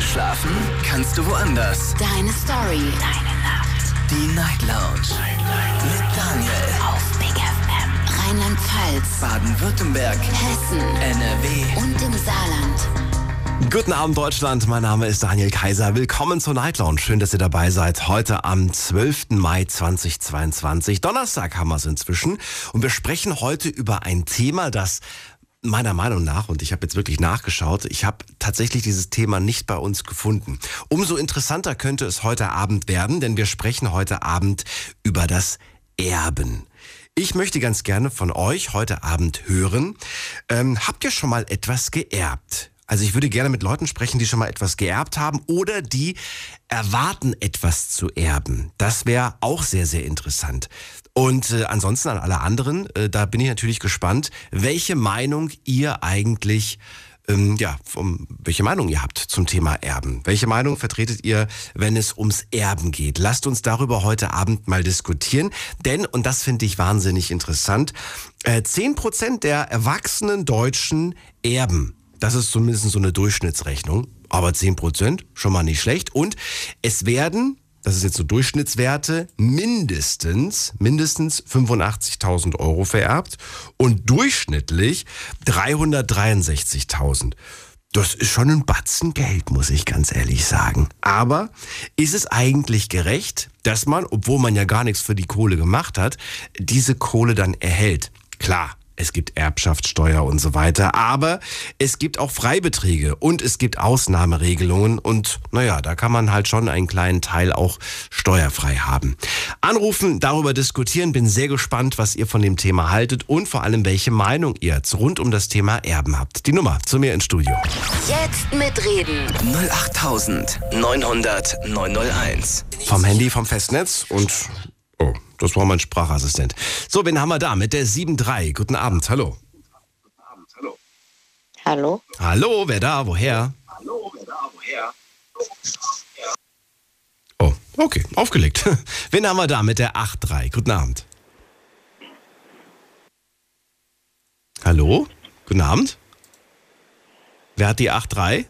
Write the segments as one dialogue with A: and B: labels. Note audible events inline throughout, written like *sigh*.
A: Schlafen kannst du woanders.
B: Deine Story. Deine Nacht.
A: Die Night Lounge. Mit Daniel.
B: Auf Big FM. Rheinland-Pfalz.
A: Baden-Württemberg.
B: Hessen.
A: NRW.
B: Und im Saarland.
C: Guten Abend Deutschland, mein Name ist Daniel Kaiser. Willkommen zur Night Lounge. Schön, dass ihr dabei seid. Heute am 12. Mai 2022. Donnerstag haben wir es inzwischen. Und wir sprechen heute über ein Thema, das meiner Meinung nach, und ich habe jetzt wirklich nachgeschaut, ich habe tatsächlich dieses Thema nicht bei uns gefunden. Umso interessanter könnte es heute Abend werden, denn wir sprechen heute Abend über das Erben. Ich möchte ganz gerne von euch heute Abend hören, ähm, habt ihr schon mal etwas geerbt? Also ich würde gerne mit Leuten sprechen, die schon mal etwas geerbt haben oder die erwarten, etwas zu erben. Das wäre auch sehr, sehr interessant. Und äh, ansonsten an alle anderen, äh, da bin ich natürlich gespannt, welche Meinung ihr eigentlich ähm, ja, vom, welche Meinung ihr habt zum Thema Erben. Welche Meinung vertretet ihr, wenn es ums Erben geht? Lasst uns darüber heute Abend mal diskutieren, denn, und das finde ich wahnsinnig interessant, äh, 10% der erwachsenen Deutschen erben. Das ist zumindest so eine Durchschnittsrechnung. Aber 10% schon mal nicht schlecht. Und es werden das ist jetzt so Durchschnittswerte, mindestens, mindestens 85.000 Euro vererbt und durchschnittlich 363.000. Das ist schon ein Batzen Geld, muss ich ganz ehrlich sagen. Aber ist es eigentlich gerecht, dass man, obwohl man ja gar nichts für die Kohle gemacht hat, diese Kohle dann erhält? Klar, es gibt Erbschaftssteuer und so weiter, aber es gibt auch Freibeträge und es gibt Ausnahmeregelungen und naja, da kann man halt schon einen kleinen Teil auch steuerfrei haben. Anrufen, darüber diskutieren, bin sehr gespannt, was ihr von dem Thema haltet und vor allem, welche Meinung ihr rund um das Thema Erben habt. Die Nummer zu mir ins Studio.
B: Jetzt mitreden.
A: 08900 901.
C: Vom Handy, vom Festnetz und oh, das war mein Sprachassistent. So, wen haben wir da mit der 7.3? Guten Abend, hallo.
D: Hallo?
C: Hallo, wer da? Woher? Oh, okay, aufgelegt. *laughs* Wen haben wir da mit der 8.3? Guten Abend. Hallo? Guten Abend. Wer hat die 8.3?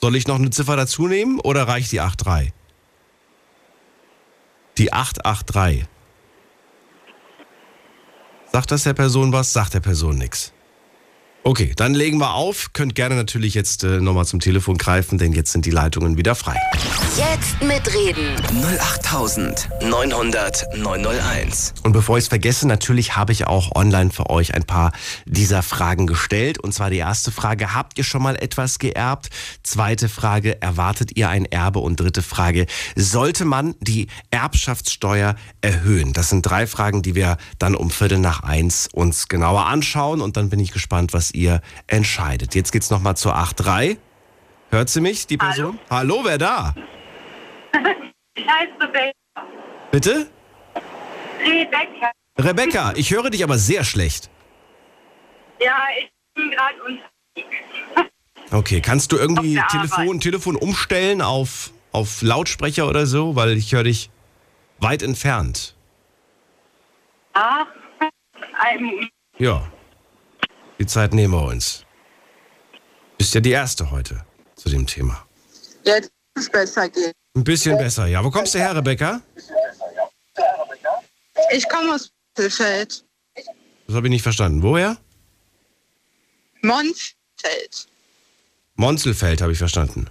C: Soll ich noch eine Ziffer dazu nehmen oder reicht die 8.3? Die 883. Sagt das der Person was? Sagt der Person nichts. Okay, dann legen wir auf. Könnt gerne natürlich jetzt äh, nochmal zum Telefon greifen, denn jetzt sind die Leitungen wieder frei.
B: Jetzt mitreden.
A: 08900 901.
C: Und bevor ich es vergesse, natürlich habe ich auch online für euch ein paar dieser Fragen gestellt. Und zwar die erste Frage, habt ihr schon mal etwas geerbt? Zweite Frage, erwartet ihr ein Erbe? Und dritte Frage, sollte man die Erbschaftssteuer erhöhen? Das sind drei Fragen, die wir dann um Viertel nach eins uns genauer anschauen. Und dann bin ich gespannt, was ihr entscheidet. Jetzt geht's nochmal zur 8.3. Hört sie mich, die Person? Hallo, wer da? *laughs*
E: Ich heiße Rebecca.
C: Bitte?
E: Rebecca.
C: Rebecca, ich höre dich aber sehr schlecht.
E: Ja, ich bin gerade unterwegs.
C: Okay, kannst du irgendwie Telefon. Telefon umstellen auf, auf Lautsprecher oder so? Weil ich höre dich weit entfernt.
E: Ach, ein,
C: Ja. Die Zeit nehmen wir uns. Bist ja die Erste heute zu dem Thema.
D: Jetzt ist es besser geht.
C: Ein bisschen besser, ja. Wo kommst du her, Rebecca?
D: Ich komme aus Mittelfeld.
C: Das habe ich nicht verstanden. Woher?
D: Monsfeld.
C: Monzelfeld habe ich verstanden.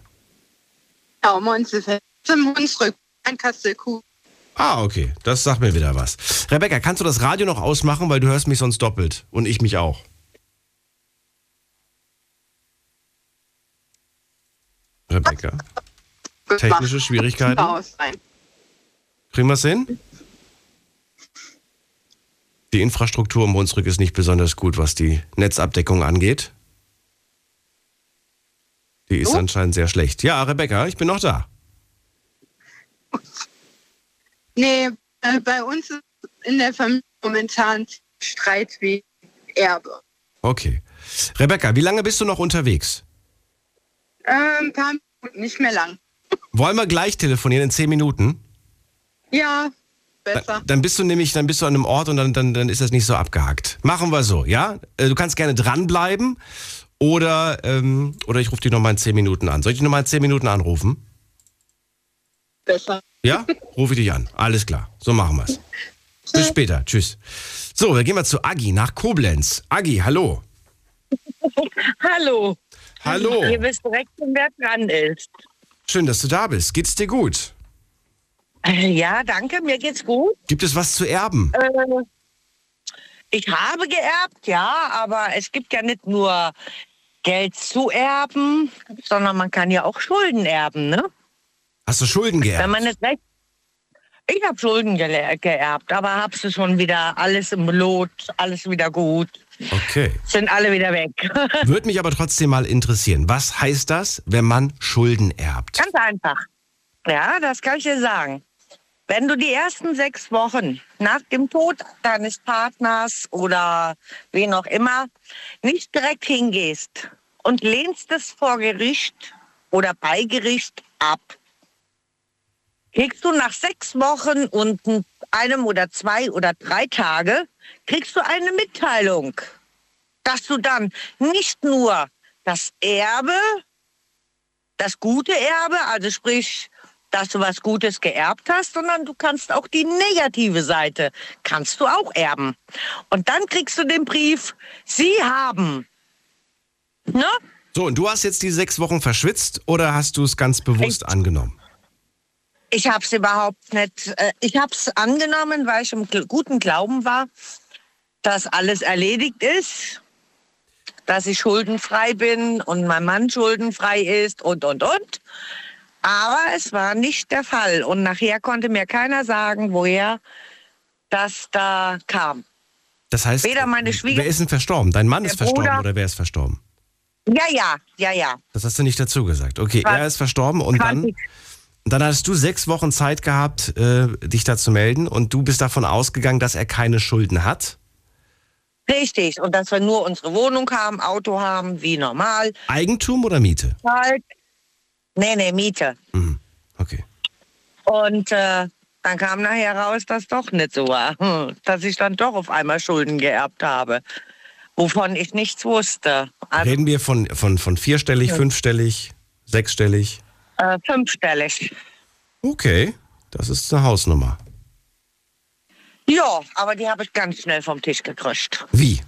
D: Ja, Monselfeld. Zum Hunsrück. Ein Kastelkuh.
C: Ah, okay. Das sagt mir wieder was. Rebecca, kannst du das Radio noch ausmachen, weil du hörst mich sonst doppelt. Und ich mich auch. Rebecca, technische Schwierigkeiten? Kriegen wir es hin? Die Infrastruktur um Hunsrück ist nicht besonders gut, was die Netzabdeckung angeht. Die ist
D: So?
C: anscheinend sehr schlecht. Ja, Rebecca, ich bin noch da.
D: Nee, äh, bei uns ist in der Familie momentan Streit wegen Erbe.
C: Okay. Rebecca, wie lange bist du noch unterwegs?
D: Äh, ein paar Minuten, nicht mehr lang.
C: Wollen wir gleich telefonieren in zehn Minuten?
D: Ja, besser.
C: Dann bist du nämlich, dann bist du an einem Ort und dann, dann, dann ist das nicht so abgehackt. Machen wir so, ja? Äh, Du kannst gerne dranbleiben oder, ähm, oder ich rufe dich nochmal in 10 Minuten an. Soll ich dich nochmal in 10 Minuten anrufen?
D: Besser.
C: Ja? Rufe ich dich an. Alles klar. So machen wir's. Bis später. Tschüss. So, dann gehen wir zu Agi nach Koblenz. Agi, hallo. *laughs*
F: Hallo.
C: Hallo.
F: Ihr wisst direkt, wer dran ist.
C: Schön, dass du da bist. Geht's dir gut?
F: Äh, Ja, danke, mir geht's gut.
C: Gibt es was zu erben?
F: Äh, ich habe geerbt, ja, aber es gibt ja nicht nur Geld zu erben, sondern man kann ja auch Schulden erben, ne?
C: Hast du Schulden
F: Wenn
C: geerbt?
F: man nicht recht. Ich habe Schulden geerbt, aber habe sie schon wieder alles im Lot, alles wieder gut.
C: Okay.
F: Sind alle wieder weg. *laughs*
C: Würde mich aber trotzdem mal interessieren. Was heißt das, wenn man Schulden erbt?
F: Ganz einfach. Ja, das kann ich dir sagen. Wenn du die ersten sechs Wochen nach dem Tod deines Partners oder wen auch immer nicht direkt hingehst und lehnst es vor Gericht oder bei Gericht ab, kriegst du nach sechs Wochen und einem oder zwei oder drei Tage, kriegst du eine Mitteilung, dass du dann nicht nur das Erbe das gute Erbe, also sprich, dass du was Gutes geerbt hast, sondern du kannst auch die negative Seite, kannst du auch erben. Und dann kriegst du den Brief, Sie haben. Ne?
C: So, und du hast jetzt die sechs Wochen verschwitzt oder hast du es ganz bewusst angenommen?
F: Ich habe es überhaupt nicht, äh, ich habe es angenommen, weil ich im guten Glauben war, dass alles erledigt ist, dass ich schuldenfrei bin und mein Mann schuldenfrei ist und, und, und. Aber es war nicht der Fall. Und nachher konnte mir keiner sagen, woher das da kam.
C: Das heißt,
F: Weder meine Schwieger-
C: wer ist denn verstorben? Dein Mann ist verstorben
F: Bruder-
C: oder wer ist verstorben?
F: Ja, ja, ja, ja.
C: Das hast du nicht dazu gesagt. Okay,
F: Was?
C: er ist verstorben und dann,
F: Quanti-
C: dann hattest du sechs Wochen Zeit gehabt, äh, dich da zu melden und du bist davon ausgegangen, dass er keine Schulden hat.
F: Richtig. Und dass wir nur unsere Wohnung haben, Auto haben, wie normal.
C: Eigentum oder Miete?
F: Halt. Nee, nee, Miete.
C: Mhm. Okay.
F: Und äh, dann kam nachher raus, dass doch nicht so war. Hm, Dass ich dann doch auf einmal Schulden geerbt habe, wovon ich nichts wusste. Also
C: Reden wir von, von, von vierstellig, fünfstellig, sechsstellig?
F: Äh, fünfstellig.
C: Okay, das ist eine Hausnummer.
F: Ja, aber die habe ich ganz schnell vom Tisch gekriegt.
C: Wie?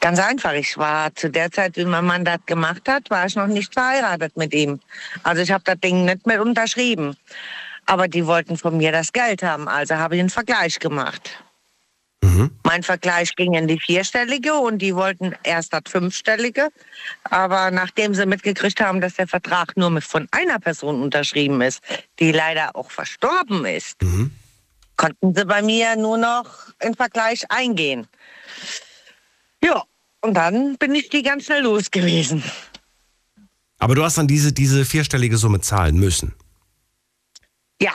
F: Ganz einfach. Ich war zu der Zeit, wie mein Mann das gemacht hat, war ich noch nicht verheiratet mit ihm. Also ich habe das Ding nicht mehr unterschrieben. Aber die wollten von mir das Geld haben, also habe ich einen Vergleich gemacht. Mein Vergleich ging in die vierstellige und die wollten erst das fünfstellige. Aber nachdem sie mitgekriegt haben, dass der Vertrag nur von einer Person unterschrieben ist, die leider auch verstorben ist, konnten sie bei mir nur noch in Vergleich eingehen. Ja, und dann bin ich die ganz schnell los gewesen.
C: Aber du hast dann diese, diese vierstellige Summe zahlen müssen.
F: Ja,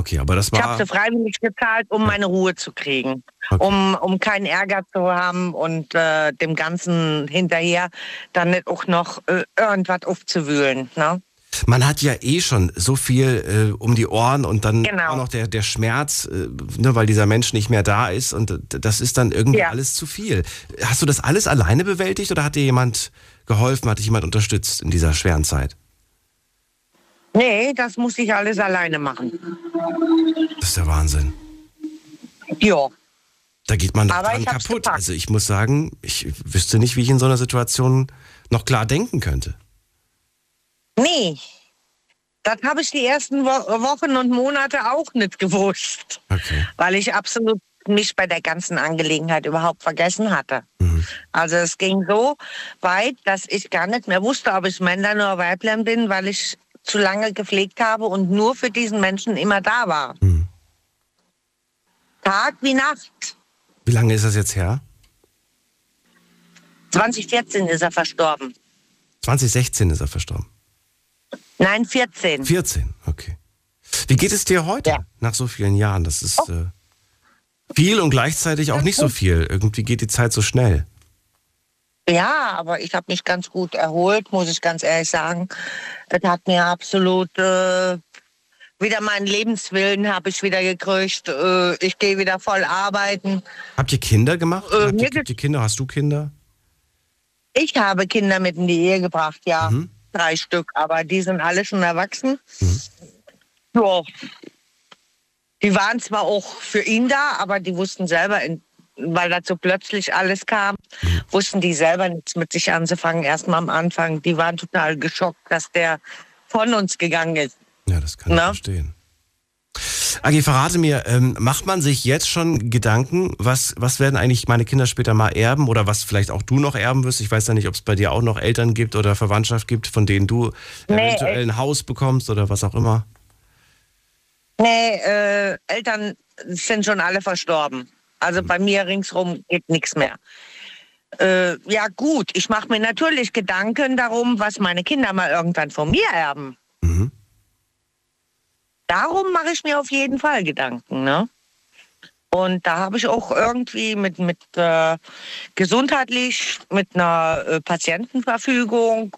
C: Okay, aber das
F: ich habe
C: war.
F: sie freiwillig gezahlt, um meine Ruhe zu kriegen.
C: Okay.
F: Um, um keinen Ärger zu haben und äh, dem Ganzen hinterher dann nicht auch noch äh, irgendwas aufzuwühlen. Ne?
C: Man hat ja eh schon so viel äh, um die Ohren und dann
F: Genau.
C: auch noch der, der Schmerz, äh, ne, weil dieser Mensch nicht mehr da ist und das ist dann irgendwie
F: Ja.
C: alles zu viel. Hast du das alles alleine bewältigt oder hat dir jemand geholfen, hat dich jemand unterstützt in dieser schweren Zeit?
F: Nee, das muss ich alles alleine machen.
C: Das ist der Wahnsinn.
F: Ja.
C: Da geht man doch dran kaputt.
F: gepackt.
C: Also ich muss sagen, ich wüsste nicht, wie ich in so einer Situation noch klar denken könnte.
F: Nee. Das habe ich die ersten Wo Wochen und Monate auch nicht gewusst.
C: Okay.
F: weil ich absolut mich bei der ganzen Angelegenheit überhaupt vergessen hatte. Also es ging so weit, dass ich gar nicht mehr wusste, ob ich Männlein oder Weiblein bin, weil ich zu lange gepflegt habe und nur für diesen Menschen immer da war. Tag wie Nacht.
C: Wie lange ist das jetzt her?
F: 2014 ist er verstorben.
C: 2016 ist er verstorben.
F: Nein, 14.
C: 14, okay. Wie geht es dir heute
F: Ja. Oh.
C: nach so vielen Jahren? Das ist äh, viel und gleichzeitig auch nicht so viel. Irgendwie geht die Zeit so schnell.
F: Ja, aber ich habe mich ganz gut erholt, muss ich ganz ehrlich sagen. Es hat mir absolut äh, wieder meinen Lebenswillen habe ich wieder gekriegt. Äh, ich gehe wieder voll arbeiten.
C: Habt ihr Kinder gemacht?
F: Äh,
C: Habt ihr, habt ihr Kinder? Hast du Kinder?
F: Ich habe Kinder mit in die Ehe gebracht, ja.
C: Mhm.
F: Drei Stück, aber die sind alle schon erwachsen. Ja. Die waren zwar auch für ihn da, aber die wussten selber, in, weil dazu plötzlich alles kam, wussten die selber nichts mit sich anzufangen. Erstmal am Anfang. Die waren total geschockt, dass der von uns gegangen ist.
C: Ja, das kann ich
F: Na?
C: verstehen. Agi, verrate mir, ähm, macht man sich jetzt schon Gedanken, was, was werden eigentlich meine Kinder später mal erben oder was vielleicht auch du noch erben wirst? Ich weiß ja nicht, ob es bei dir auch noch Eltern gibt oder Verwandtschaft gibt, von denen du
F: Nee,
C: eventuell ein Haus bekommst oder was auch immer.
F: Nee, äh, Eltern sind schon alle verstorben. Also bei mir ringsrum geht nichts mehr. Äh, ja gut, ich mache mir natürlich Gedanken darum, was meine Kinder mal irgendwann von mir erben.
C: Mhm.
F: Darum mache ich mir auf jeden Fall Gedanken. Ne? Und da habe ich auch irgendwie mit, mit äh, gesundheitlich, mit einer äh, Patientenverfügung,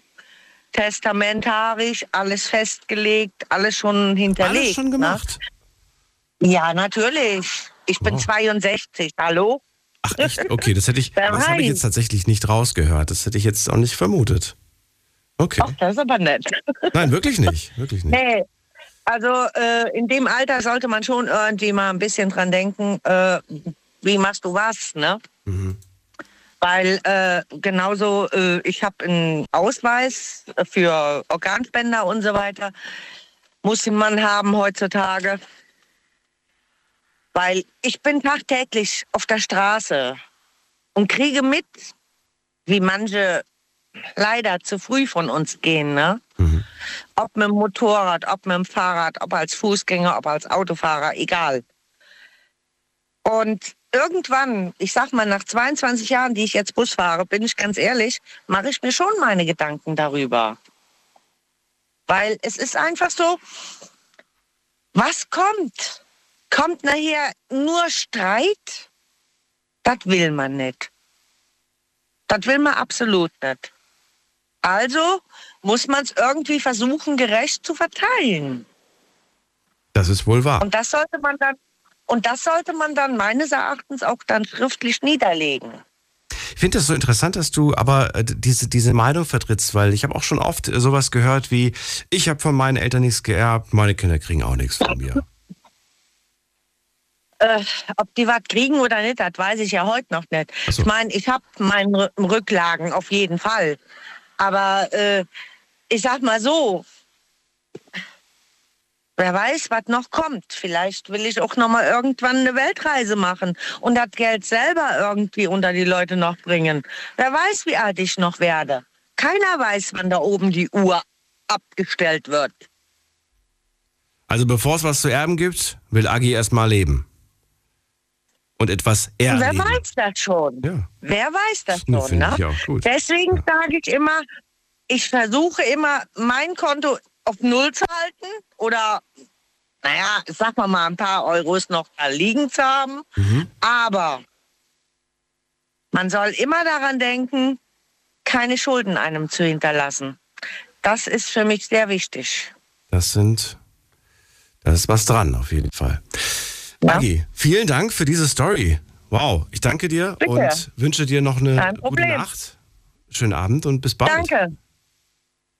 F: testamentarisch, alles festgelegt, alles schon hinterlegt.
C: Alles schon
F: Ne?
C: gemacht.
F: Ja, natürlich. Ich bin
C: Oh.
F: 62. Hallo?
C: Ach echt? Okay, das hätte ich, *laughs* das habe ich jetzt tatsächlich nicht rausgehört. Das hätte ich jetzt auch nicht vermutet. Okay.
F: Ach, das ist aber nett. *laughs*
C: Nein, wirklich nicht. Wirklich nicht.
F: Nee. Also äh, in dem Alter sollte man schon irgendwie mal ein bisschen dran denken, äh, wie machst du was, ne?
C: Mhm.
F: Weil äh, genauso, äh, ich habe einen Ausweis für Organspender und so weiter, muss man haben heutzutage. Weil ich bin tagtäglich auf der Straße und kriege mit, wie manche leider zu früh von uns gehen, ne?
C: Mhm.
F: Ob mit dem Motorrad, ob mit dem Fahrrad, ob als Fußgänger, ob als Autofahrer, egal. Und irgendwann, ich sag mal, nach 22 Jahren, die ich jetzt Bus fahre, bin ich ganz ehrlich, mache ich mir schon meine Gedanken darüber. Weil es ist einfach so, was kommt? Kommt nachher nur Streit? Das will man nicht. Das will man absolut nicht. Also muss man es irgendwie versuchen, gerecht zu verteilen.
C: Das ist wohl wahr.
F: Und das sollte man dann, und das sollte man dann meines Erachtens auch dann schriftlich niederlegen.
C: Ich finde das so interessant, dass du aber äh, diese, diese Meinung vertrittst, weil ich habe auch schon oft äh, sowas gehört wie, ich habe von meinen Eltern nichts geerbt, meine Kinder kriegen auch nichts von mir.
F: Äh, ob die was kriegen oder nicht, das weiß ich ja heute noch nicht.
C: So.
F: Ich meine, ich habe meine Rü- Rücklagen auf jeden Fall. Aber äh, ich sag mal so, wer weiß, was noch kommt. Vielleicht will ich auch noch mal irgendwann eine Weltreise machen und das Geld selber irgendwie unter die Leute noch bringen. Wer weiß, wie alt ich noch werde. Keiner weiß, wann da oben die Uhr abgestellt wird.
C: Also bevor es was zu erben gibt, will Agi erstmal leben. Und etwas
F: Wer
C: erleben.
F: weiß das schon?
C: Ja.
F: Wer weiß das schon?
C: finde
F: Ne?
C: ich auch gut.
F: Deswegen
C: Ja.
F: sage ich immer, ich versuche immer, mein Konto auf Null zu halten oder, naja, sagen wir mal, ein paar Euros noch da liegen zu haben.
C: Mhm.
F: Aber man soll immer daran denken, keine Schulden einem zu hinterlassen. Das ist für mich sehr wichtig.
C: Das sind, da ist was dran, auf jeden Fall.
F: Ja.
C: Agi, vielen Dank für diese Story. Wow, ich danke dir
F: Bitte.
C: und wünsche dir noch eine gute. Nacht. Schönen Abend und bis bald.
F: Danke.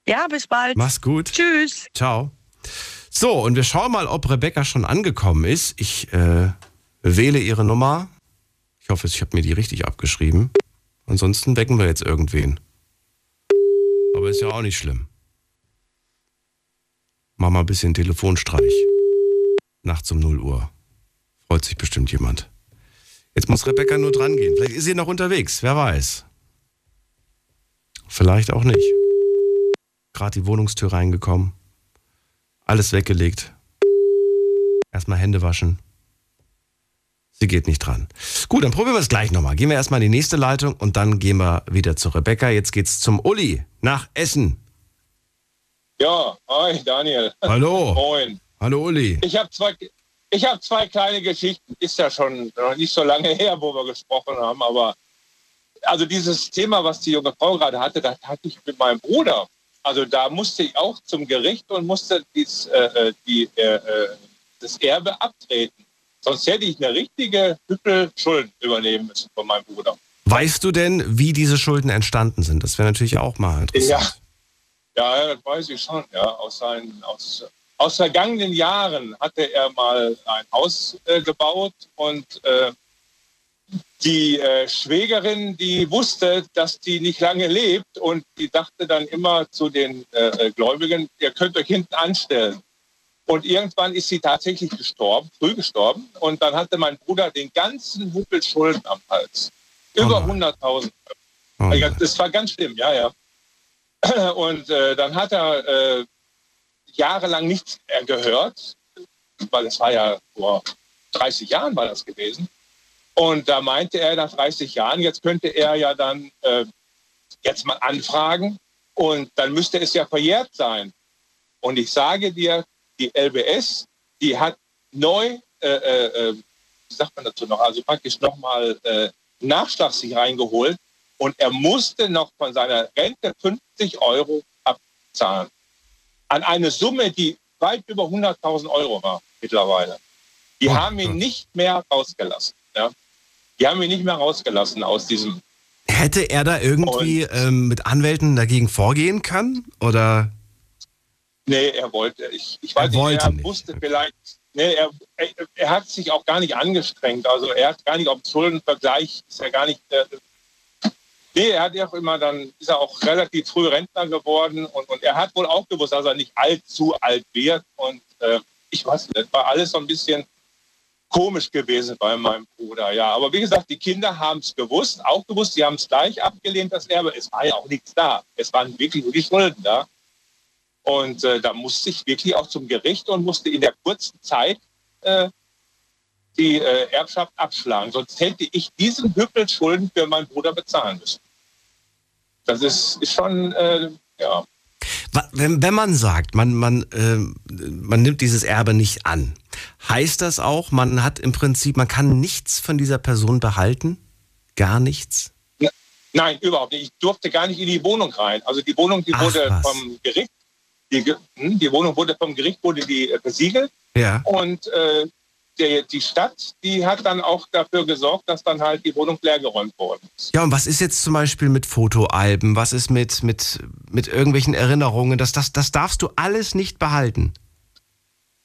F: Ja, bis bald.
C: Mach's gut.
F: Tschüss.
C: Ciao. So, und wir schauen mal, ob Rebecca schon angekommen ist. Ich äh, wähle ihre Nummer. Ich hoffe, ich habe mir die richtig abgeschrieben. Ansonsten wecken wir jetzt irgendwen. Aber ist ja auch nicht schlimm. Mach mal ein bisschen Telefonstreich. Nachts um 0 Uhr. Freut sich bestimmt jemand. Jetzt muss Rebecca nur dran gehen. Vielleicht ist sie noch unterwegs, wer weiß. Vielleicht auch nicht. Gerade die Wohnungstür reingekommen. Alles weggelegt. Erstmal Hände waschen. Sie geht nicht dran. Gut, dann probieren wir es gleich nochmal. Gehen wir erstmal in die nächste Leitung und dann gehen wir wieder zu Rebecca. Jetzt geht's zum Uli nach Essen.
G: Ja, hi Daniel.
C: Hallo. *laughs*
G: Moin.
C: Hallo Uli.
G: Ich habe zwei, ich hab zwei kleine Geschichten. Ist ja schon noch nicht so lange *laughs* her, wo wir gesprochen haben, aber also dieses Thema, was die junge Frau gerade hatte, das hatte ich mit meinem Bruder. Also da musste ich auch zum Gericht und musste dies, äh, äh, die, äh, äh, das Erbe abtreten. Sonst hätte ich eine richtige Hüppel Schulden übernehmen müssen von meinem Bruder.
C: Weißt du denn, wie diese Schulden entstanden sind? Das wäre natürlich auch mal interessant.
G: Ja. ja, das weiß ich schon. Ja, aus, seinen, aus, aus vergangenen Jahren hatte er mal ein Haus äh, gebaut und äh, die äh, Schwägerin, die wusste, dass die nicht lange lebt und die dachte dann immer zu den äh, Gläubigen, ihr könnt euch hinten anstellen. Und irgendwann ist sie tatsächlich gestorben, früh gestorben. Und dann hatte mein Bruder den ganzen Huppel Schulden am Hals. Über oh 100.000. Oh das war ganz schlimm, ja, ja. *clears throat* Und äh, dann hat er äh, jahrelang nichts gehört, weil es war ja vor 30 Jahren war das gewesen. Und da meinte er nach 30 Jahren, jetzt könnte er ja dann äh, jetzt mal anfragen und dann müsste es ja verjährt sein. Und ich sage dir, die LBS, die hat neu, äh, äh, äh, wie sagt man dazu noch, also praktisch nochmal äh, Nachschlag sich reingeholt und er musste noch von seiner Rente 50 Euro abzahlen. An eine Summe, die weit über 100.000 Euro war mittlerweile. Die oh, haben ihn nicht mehr rausgelassen. Ja? Die haben ihn nicht mehr rausgelassen aus diesem.
C: Hätte er da irgendwie ähm, mit Anwälten dagegen vorgehen können? Oder?
G: Nee, er wollte. Ich, ich weiß
C: er wollte
G: nicht, er wusste vielleicht. Nee, er, er, er, hat sich auch gar nicht angestrengt. Also er hat gar nicht auf Schuldenvergleich, ist er gar nicht. Äh, nee, er hat ja auch immer dann, ist er auch relativ früh Rentner geworden und, und er hat wohl auch gewusst, dass er nicht allzu alt wird. Und äh, ich weiß nicht, das war alles so ein bisschen komisch gewesen bei meinem Bruder. Ja, aber wie gesagt, die Kinder haben es gewusst, auch gewusst, sie haben es gleich abgelehnt, das Erbe. Es war ja auch nichts da. Es waren wirklich nur die Schulden da. Und äh, da musste ich wirklich auch zum Gericht und musste in der kurzen Zeit äh, die äh, Erbschaft abschlagen. Sonst hätte ich diesen Hüppel Schulden für meinen Bruder bezahlen müssen. Das ist, ist schon, äh, ja.
C: Wenn, wenn man sagt, man, man, äh, man nimmt dieses Erbe nicht an, heißt das auch, man hat im Prinzip, man kann nichts von dieser Person behalten? Gar nichts?
G: Nein, überhaupt nicht. Ich durfte gar nicht in die Wohnung rein. Also die Wohnung, die Ach, wurde was. vom Gericht, die, hm, die, Wohnung wurde vom Gericht wurde die äh, besiegelt.
C: Ja.
G: Und äh, die, die Stadt, die hat dann auch dafür gesorgt, dass dann halt die Wohnung leergeräumt worden ist.
C: Ja, und was ist jetzt zum Beispiel mit Fotoalben? Was ist mit, mit, mit irgendwelchen Erinnerungen? Das, das, das darfst du alles nicht behalten.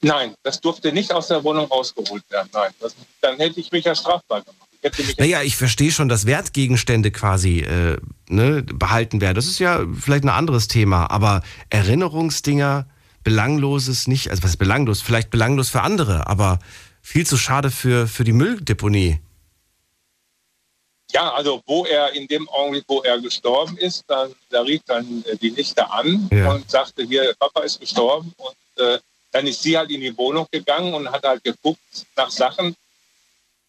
G: Nein, das durfte nicht aus der Wohnung rausgeholt werden. Nein, das, dann hätte ich mich ja strafbar gemacht.
C: Ich naja, ich verstehe schon, dass Wertgegenstände quasi äh, ne, behalten werden. Das ist ja vielleicht ein anderes Thema, aber Erinnerungsdinger, belangloses nicht, also was ist belanglos? Vielleicht belanglos für andere, aber viel zu schade für, für die Mülldeponie.
G: Ja, also wo er in dem Augenblick, wo er gestorben ist, dann, da rief dann äh, die Nichte an ja. und sagte, hier, Papa ist gestorben. Und äh, dann ist sie halt in die Wohnung gegangen und hat halt geguckt nach Sachen,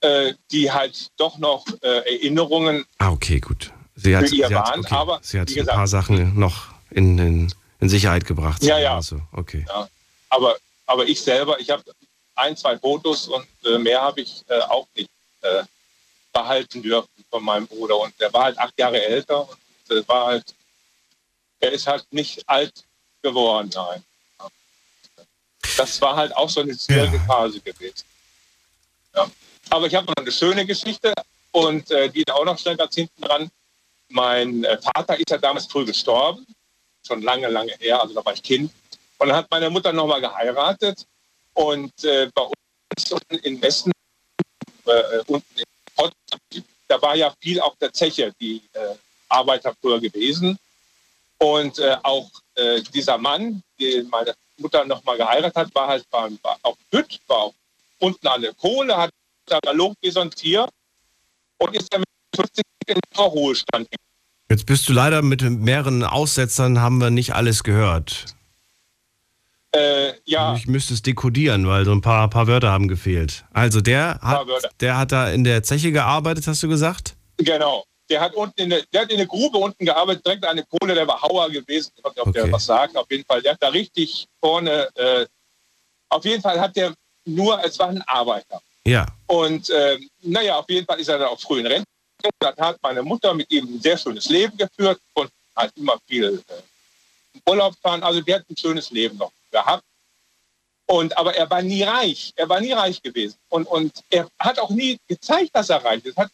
G: äh, die halt doch noch äh, Erinnerungen
C: ah, okay, gut. Sie hat,
G: für ihr
C: sie
G: waren.
C: okay.
G: aber
C: sie hat gesagt, ein paar Sachen noch in, in, in Sicherheit gebracht.
G: Ja, ja.
C: Also, okay.
G: Ja. Aber, aber ich selber, ich habe ein, zwei Fotos und äh, mehr habe ich äh, auch nicht äh, behalten dürfen von meinem Bruder. Und der war halt acht Jahre älter und äh, war halt, er ist halt nicht alt geworden, nein. Das war halt auch so eine schwierige ja. Phase gewesen. Ja. Aber ich habe noch eine schöne Geschichte und äh, die auch noch schnell ganz hinten dran. Mein äh, Vater ist ja damals früh gestorben, schon lange, lange her, also da war ich Kind. Und dann hat meine Mutter nochmal geheiratet und äh, bei uns in Westen, äh, unten in Potsdam, da war ja viel auch der Zeche, die äh, Arbeiter früher gewesen. Und äh, auch äh, dieser Mann, den meine Mutter nochmal geheiratet hat, war halt war, war auf Bütt, war auch unten an der Kohle, hat da gelobt wie so ein Tier und ist dann mit 50 in den Ruhestand.
C: Jetzt bist du leider mit mehreren Aussetzern, haben wir nicht alles gehört.
G: Äh, ja.
C: Ich müsste es dekodieren, weil so ein paar, paar Wörter haben gefehlt. Also der hat, der hat da in der Zeche gearbeitet, hast du gesagt?
G: Genau. Der hat unten in der, der hat in der Grube unten gearbeitet, direkt an der Kohle, der war Hauer gewesen. Ich weiß nicht, ob okay. der was sagt. Auf jeden Fall, der hat da richtig vorne, äh, auf jeden Fall hat der nur, es war ein Arbeiter.
C: Ja.
G: Und äh, naja, auf jeden Fall ist er dann auch früh in Rente. Da hat meine Mutter mit ihm ein sehr schönes Leben geführt und hat immer viel äh, Urlaub fahren. Also der hat ein schönes Leben noch gehabt. Und, aber er war nie reich. Er war nie reich gewesen. Und, und er hat auch nie gezeigt, dass er reich ist. Hat,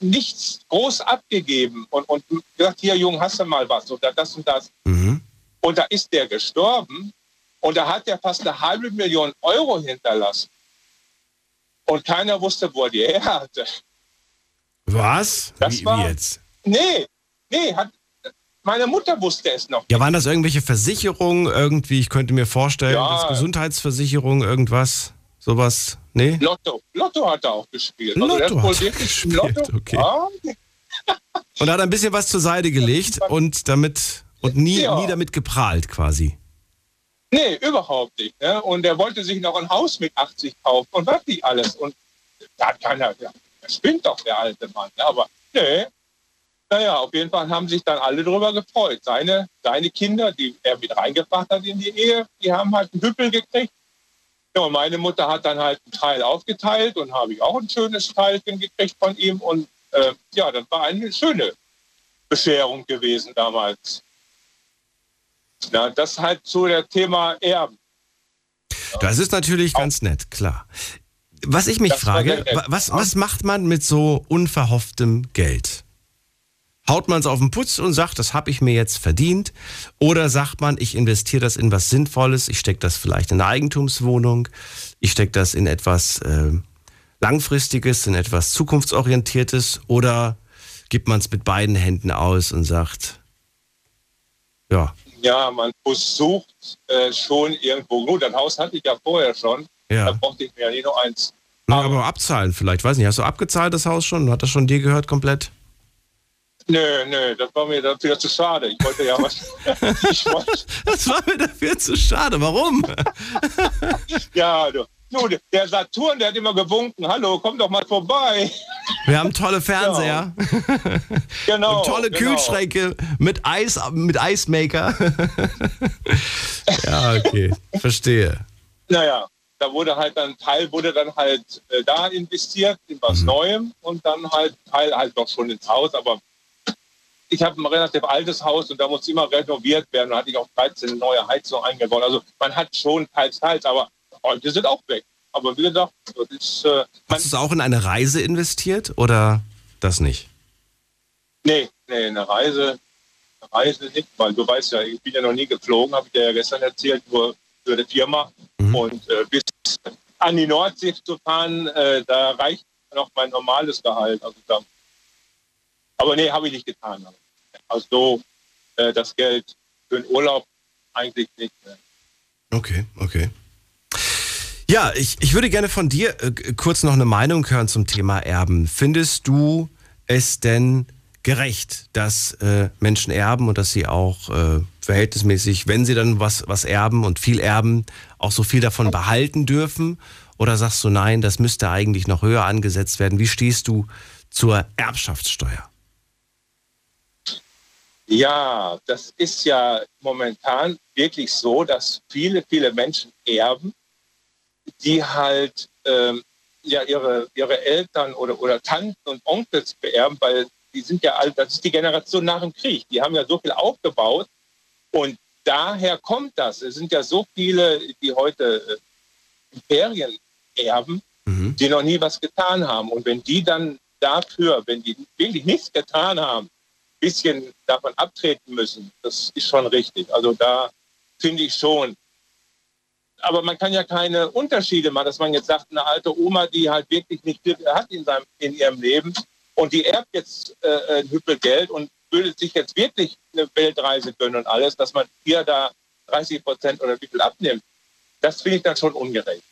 G: nichts groß abgegeben und, und gesagt, hier Junge, hast du mal was oder das und das.
C: Mhm.
G: Und da ist der gestorben und da hat er fast eine halbe Million Euro hinterlassen. Und keiner wusste, wo er die her hatte.
C: Was?
G: Das
C: Wie, wie
G: war-
C: jetzt?
G: Nee, nee, hat, meine Mutter wusste es noch.
C: Ja, waren das irgendwelche Versicherungen irgendwie? Ich könnte mir vorstellen,
G: Ja.
C: Gesundheitsversicherung, irgendwas, sowas. Nee?
G: Lotto. Lotto hat er auch gespielt.
C: Lotto
G: der
C: hat er gespielt,
G: Lotto.
C: okay.
G: Ja,
C: Und hat ein bisschen was zur Seite gelegt und damit und nie,
G: Ja.
C: nie damit geprahlt quasi.
G: nee, überhaupt nicht. Ne? Und er wollte sich noch ein Haus mit 80 kaufen und was nicht alles. Und da hat keiner, ja, das spinnt doch der alte Mann. Ne? Aber nee. Naja, auf jeden Fall haben sich dann alle darüber gefreut. Seine, seine Kinder, die er mit reingebracht hat in die Ehe, die haben halt einen Hüppel gekriegt. Ja, und meine Mutter hat dann halt einen Teil aufgeteilt und habe ich auch ein schönes Teilchen gekriegt von ihm. Und äh, ja, das war eine schöne Bescherung gewesen damals. Ja, das halt zu der Thema Erben.
C: Das ist natürlich ganz nett, klar. Was ich mich
G: Das
C: frage, was, was macht man mit so unverhofftem Geld? Haut man es auf den Putz und sagt, das habe ich mir jetzt verdient? Oder sagt man, ich investiere das in was Sinnvolles, ich stecke das vielleicht in eine Eigentumswohnung, ich stecke das in etwas äh, Langfristiges, in etwas Zukunftsorientiertes? Oder gibt man es mit beiden Händen aus und sagt, ja,
G: Ja, man versucht äh, schon irgendwo. Gut, das Haus hatte ich ja vorher schon. Da
C: ja.
G: brauchte ich mir ja nicht nur eins.
C: Na, aber abzahlen vielleicht, weiß nicht, hast du abgezahlt das Haus schon? Hat das schon dir gehört komplett?
G: Nö, nö, das war mir dafür zu schade. Ich wollte ja was. *laughs* wollte,
C: Das war mir dafür zu schade. Warum? *laughs*
G: ja, du. Du, der Saturn, der hat immer gewunken. Hallo, komm doch mal vorbei.
C: Wir haben tolle Fernseher
G: Genau.
C: und tolle
G: genau.
C: Kühlschränke mit Eis, mit Eismaker. *laughs* ja, okay, verstehe.
G: Naja, da wurde halt dann Teil wurde dann halt äh, da investiert in was
C: Mhm.
G: Neuem und dann halt Teil halt doch schon ins Haus, aber ich habe ein relativ altes Haus und da muss immer renoviert werden. Da hatte ich auch 13 neue Heizungen eingebaut. Also man hat schon teils, teils, aber heute sind auch weg. Aber wie gesagt, das ist, äh,
C: Hast du es auch in eine Reise investiert oder das nicht?
G: nee, nee, eine Reise, eine Reise nicht, weil du weißt ja, ich bin ja noch nie geflogen, habe ich dir ja gestern erzählt, nur für die Firma.
C: Mhm.
G: Und äh, bis an die Nordsee zu fahren, äh, da reicht noch mein normales Gehalt. Also da, aber nee, habe ich nicht getan. Also so, äh, das Geld für den Urlaub eigentlich nicht. Ne.
C: Okay, okay. Ja, ich, ich würde gerne von dir äh, kurz noch eine Meinung hören zum Thema Erben. Findest du es denn gerecht, dass äh, Menschen erben und dass sie auch äh, verhältnismäßig, wenn sie dann was, was erben und viel erben, auch so viel davon behalten dürfen? Oder sagst du, nein, das müsste eigentlich noch höher angesetzt werden? Wie stehst du zur Erbschaftssteuer?
G: Ja, das ist ja momentan wirklich so, dass viele, viele Menschen erben, die halt ähm, ja ihre, ihre Eltern oder, oder Tanten und Onkels beerben, weil die sind ja alt, das ist die Generation nach dem Krieg. Die haben ja so viel aufgebaut und daher kommt das. Es sind ja so viele, die heute äh, Imperien erben,
C: Mhm.
G: die noch nie was getan haben. Und wenn die dann dafür, wenn die wirklich nichts getan haben, bisschen davon abtreten müssen, das ist schon richtig. Also da finde ich schon. Aber man kann ja keine Unterschiede machen, dass man jetzt sagt, eine alte Oma, die halt wirklich nicht viel hat in, seinem, in ihrem Leben und die erbt jetzt äh, ein Hüppel Geld und würde sich jetzt wirklich eine Weltreise gönnen und alles, dass man ihr da 30 Prozent oder wie viel abnimmt. Das finde ich dann schon ungerecht.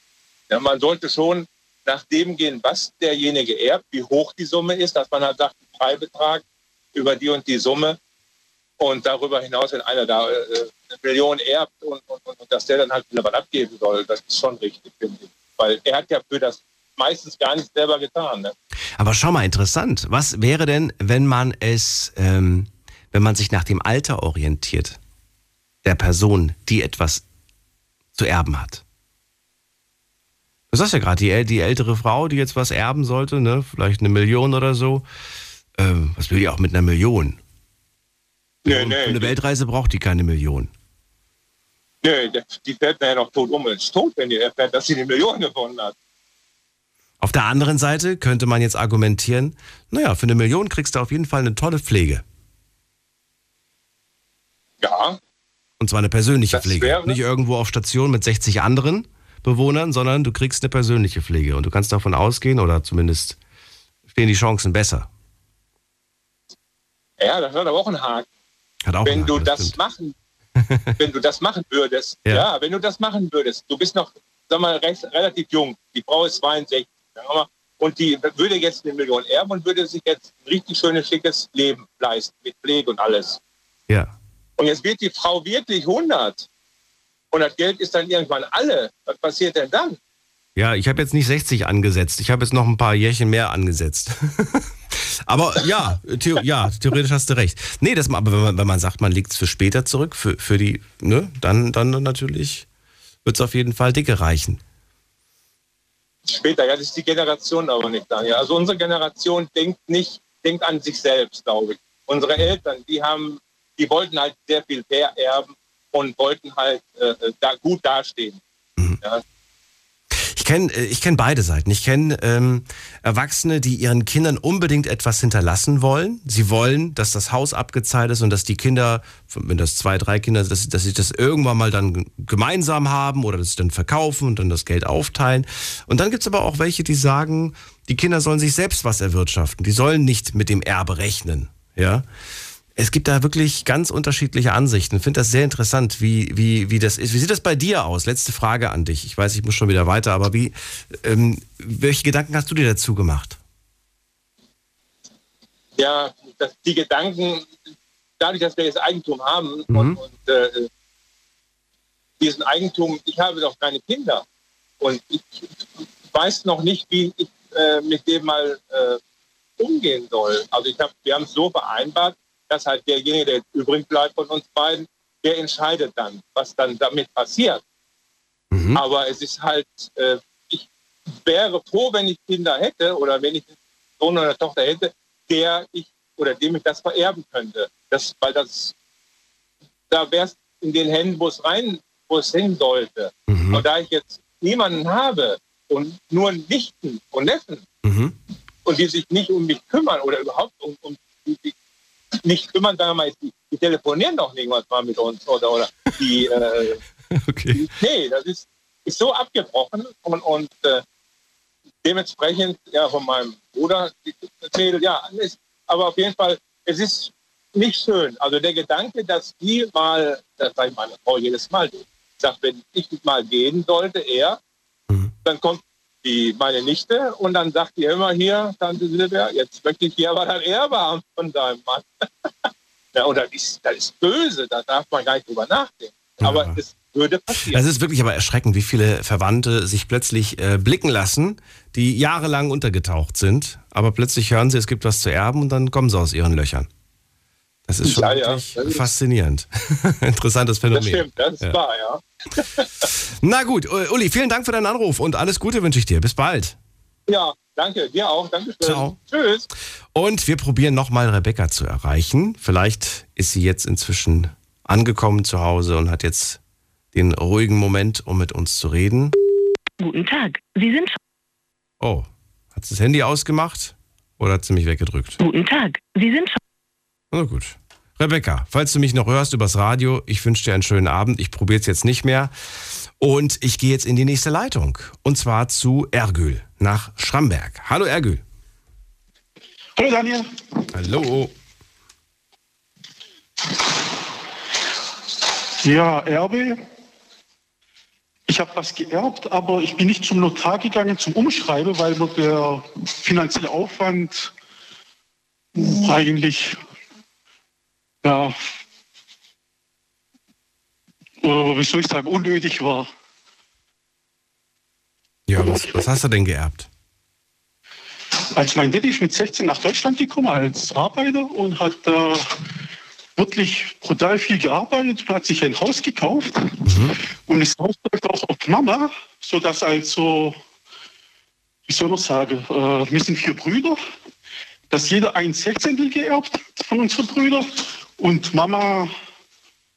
G: Ja, man sollte schon nach dem gehen, was derjenige erbt, wie hoch die Summe ist, dass man halt sagt, ein Freibetrag über die und die Summe und darüber hinaus, wenn einer da äh, eine Million erbt und, und, und, dass der dann halt wieder was abgeben soll, das ist schon richtig, finde ich. Weil er hat ja für das meistens gar nicht selber getan. Ne?
C: Aber schau mal, interessant. Was wäre denn, wenn man es, ähm, wenn man sich nach dem Alter orientiert, der Person, die etwas zu erben hat? Du sagst ja gerade, die, die ältere Frau, die jetzt was erben sollte, ne, vielleicht eine Million oder so. Ähm, was will die auch mit einer Million?
G: Nee,
C: Für
G: nee,
C: eine
G: die,
C: Weltreise braucht die keine Million.
G: nee, die- fällt mir ja noch tot um und ist tot, wenn die erfährt, dass sie eine Million gewonnen hat.
C: Auf der anderen Seite könnte man jetzt argumentieren, naja, für eine Million kriegst du auf jeden Fall eine tolle Pflege.
G: Ja,
C: Und zwar eine persönliche
G: Das
C: Pflege. Nicht irgendwo auf Station mit 60 anderen Bewohnern, sondern du kriegst eine persönliche Pflege. Und du kannst davon ausgehen, oder zumindest stehen die Chancen besser.
G: Ja, das hat aber auch einen Haken.
C: Hat auch
G: wenn
C: einen
G: du
C: Haken,
G: das
C: stimmt.
G: machen, *laughs* wenn du das machen würdest,
C: Ja.
G: ja. wenn du das machen würdest, du bist noch, sag mal, recht, relativ jung, die Frau ist 62, sagen wir mal, und die würde jetzt eine Million erben und würde sich jetzt ein richtig schönes, schickes Leben leisten, mit Pflege und alles.
C: Ja.
G: Und jetzt wird die Frau wirklich 100 und das Geld ist dann irgendwann alle. Was passiert denn dann?
C: Ja, ich habe jetzt nicht 60 angesetzt. Ich habe jetzt noch ein paar Jährchen mehr angesetzt. *laughs* aber ja, theo ja, theoretisch hast du recht. Nee, das, aber wenn man, wenn man sagt, man legt es für später zurück, für, für die, ne, dann, dann natürlich wird es auf jeden Fall dicke reichen.
G: Später, ja, das ist die Generation aber nicht da. Ja. Also unsere Generation denkt nicht, denkt an sich selbst, glaube ich. Unsere Eltern, die haben, die wollten halt sehr viel vererben und wollten halt äh, da gut dastehen. Ja.
C: Ich kenne ich kenn beide Seiten. Ich kenne ähm, Erwachsene, die ihren Kindern unbedingt etwas hinterlassen wollen. Sie wollen, dass das Haus abgezahlt ist und dass die Kinder, wenn das zwei, drei Kinder sind, dass, sie das irgendwann mal dann gemeinsam haben oder dass sie dann verkaufen und dann das Geld aufteilen. Und dann gibt's aber auch welche, die sagen, die Kinder sollen sich selbst was erwirtschaften. Die sollen nicht mit dem Erbe rechnen. Ja. Es gibt da wirklich ganz unterschiedliche Ansichten. Ich finde das sehr interessant, wie, wie, wie das ist. Wie sieht das bei dir aus? Letzte Frage an dich. Ich weiß, ich muss schon wieder weiter, aber wie, ähm, welche Gedanken hast du dir dazu gemacht?
G: ja, dass die Gedanken, dadurch, dass wir jetzt Eigentum haben
C: Mhm.
G: und, und äh, diesen Eigentum, ich habe doch keine Kinder und ich weiß noch nicht, wie ich äh, mit dem mal äh, umgehen soll. Also ich hab, wir haben es so vereinbart, dass halt derjenige, der übrig bleibt von uns beiden, der entscheidet dann, was dann damit passiert.
C: Mhm.
G: Aber es ist halt, äh, ich wäre froh, wenn ich Kinder hätte oder wenn ich einen Sohn oder eine Tochter hätte, der ich oder dem ich das vererben könnte. Das, weil das, da wäre es in den Händen, wo es rein, wo es hin sollte.
C: Mhm.
G: Und da ich jetzt niemanden habe und nur Nichten und Neffen
C: Mhm.
G: und die sich nicht um mich kümmern oder überhaupt um, um die, die nicht kümmern, sagen wir mal, die, die telefonieren doch irgendwas mal mit uns oder, oder die, äh, *laughs*
C: Okay.
G: nee, das ist, ist so abgebrochen und, und äh, dementsprechend ja von meinem Bruder Mädel, ja, ist, aber auf jeden Fall, es ist nicht schön. Also der Gedanke, dass die mal, das sage ich meine Frau jedes Mal, sagt, wenn ich mal gehen sollte, er,
C: Mhm.
G: dann kommt die, meine Nichte und dann sagt die immer hier, Tante Silvia, jetzt möchte ich hier aber das Erbe haben von deinem Mann. *laughs* ja, und das ist, das ist böse, da darf man gar nicht drüber nachdenken. Aber
C: Ja.
G: es würde passieren.
C: Es ist wirklich aber erschreckend, wie viele Verwandte sich plötzlich äh, blicken lassen, die jahrelang untergetaucht sind, aber plötzlich hören sie, es gibt was zu erben und dann kommen sie aus ihren Löchern. Das ist schon
G: Ja, ja,
C: wirklich
G: ist-
C: faszinierend. *laughs* Interessantes Phänomen.
G: Das stimmt, das ist
C: Ja.
G: wahr, ja. *laughs*
C: Na gut, Uli, vielen Dank für deinen Anruf und alles Gute wünsche ich dir. Bis bald.
G: Ja, danke, dir auch. Dankeschön.
C: Ciao.
G: Tschüss.
C: Und wir probieren nochmal Rebecca zu erreichen. Vielleicht ist sie jetzt inzwischen angekommen zu Hause und hat jetzt den ruhigen Moment, um mit uns zu reden.
H: Guten Tag. Sie sind.
C: Oh, hat sie das Handy ausgemacht oder hat sie mich weggedrückt?
H: Guten Tag. Sie sind.
C: Na gut. Rebecca, falls du mich noch hörst übers Radio, ich wünsche dir einen schönen Abend. Ich probiere es jetzt nicht mehr. Und ich gehe jetzt in die nächste Leitung. Und zwar zu Ergül nach Schramberg. Hallo Ergül.
I: Hallo Daniel.
C: Hallo.
I: Ja, Erbe. Ich habe was geerbt, aber ich bin nicht zum Notar gegangen zum Umschreiben, weil mir der finanzielle Aufwand eigentlich, ja, oder wie soll ich sagen, unnötig war.
C: Ja, was, was hast du denn geerbt?
I: Als mein Daddy ist mit 16 nach Deutschland gekommen als Arbeiter und hat da wirklich brutal viel gearbeitet und hat sich ein Haus gekauft. Und das Haus läuft auch auf Mama, sodass also, wie soll man sagen, äh, wir sind vier Brüder, dass jeder ein Sechzehntel geerbt hat von unseren Brüdern und Mama,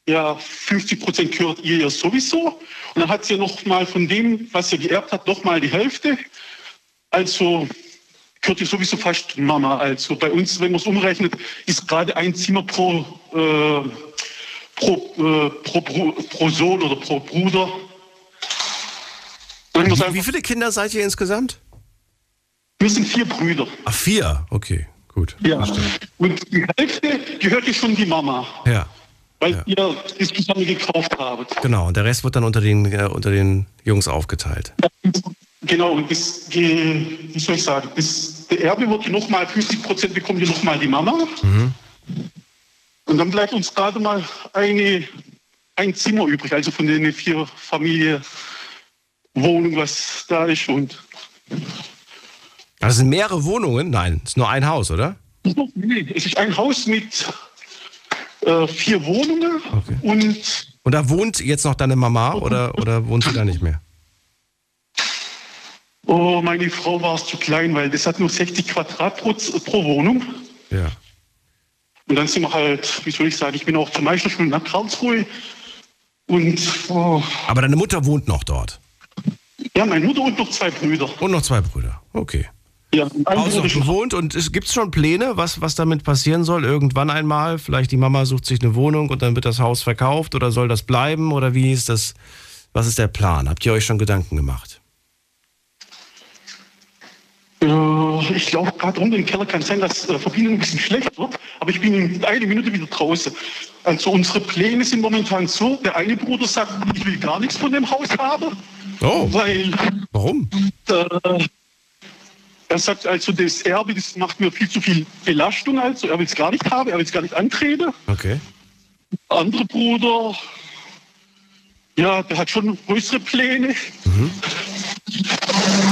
I: ja, 50 Prozent gehört ihr ja sowieso. Und dann hat sie noch mal von dem, was sie geerbt hat, noch mal die Hälfte also gehört ja sowieso fast Mama. Also bei uns, wenn man es umrechnet, ist gerade ein Zimmer pro, äh, pro, äh, pro, pro, pro Sohn oder pro Bruder.
C: Wie, wie viele Kinder seid ihr insgesamt?
I: Wir sind vier Brüder.
C: Ach, vier. Okay, gut.
I: Ja. Und die Hälfte gehört ja schon die Mama,
C: Ja,
I: weil
C: Ja.
I: ihr das zusammen gekauft habt.
C: genau. Und der Rest wird dann unter den, äh, unter den Jungs aufgeteilt.
I: Genau, und das, wie soll ich sagen, das, der Erbe wird nochmal, 50 Prozent bekommt ja nochmal die Mama. Und dann bleibt uns gerade mal eine, ein Zimmer übrig, also von den vier Familie Wohnung, was da ist. Und
C: Also sind mehrere Wohnungen? Nein, ist nur ein Haus, oder?
I: nee, es ist ein Haus mit äh, vier Wohnungen
C: Okay.
I: und
C: Und da wohnt jetzt noch deine Mama oder, oder wohnt sie da nicht mehr?
I: oh, meine Frau war es zu klein, weil das hat nur 60 Quadrat pro, pro Wohnung.
C: Ja.
I: Und dann sind wir halt, wie soll ich sagen, ich bin auch zur Meisterschule nach Karlsruhe. Und oh,
C: Aber deine Mutter wohnt noch dort.
I: ja, meine Mutter und noch zwei Brüder.
C: Und noch zwei Brüder. Okay.
I: Ja,
C: Haus
I: Bruder
C: noch bewohnt und gibt es schon Pläne, was, was damit passieren soll? Irgendwann einmal? Vielleicht die Mama sucht sich eine Wohnung und dann wird das Haus verkauft oder soll das bleiben? Oder wie ist das? Was ist der Plan? Habt ihr euch schon Gedanken gemacht?
I: Äh, ich glaube gerade unten im Keller kann sein, dass äh, Verbindung ein bisschen schlecht wird, aber ich bin in einer Minute wieder draußen. Also unsere Pläne sind momentan so, der eine Bruder sagt, ich will gar nichts von dem Haus haben,
C: Oh,
I: weil
C: warum?
I: äh, er sagt, also das Erbe, das macht mir viel zu viel Belastung, also er will es gar nicht haben, er will es gar nicht antreten.
C: Okay.
I: Der andere Bruder, ja, der hat schon größere Pläne.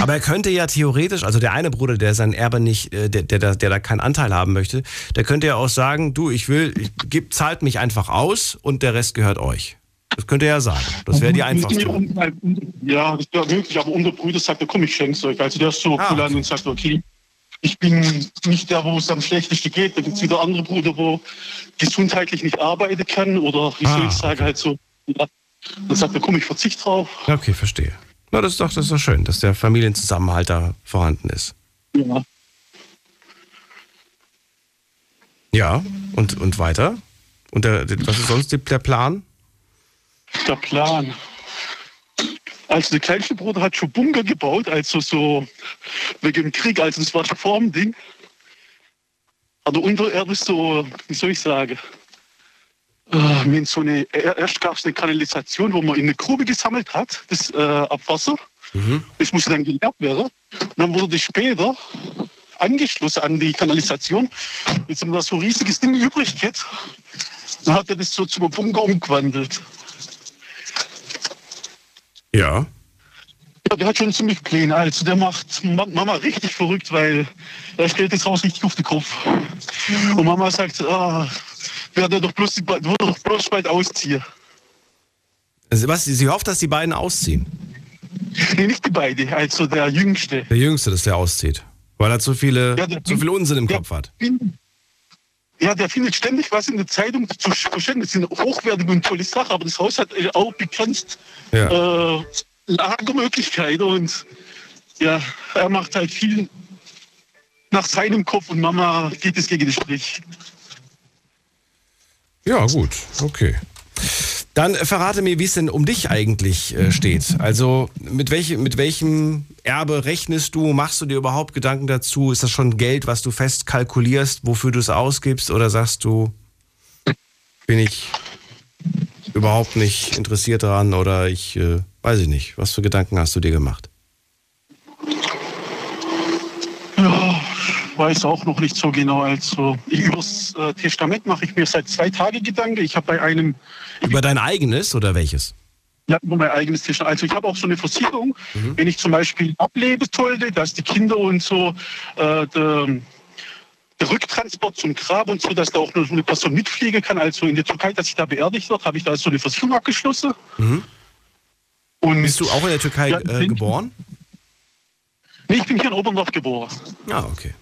C: Aber er könnte ja theoretisch, also der eine Bruder, der sein Erbe nicht, äh, der, der, da- der da keinen Anteil haben möchte, der könnte ja auch sagen, du, ich will, ich, gib, zahlt mich einfach aus und der Rest gehört euch. Das könnte er ja sagen. Das wäre die einfachste.
I: Ja, das wäre möglich, aber unser Bruder sagt, komm, ich schenk's euch. Also der ist so
C: Ah,
I: cool an und sagt, okay, ich bin nicht der, wo es am schlechtesten geht. Da gibt es wieder andere Brüder, wo gesundheitlich nicht arbeiten kann oder wie soll
C: Ah,
I: ich sagen, halt so. Ja. Dann sagt er, komm, ich verzichte drauf.
C: Okay, verstehe. Na, das ist doch, das ist doch schön, dass der Familienzusammenhalt da vorhanden ist.
I: Ja.
C: Ja, und, und weiter? Und der, was ist sonst der Plan?
I: Der Plan. Also der kleinste Bruder hat schon Bunker gebaut, also so wegen dem Krieg, also das war schon vor dem Ding. Aber unterirdisch so, wie soll ich sagen, äh, so eine, er- erst gab es eine Kanalisation, wo man in eine Grube gesammelt hat, das äh, Abwasser. Das musste dann geleert werden. Und dann wurde das später angeschlossen an die Kanalisation. Jetzt haben wir da so ein riesiges Ding übrig gehabt. Dann hat er das so zum Bunker umgewandelt.
C: Ja.
I: Ja, der hat schon ziemlich Pläne. Also der macht Ma- Mama richtig verrückt, weil er stellt das Haus richtig auf den Kopf. Und Mama sagt, ah, werde doch bloß, doch bloß bald ausziehen.
C: Also, Was, sie hofft, dass die beiden ausziehen.
I: Nee, nicht die beiden, also der Jüngste.
C: Der Jüngste, dass der auszieht. Weil er zu, viele,
I: Ja, der-
C: zu viel Unsinn im
I: der-
C: Kopf hat.
I: Ja, der findet ständig was in der Zeitung zu verschenken. Das sind hochwertige und tolle Sachen, aber das Haus hat äh, auch begrenzt
C: Ja.
I: äh, Lagermöglichkeiten und ja, er macht halt viel nach seinem Kopf und Mama geht es gegen den Strich.
C: Ja, gut, okay. Dann äh, verrate mir, wie es denn um dich eigentlich äh, steht. Also mit, welche, mit welchem Erbe rechnest du? Machst du dir überhaupt Gedanken dazu? Ist das schon Geld, was du fest kalkulierst, wofür du es ausgibst? Oder sagst du, bin ich überhaupt nicht interessiert daran oder ich äh, weiß ich nicht. Was für Gedanken hast du dir gemacht?
I: Ich weiß auch noch nicht so genau. Also ich, übers äh, Testament mache ich mir seit zwei Tagen Gedanken. Ich habe bei einem,
C: Über dein eigenes oder welches?
I: ja, über mein eigenes Testament. Also ich habe auch so eine Versicherung, wenn ich zum Beispiel ablebe sollte, dass die Kinder und so äh, der, der Rücktransport zum Grab und so, dass da auch nur so eine Person mitfliegen kann. Also in der Türkei, dass ich da beerdigt wird, habe ich da so eine Versicherung abgeschlossen.
C: Mhm.
I: Und
C: Bist du auch in der Türkei
I: Ja,
C: äh, geboren?
I: Nee, ich bin hier in Oberndorf geboren.
C: Ah, okay.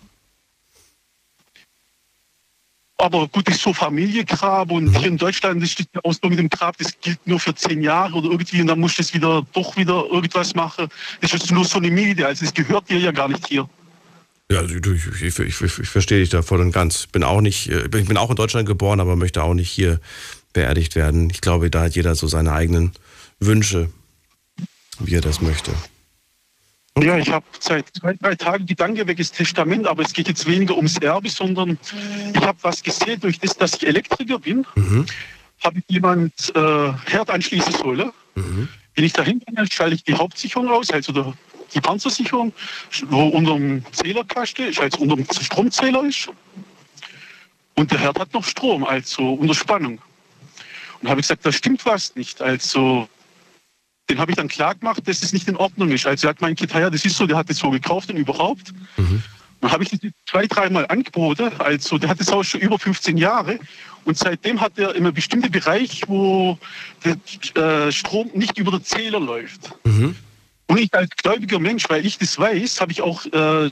I: Aber gut, das ist so Familiengrab und
C: Mhm.
I: hier in Deutschland ist die Ausbau mit dem Grab, das gilt nur für zehn Jahre oder irgendwie und dann musst du das wieder doch wieder irgendwas machen. Das ist nur so eine Miete, also es gehört dir ja gar nicht hier.
C: Ja, also ich, ich, ich, ich, ich verstehe dich da voll und ganz. Bin auch nicht, äh, ich bin auch in Deutschland geboren, aber möchte auch nicht hier beerdigt werden. Ich glaube, da hat jeder so seine eigenen Wünsche, wie er das möchte.
I: Ja, ich habe seit zwei, drei Tagen Gedanke weg das Testament, aber es geht jetzt weniger ums Erbe, sondern ich habe was gesehen, durch das, dass ich Elektriker bin,
C: Mhm.
I: habe ich jemand äh, Herd anschließen sollen.
C: Mhm.
I: Wenn ich dahin bin, schalte ich die Hauptsicherung aus, also der, die Panzersicherung, wo unter dem Zählerkasten ist, also unter dem Stromzähler ist. Und der Herd hat noch Strom, also unter Spannung. Und habe ich gesagt, da stimmt was nicht. Also den habe ich dann klar gemacht, dass es nicht in Ordnung ist. Also er hat mein Kind, ja, das ist so, der hat das so gekauft und überhaupt. Dann habe ich das zwei, dreimal angeboten. Also der hat das Haus schon über 15 Jahre. Und seitdem hat er immer bestimmte Bereich, wo der äh, Strom nicht über den Zähler läuft.
C: Mhm.
I: Und ich als gläubiger Mensch, weil ich das weiß, habe ich auch äh,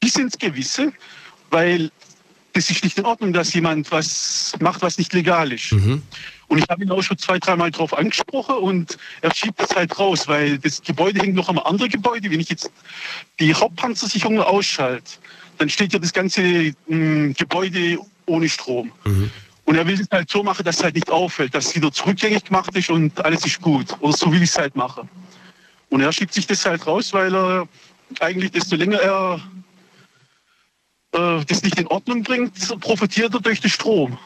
I: bis ins Gewisse, weil das ist nicht in Ordnung, dass jemand was macht, was nicht legal ist.
C: Mhm.
I: Und ich habe ihn auch schon zwei, dreimal drauf angesprochen und er schiebt das halt raus, weil das Gebäude hängt noch am anderen Gebäude. Wenn ich jetzt die Hauptpanzersicherung ausschalte, dann steht ja das ganze mh, Gebäude ohne Strom.
C: Mhm.
I: Und er will es halt so machen, dass es halt nicht auffällt, dass es wieder zurückgängig gemacht ist und alles ist gut. Oder so will ich es halt machen. Und er schiebt sich das halt raus, weil er eigentlich, desto länger er äh, das nicht in Ordnung bringt, profitiert er durch den Strom.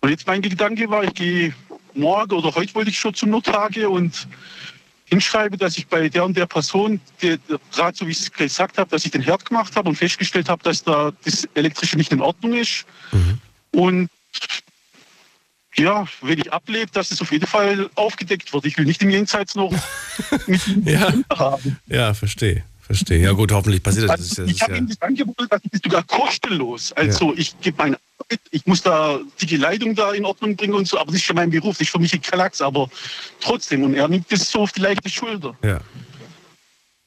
I: Und jetzt mein Gedanke war, ich gehe morgen oder heute wollte ich schon zum Notar gehen und hinschreibe, dass ich bei der und der Person, gerade so wie ich es gesagt habe, dass ich den Herd gemacht habe und festgestellt habe, dass da das Elektrische nicht in Ordnung ist. Und ja, wenn ich ablebe, dass es auf jeden Fall aufgedeckt wird. Ich will nicht im Jenseits noch *laughs* mit
C: Ja.
I: haben.
C: Ja, verstehe. Verstehe. Ja gut, hoffentlich passiert das. Ist,
I: Also, ich
C: ist
I: habe
C: ja,
I: ihm das angeboten, das sogar kostenlos. Also ich gebe meine Arbeit, ich muss da die Leitung da in Ordnung bringen und so, aber das ist ja mein Beruf, das ist für mich ein Klacks, aber trotzdem. Und er nimmt das so auf die leichte Schulter.
C: ja.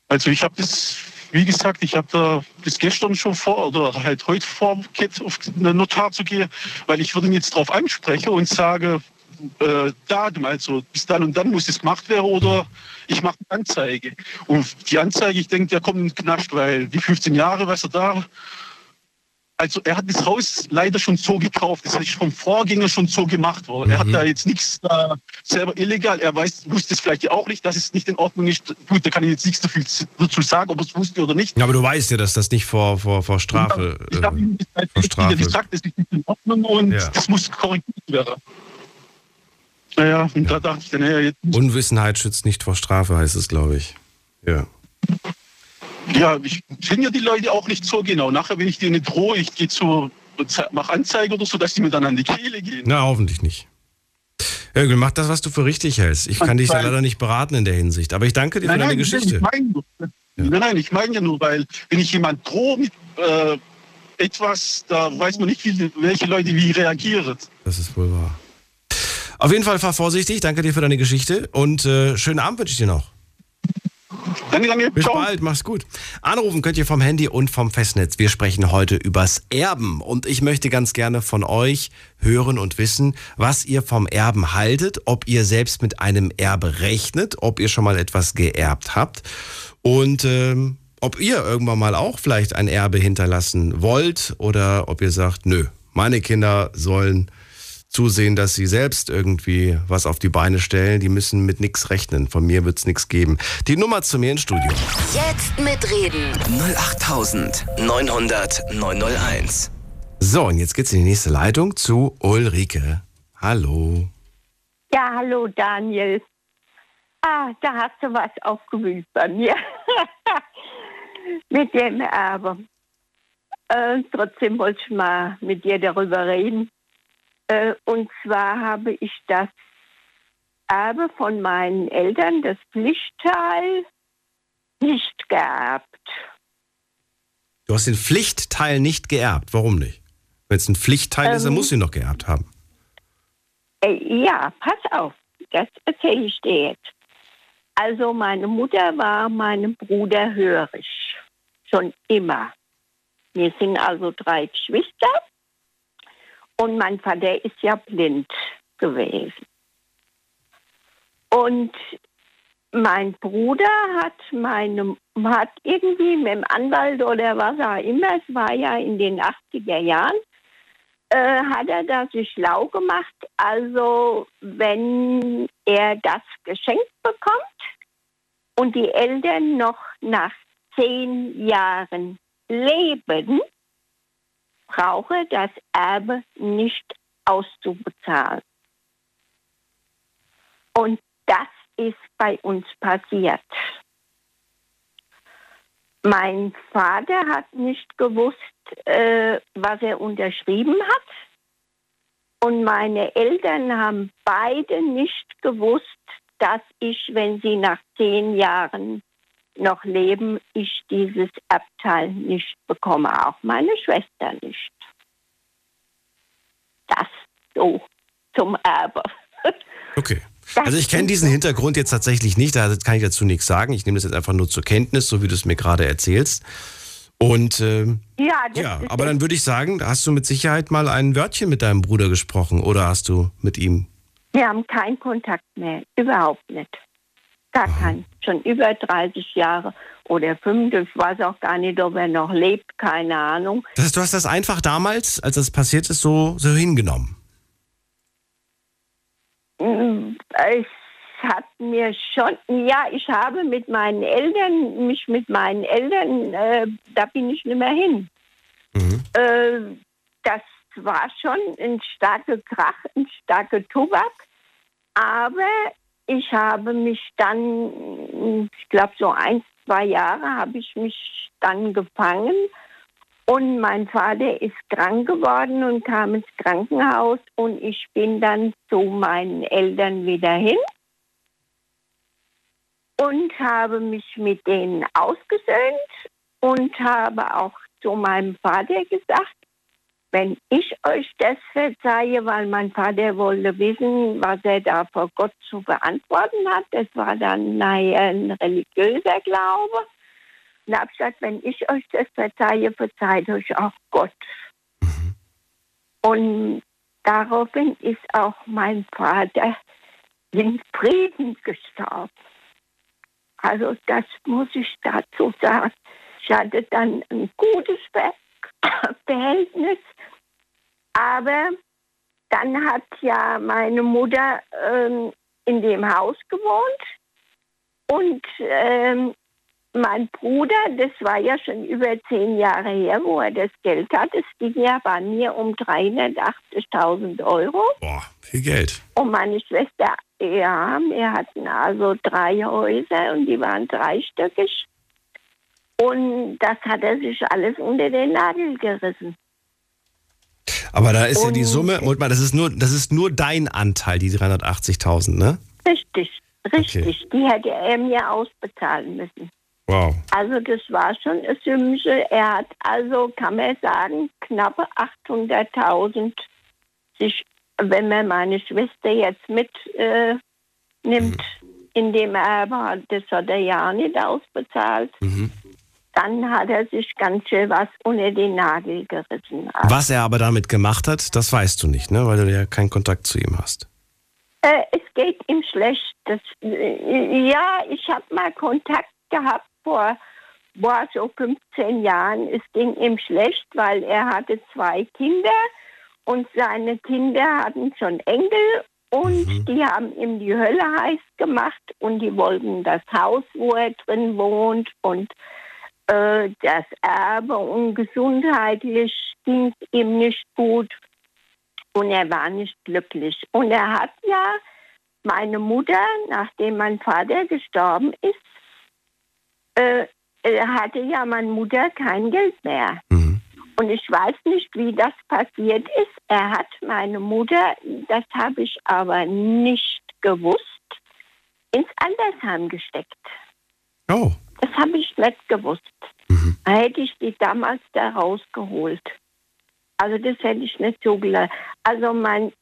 I: Also ich habe das, wie gesagt, ich habe da bis gestern schon vor oder halt heute vor, auf den Notar zu gehen, weil ich würde ihn jetzt darauf ansprechen und sage, äh, Datum, also bis dann und dann muss es gemacht werden oder ich mache eine Anzeige. Und die Anzeige, ich denke, der kommt in den Knast, weil die 15 Jahre, was er da also er hat das Haus leider schon so gekauft. Das ist vom Vorgänger schon so gemacht worden. Er hat da jetzt nichts äh, selber illegal. Er weiß, wusste es vielleicht auch nicht, dass es nicht in Ordnung ist. Gut, da kann ich jetzt nichts dazu sagen, ob er es wusste oder nicht.
C: Ja, aber du weißt ja, dass das nicht vor, vor, vor Strafe.
I: Ich habe
C: Äh,
I: ihm halt gesagt, das ist nicht in Ordnung und
C: Ja.
I: das muss korrigiert werden. Naja, und da dachte ich dann, naja, jetzt
C: Unwissenheit schützt nicht vor Strafe, heißt es, glaube ich. Ja.
I: Ja, ich kenne ja die Leute auch nicht so genau. Nachher, wenn ich denen drohe, ich gehe zu, mache Anzeige oder so, dass die mir dann an die Kehle gehen.
C: Na, hoffentlich nicht. Jürgen, mach das, was du für richtig hältst. Ich kann dich da leider nicht beraten in der Hinsicht. Aber ich danke dir für deine Geschichte.
I: Ich meine, nur- Nein, nein, ich meine ja nur, weil wenn ich jemand drohe mit äh, etwas, da weiß man nicht, wie, welche Leute wie reagieren.
C: Das ist wohl wahr. Auf jeden Fall fahr vorsichtig. Danke dir für deine Geschichte und äh, schönen Abend wünsche ich dir noch.
I: Danke, danke.
C: Bis
I: Ciao.
C: bald, mach's gut. Anrufen könnt ihr vom Handy und vom Festnetz. Wir sprechen heute übers Erben und ich möchte ganz gerne von euch hören und wissen, was ihr vom Erben haltet, ob ihr selbst mit einem Erbe rechnet, ob ihr schon mal etwas geerbt habt und ähm, ob ihr irgendwann mal auch vielleicht ein Erbe hinterlassen wollt oder ob ihr sagt, nö, meine Kinder sollen zusehen, dass sie selbst irgendwie was auf die Beine stellen. Die müssen mit nichts rechnen. Von mir wird's nichts geben. Die Nummer zu mir ins Studio.
B: Jetzt mitreden.
A: 08900 901.
C: So, und jetzt geht's in die nächste Leitung zu Ulrike. Hallo.
J: Ja, hallo Daniel. Ah, da hast du was aufgewühlt bei mir. *laughs* mit dem Erbe. Äh, trotzdem wollte ich mal mit dir darüber reden. Äh, und zwar habe ich das Erbe von meinen Eltern, das Pflichtteil, nicht geerbt.
C: Du hast den Pflichtteil nicht geerbt. Warum nicht? Wenn es ein Pflichtteil ist, dann
J: Ähm.
C: musst du ihn noch geerbt haben.
J: Äh, ja, pass auf, das erzähle ich dir jetzt. Also meine Mutter war meinem Bruder hörig. Schon immer. Wir sind also drei Geschwister Und mein Vater ist ja blind gewesen. Und mein Bruder hat meine hat irgendwie mit dem Anwalt oder was auch immer, es war ja in den 80er Jahren, äh, hat er das sich schlau gemacht. Also wenn er das geschenkt bekommt und die Eltern noch nach zehn Jahren leben, brauche das Erbe nicht auszubezahlen. Und das ist bei uns passiert. Mein Vater hat nicht gewusst, äh, was er unterschrieben hat. Und meine Eltern haben beide nicht gewusst, dass ich, wenn sie nach zehn Jahren noch leben, ich dieses Erbteil nicht bekomme. Auch meine Schwester nicht. Das so zum Erbe. *laughs*
C: Okay. Also ich kenne diesen Hintergrund jetzt tatsächlich nicht, da kann ich dazu nichts sagen. Ich nehme das jetzt einfach nur zur Kenntnis, so wie du es mir gerade erzählst. Und ähm,
J: Ja,
C: ja, aber dann würde ich sagen, hast du mit Sicherheit mal ein Wörtchen mit deinem Bruder gesprochen oder hast du mit ihm?
J: Wir haben keinen Kontakt mehr, überhaupt nicht. Gar keinen. Schon über 30 Jahre oder 5, ich weiß auch gar nicht, ob er noch lebt, keine Ahnung.
C: Das heißt, du hast das einfach damals, als das passiert ist, so, so hingenommen.
J: Mm, Ich hat mir schon, ja, ich habe mit meinen Eltern, mich mit meinen Eltern, äh, da bin ich nicht mehr hin. Äh, das war schon ein starker Krach, ein starker Tobak, aber ich habe mich dann, ich glaube so ein, zwei Jahre habe ich mich dann gefangen. Und mein Vater ist krank geworden und kam ins Krankenhaus. Und ich bin dann zu meinen Eltern wieder hin und habe mich mit denen ausgesöhnt und habe auch zu meinem Vater gesagt, wenn ich euch das verzeihe, weil mein Vater wollte wissen, was er da vor Gott zu verantworten hat. Das war dann naja, ein religiöser Glaube. Und habe gesagt, wenn ich euch das verzeihe, verzeiht euch auch Gott. Und daraufhin ist auch mein Vater in Frieden gestorben. Also das muss ich dazu sagen. Ich hatte dann ein gutes Ver Verhältnis, aber dann hat ja meine Mutter ähm, in dem Haus gewohnt und ähm, mein Bruder, das war ja schon über zehn Jahre her, wo er das Geld hat. Es ging ja bei mir um 380.000 Euro.
C: Boah, viel Geld.
J: Und meine Schwester, ja, wir hatten also drei Häuser und die waren dreistöckig. Und das hat er sich alles unter den Nagel gerissen.
C: Aber da ist ja die
J: Und-
C: Summe, Moment mal, das ist nur, das ist nur dein Anteil, die 380.000, ne?
J: Richtig, richtig. Die hätte er mir ausbezahlen müssen.
C: Wow.
J: Also das war schon eine Sümmche. Er hat also, kann man sagen, knappe 800.000 sich, wenn man meine Schwester jetzt mitnimmt, äh, nimmt, in dem Erbe, hat, das hat er ja nicht ausbezahlt, dann hat er sich ganz schön was unter den Nagel gerissen.
C: Was er aber damit gemacht hat, das weißt du nicht, ne? Weil du ja keinen Kontakt zu ihm hast.
J: Äh, es geht ihm schlecht. Das, äh, ja, ich habe mal Kontakt gehabt vor boah, so 15 Jahren. Es ging ihm schlecht, weil er hatte zwei Kinder und seine Kinder hatten schon Enkel und die haben ihm die Hölle heiß gemacht und die wollten das Haus, wo er drin wohnt und äh, das Erbe und gesundheitlich ging es ihm nicht gut und er war nicht glücklich. Und er hat ja meine Mutter, nachdem mein Vater gestorben ist, äh, hatte ja meine Mutter kein Geld mehr. Und ich weiß nicht, wie das passiert ist. Er hat meine Mutter, das habe ich aber nicht gewusst, ins Altersheim gesteckt.
C: Oh.
J: Das habe ich nicht gewusst. Da hätte ich die damals da rausgeholt. Also das hätte ich nicht zugelassen. Also mein,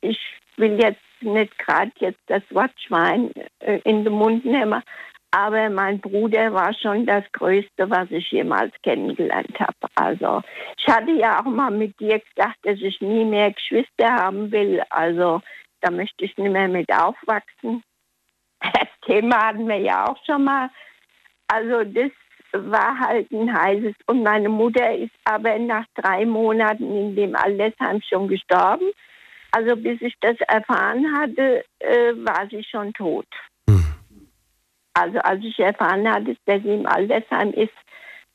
J: ich will jetzt nicht gerade jetzt das Wort Schwein äh, in den Mund nehmen, Aber mein Bruder war schon das Größte, was ich jemals kennengelernt habe. Also ich hatte ja auch mal mit dir gesagt, dass ich nie mehr Geschwister haben will. Also da möchte ich nicht mehr mit aufwachsen. *laughs* Das Thema hatten wir ja auch schon mal. Also das war halt ein heißes. Und meine Mutter ist aber nach drei Monaten in dem Altersheim schon gestorben. Also bis ich das erfahren hatte, äh, war sie schon tot. Also als ich erfahren hatte, dass sie im Altersheim ist,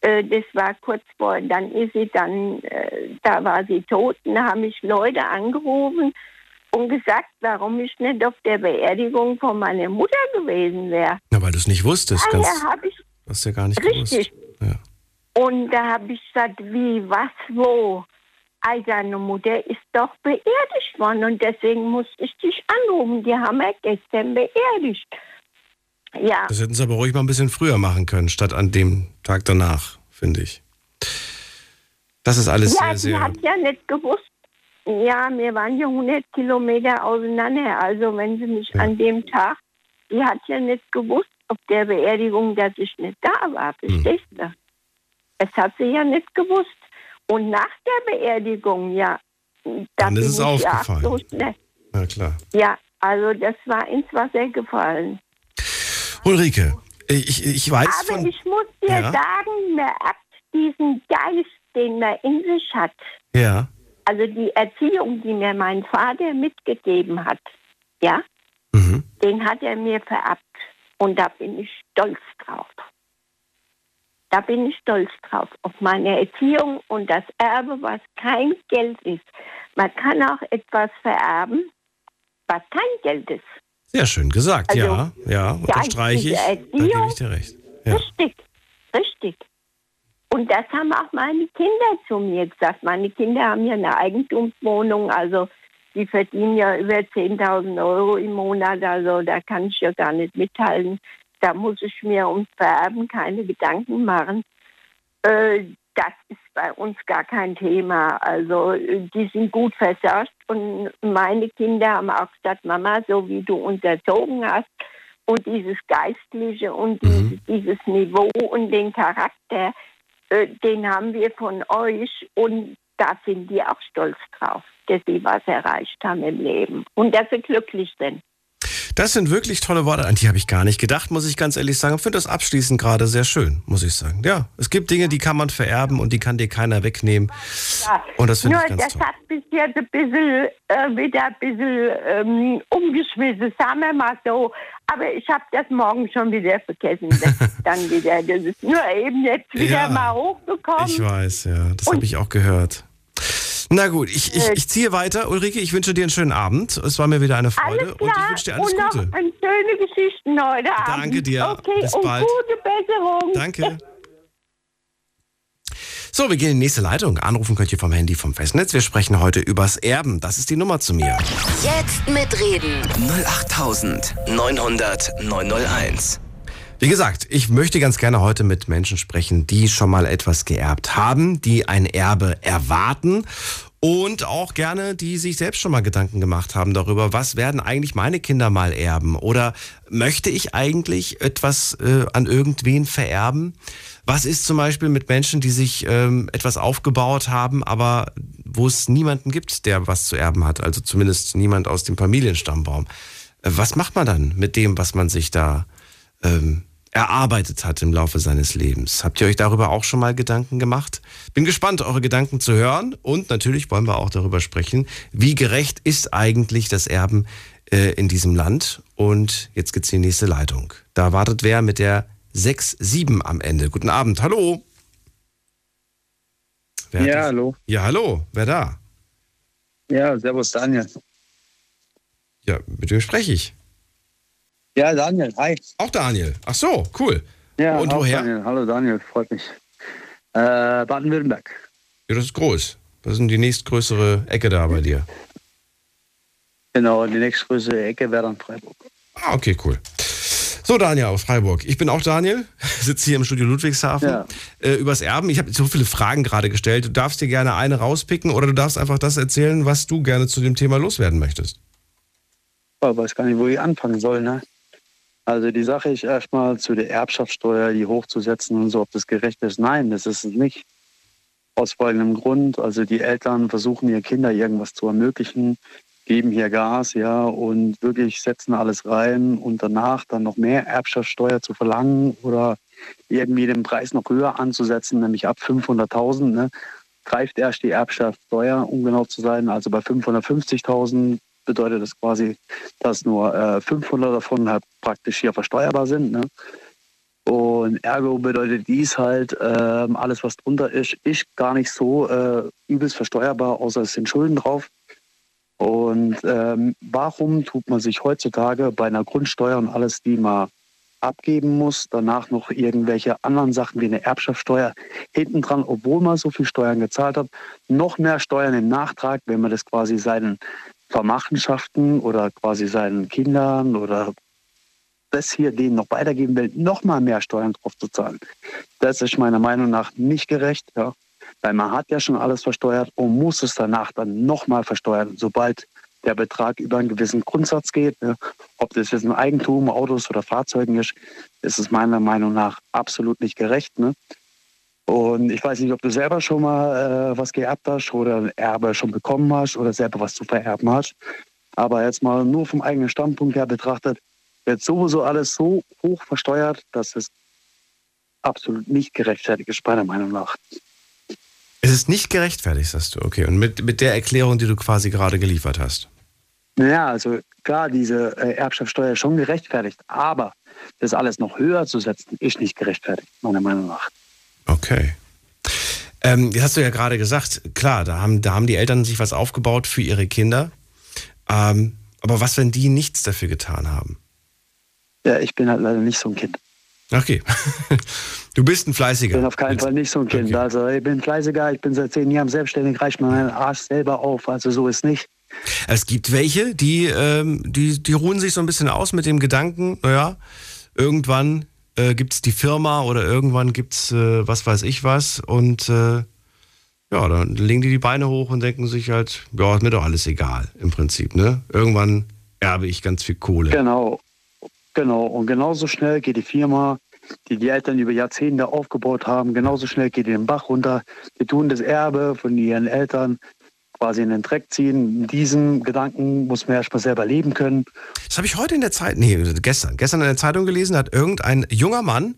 J: äh, das war kurz vor, dann ist sie dann, äh, da war sie tot. Und da haben mich Leute angerufen und gesagt, warum ich nicht auf der Beerdigung von meiner Mutter gewesen wäre.
C: Na, weil du es nicht wusstest.
J: Ah,
C: Ganz,
J: ja, habe ich
C: hast du ja gar nicht
J: Richtig.
C: gewusst.
J: Und da habe ich gesagt, wie, was, wo? Ei, deine Mutter ist doch beerdigt worden und deswegen musste ich dich anrufen. Die haben wir gestern beerdigt. Ja,
C: Das hätten sie aber ruhig mal ein bisschen früher machen können, statt an dem Tag danach, finde ich. Das ist alles
J: ja
C: sehr,
J: die
C: sehr.
J: hat ja nicht gewusst. Ja, wir waren ja 100 Kilometer auseinander. Also wenn sie mich an dem Tag, die hat ja nicht gewusst auf der Beerdigung, dass ich nicht da war.
C: Hm.
J: Verstehst du? Das hat sie ja nicht gewusst. Und nach der Beerdigung, ja, da
C: Dann ist es
J: ich ja
C: aufgefallen.
J: so schnell.
C: Na klar.
J: Ja, also das war ins Wasser gefallen.
C: Ulrike, ich, ich weiß
J: Aber
C: von.
J: ich muss dir
C: Ja.
J: sagen, man hat diesen Geist, den man in sich hat,
C: Ja.
J: Also die Erziehung, die mir mein Vater mitgegeben hat, ja,
C: Mhm.
J: den hat er mir vererbt. Und da bin ich stolz drauf. Da bin ich stolz drauf, auf meine Erziehung und das Erbe, was kein Geld ist. Man kann auch etwas vererben, was kein Geld ist.
C: Sehr schön gesagt,
J: Also,
C: ja. Ja, unterstreiche ich. Da gebe ich dir recht. Ja.
J: Richtig, richtig. Und das haben auch meine Kinder zu mir gesagt. Meine Kinder haben ja eine Eigentumswohnung, also die verdienen ja über 10.000 Euro im Monat, also da kann ich ja gar nicht mithalten. Da muss ich mir ums Vererben keine Gedanken machen. Äh, das ist bei uns gar kein Thema. Also äh, die sind gut versorgt und meine Kinder haben auch gesagt, Mama, so wie du uns erzogen hast und dieses Geistliche und dieses, dieses Niveau und den Charakter, äh, den haben wir von euch und da sind die auch stolz drauf, dass sie was erreicht haben im Leben und dass sie glücklich sind.
C: Das sind wirklich tolle Worte, an die habe ich gar nicht gedacht, muss ich ganz ehrlich sagen. Ich finde das abschließend gerade sehr schön, muss ich sagen. Ja, es gibt Dinge, die kann man vererben und die kann dir keiner wegnehmen.
J: Ja,
C: Und das finde ich ganz
J: das
C: toll.
J: hat bis jetzt ein bisschen, äh, wieder ein bisschen ähm, umgeschmissen, sagen wir mal so. Aber ich habe das morgen schon wieder vergessen. Das *laughs* ist dann wieder, das ist nur eben jetzt wieder
C: Ja,
J: mal hochgekommen.
C: Ich weiß, ja, das habe ich auch gehört. Na gut, ich, ich, ich ziehe weiter. Ulrike, ich wünsche dir einen schönen Abend. Es war mir wieder eine Freude
J: Alles
C: und ich
J: klar.
C: wünsche dir alles
J: und noch
C: Gute.
J: eine schöne Geschichten heute Abend.
C: Danke dir.
J: Okay,
C: Bis
J: und
C: bald.
J: gute Besserung.
C: Danke. So, wir gehen in die nächste Leitung. Anrufen könnt ihr vom Handy vom Festnetz. Wir sprechen heute übers Erben. Das ist die Nummer zu mir.
B: Jetzt mitreden.
A: 08900 901.
C: Wie gesagt, ich möchte ganz gerne heute mit Menschen sprechen, die schon mal etwas geerbt haben, die ein Erbe erwarten und auch gerne, die sich selbst schon mal Gedanken gemacht haben darüber, was werden eigentlich meine Kinder mal erben oder möchte ich eigentlich etwas äh, an irgendwen vererben? Was ist zum Beispiel mit Menschen, die sich ähm, etwas aufgebaut haben, aber wo es niemanden gibt, der was zu erben hat, also zumindest niemand aus dem Familienstammbaum? Äh, was macht man dann mit dem, was man sich da ähm, erarbeitet hat im Laufe seines Lebens. Habt ihr euch darüber auch schon mal Gedanken gemacht? Bin gespannt, eure Gedanken zu hören und natürlich wollen wir auch darüber sprechen, wie gerecht ist eigentlich das Erben äh, in diesem Land. Und jetzt geht's in die nächste Leitung. Da wartet wer mit der 6-7 am Ende. Guten Abend, hallo. Wer
K: Ja, hallo.
C: Ja, hallo, wer da?
K: Ja, servus Daniel.
C: Ja, mit wem spreche ich?
K: Ja, Daniel, hi.
C: Auch Daniel. Ach so, cool.
K: Ja,
C: Und woher?
K: Daniel. Hallo Daniel, freut mich. Äh, Baden-Württemberg.
C: Ja, das ist groß. Das ist die nächstgrößere Ecke da bei dir.
K: Genau, die nächstgrößere Ecke wäre dann Freiburg.
C: Ah, okay, cool. So, Daniel aus Freiburg. Ich bin auch Daniel, *laughs* sitze hier im Studio Ludwigshafen.
K: Ja.
C: Äh, übers Erben. Ich habe so viele Fragen gerade gestellt. Du darfst dir gerne eine rauspicken oder du darfst einfach das erzählen, was du gerne zu dem Thema loswerden möchtest.
K: Ich weiß gar nicht, wo ich anfangen soll, ne? Also die Sache ist erstmal zu der Erbschaftssteuer, die hochzusetzen und so, ob das gerecht ist. Nein, das ist es nicht. Aus folgendem Grund. Also die Eltern versuchen ihr Kinder irgendwas zu ermöglichen, geben hier Gas, ja, und wirklich setzen alles rein und danach dann noch mehr Erbschaftssteuer zu verlangen oder irgendwie den Preis noch höher anzusetzen, nämlich ab 500.000, ne, greift erst die Erbschaftssteuer, um genau zu sein. Also bei 550.000 bedeutet das quasi, dass nur äh, 500 davon halt praktisch hier versteuerbar sind. Ne? Und ergo bedeutet dies halt, äh, alles was drunter ist, ist gar nicht so äh, übelst versteuerbar, außer es sind Schulden drauf. Und ähm, warum tut man sich heutzutage bei einer Grundsteuer und alles, die man abgeben muss, danach noch irgendwelche anderen Sachen wie eine Erbschaftssteuer hinten dran, obwohl man so viel Steuern gezahlt hat, noch mehr Steuern im Nachtrag, wenn man das quasi seinen Vermachenschaften oder quasi seinen Kindern oder das hier denen noch weitergeben will, noch mal mehr Steuern drauf zu zahlen. Das ist meiner Meinung nach nicht gerecht, ja. Weil man hat ja schon alles versteuert und muss es danach dann noch mal versteuern, sobald der Betrag über einen gewissen Grundsatz geht. Ne? Ob das jetzt ein Eigentum, Autos oder Fahrzeugen ist, ist es meiner Meinung nach absolut nicht gerecht. Ne? Und ich weiß nicht, ob du selber schon mal äh, was geerbt hast oder ein Erbe schon bekommen hast oder selber was zu vererben hast. Aber jetzt mal nur vom eigenen Standpunkt her betrachtet, wird sowieso alles so hoch versteuert, dass es absolut nicht gerechtfertigt ist, meiner Meinung nach.
C: Es ist nicht gerechtfertigt, sagst du. Okay, und mit, mit der Erklärung, die du quasi gerade geliefert hast.
K: Naja, also klar, diese äh, Erbschaftssteuer ist schon gerechtfertigt, aber das alles noch höher zu setzen, ist nicht gerechtfertigt, meiner Meinung nach.
C: Okay. Ähm, jetzt hast du ja gerade gesagt, klar, da haben, da haben die Eltern sich was aufgebaut für ihre Kinder. Ähm, aber was, wenn die nichts dafür getan haben?
K: Ja, ich bin halt leider nicht so ein Kind.
C: Okay. *laughs* Du bist ein Fleißiger.
K: Ich bin auf keinen Fall nicht so ein Kind. Okay. Also ich bin fleißiger, ich bin seit zehn Jahren selbstständig, reicht mir meinen Arsch selber auf. Also so ist nicht.
C: Es gibt welche, die, ähm, die, die ruhen sich so ein bisschen aus mit dem Gedanken, naja, irgendwann äh, gibt es die Firma oder irgendwann gibt es äh, was weiß ich was und äh, ja, dann legen die die Beine hoch und denken sich halt, ja, ist mir doch alles egal im Prinzip, ne? Irgendwann erbe ich ganz viel Kohle.
K: Genau, genau. Und genauso schnell geht die Firma die die Eltern über Jahrzehnte aufgebaut haben. Genauso schnell geht die den Bach runter. Die tun das Erbe von ihren Eltern quasi in den Dreck ziehen. In diesem Gedanken muss man erstmal selber leben können.
C: Das habe ich heute in der Zeit, nee, gestern, gestern in der Zeitung gelesen, hat irgendein junger Mann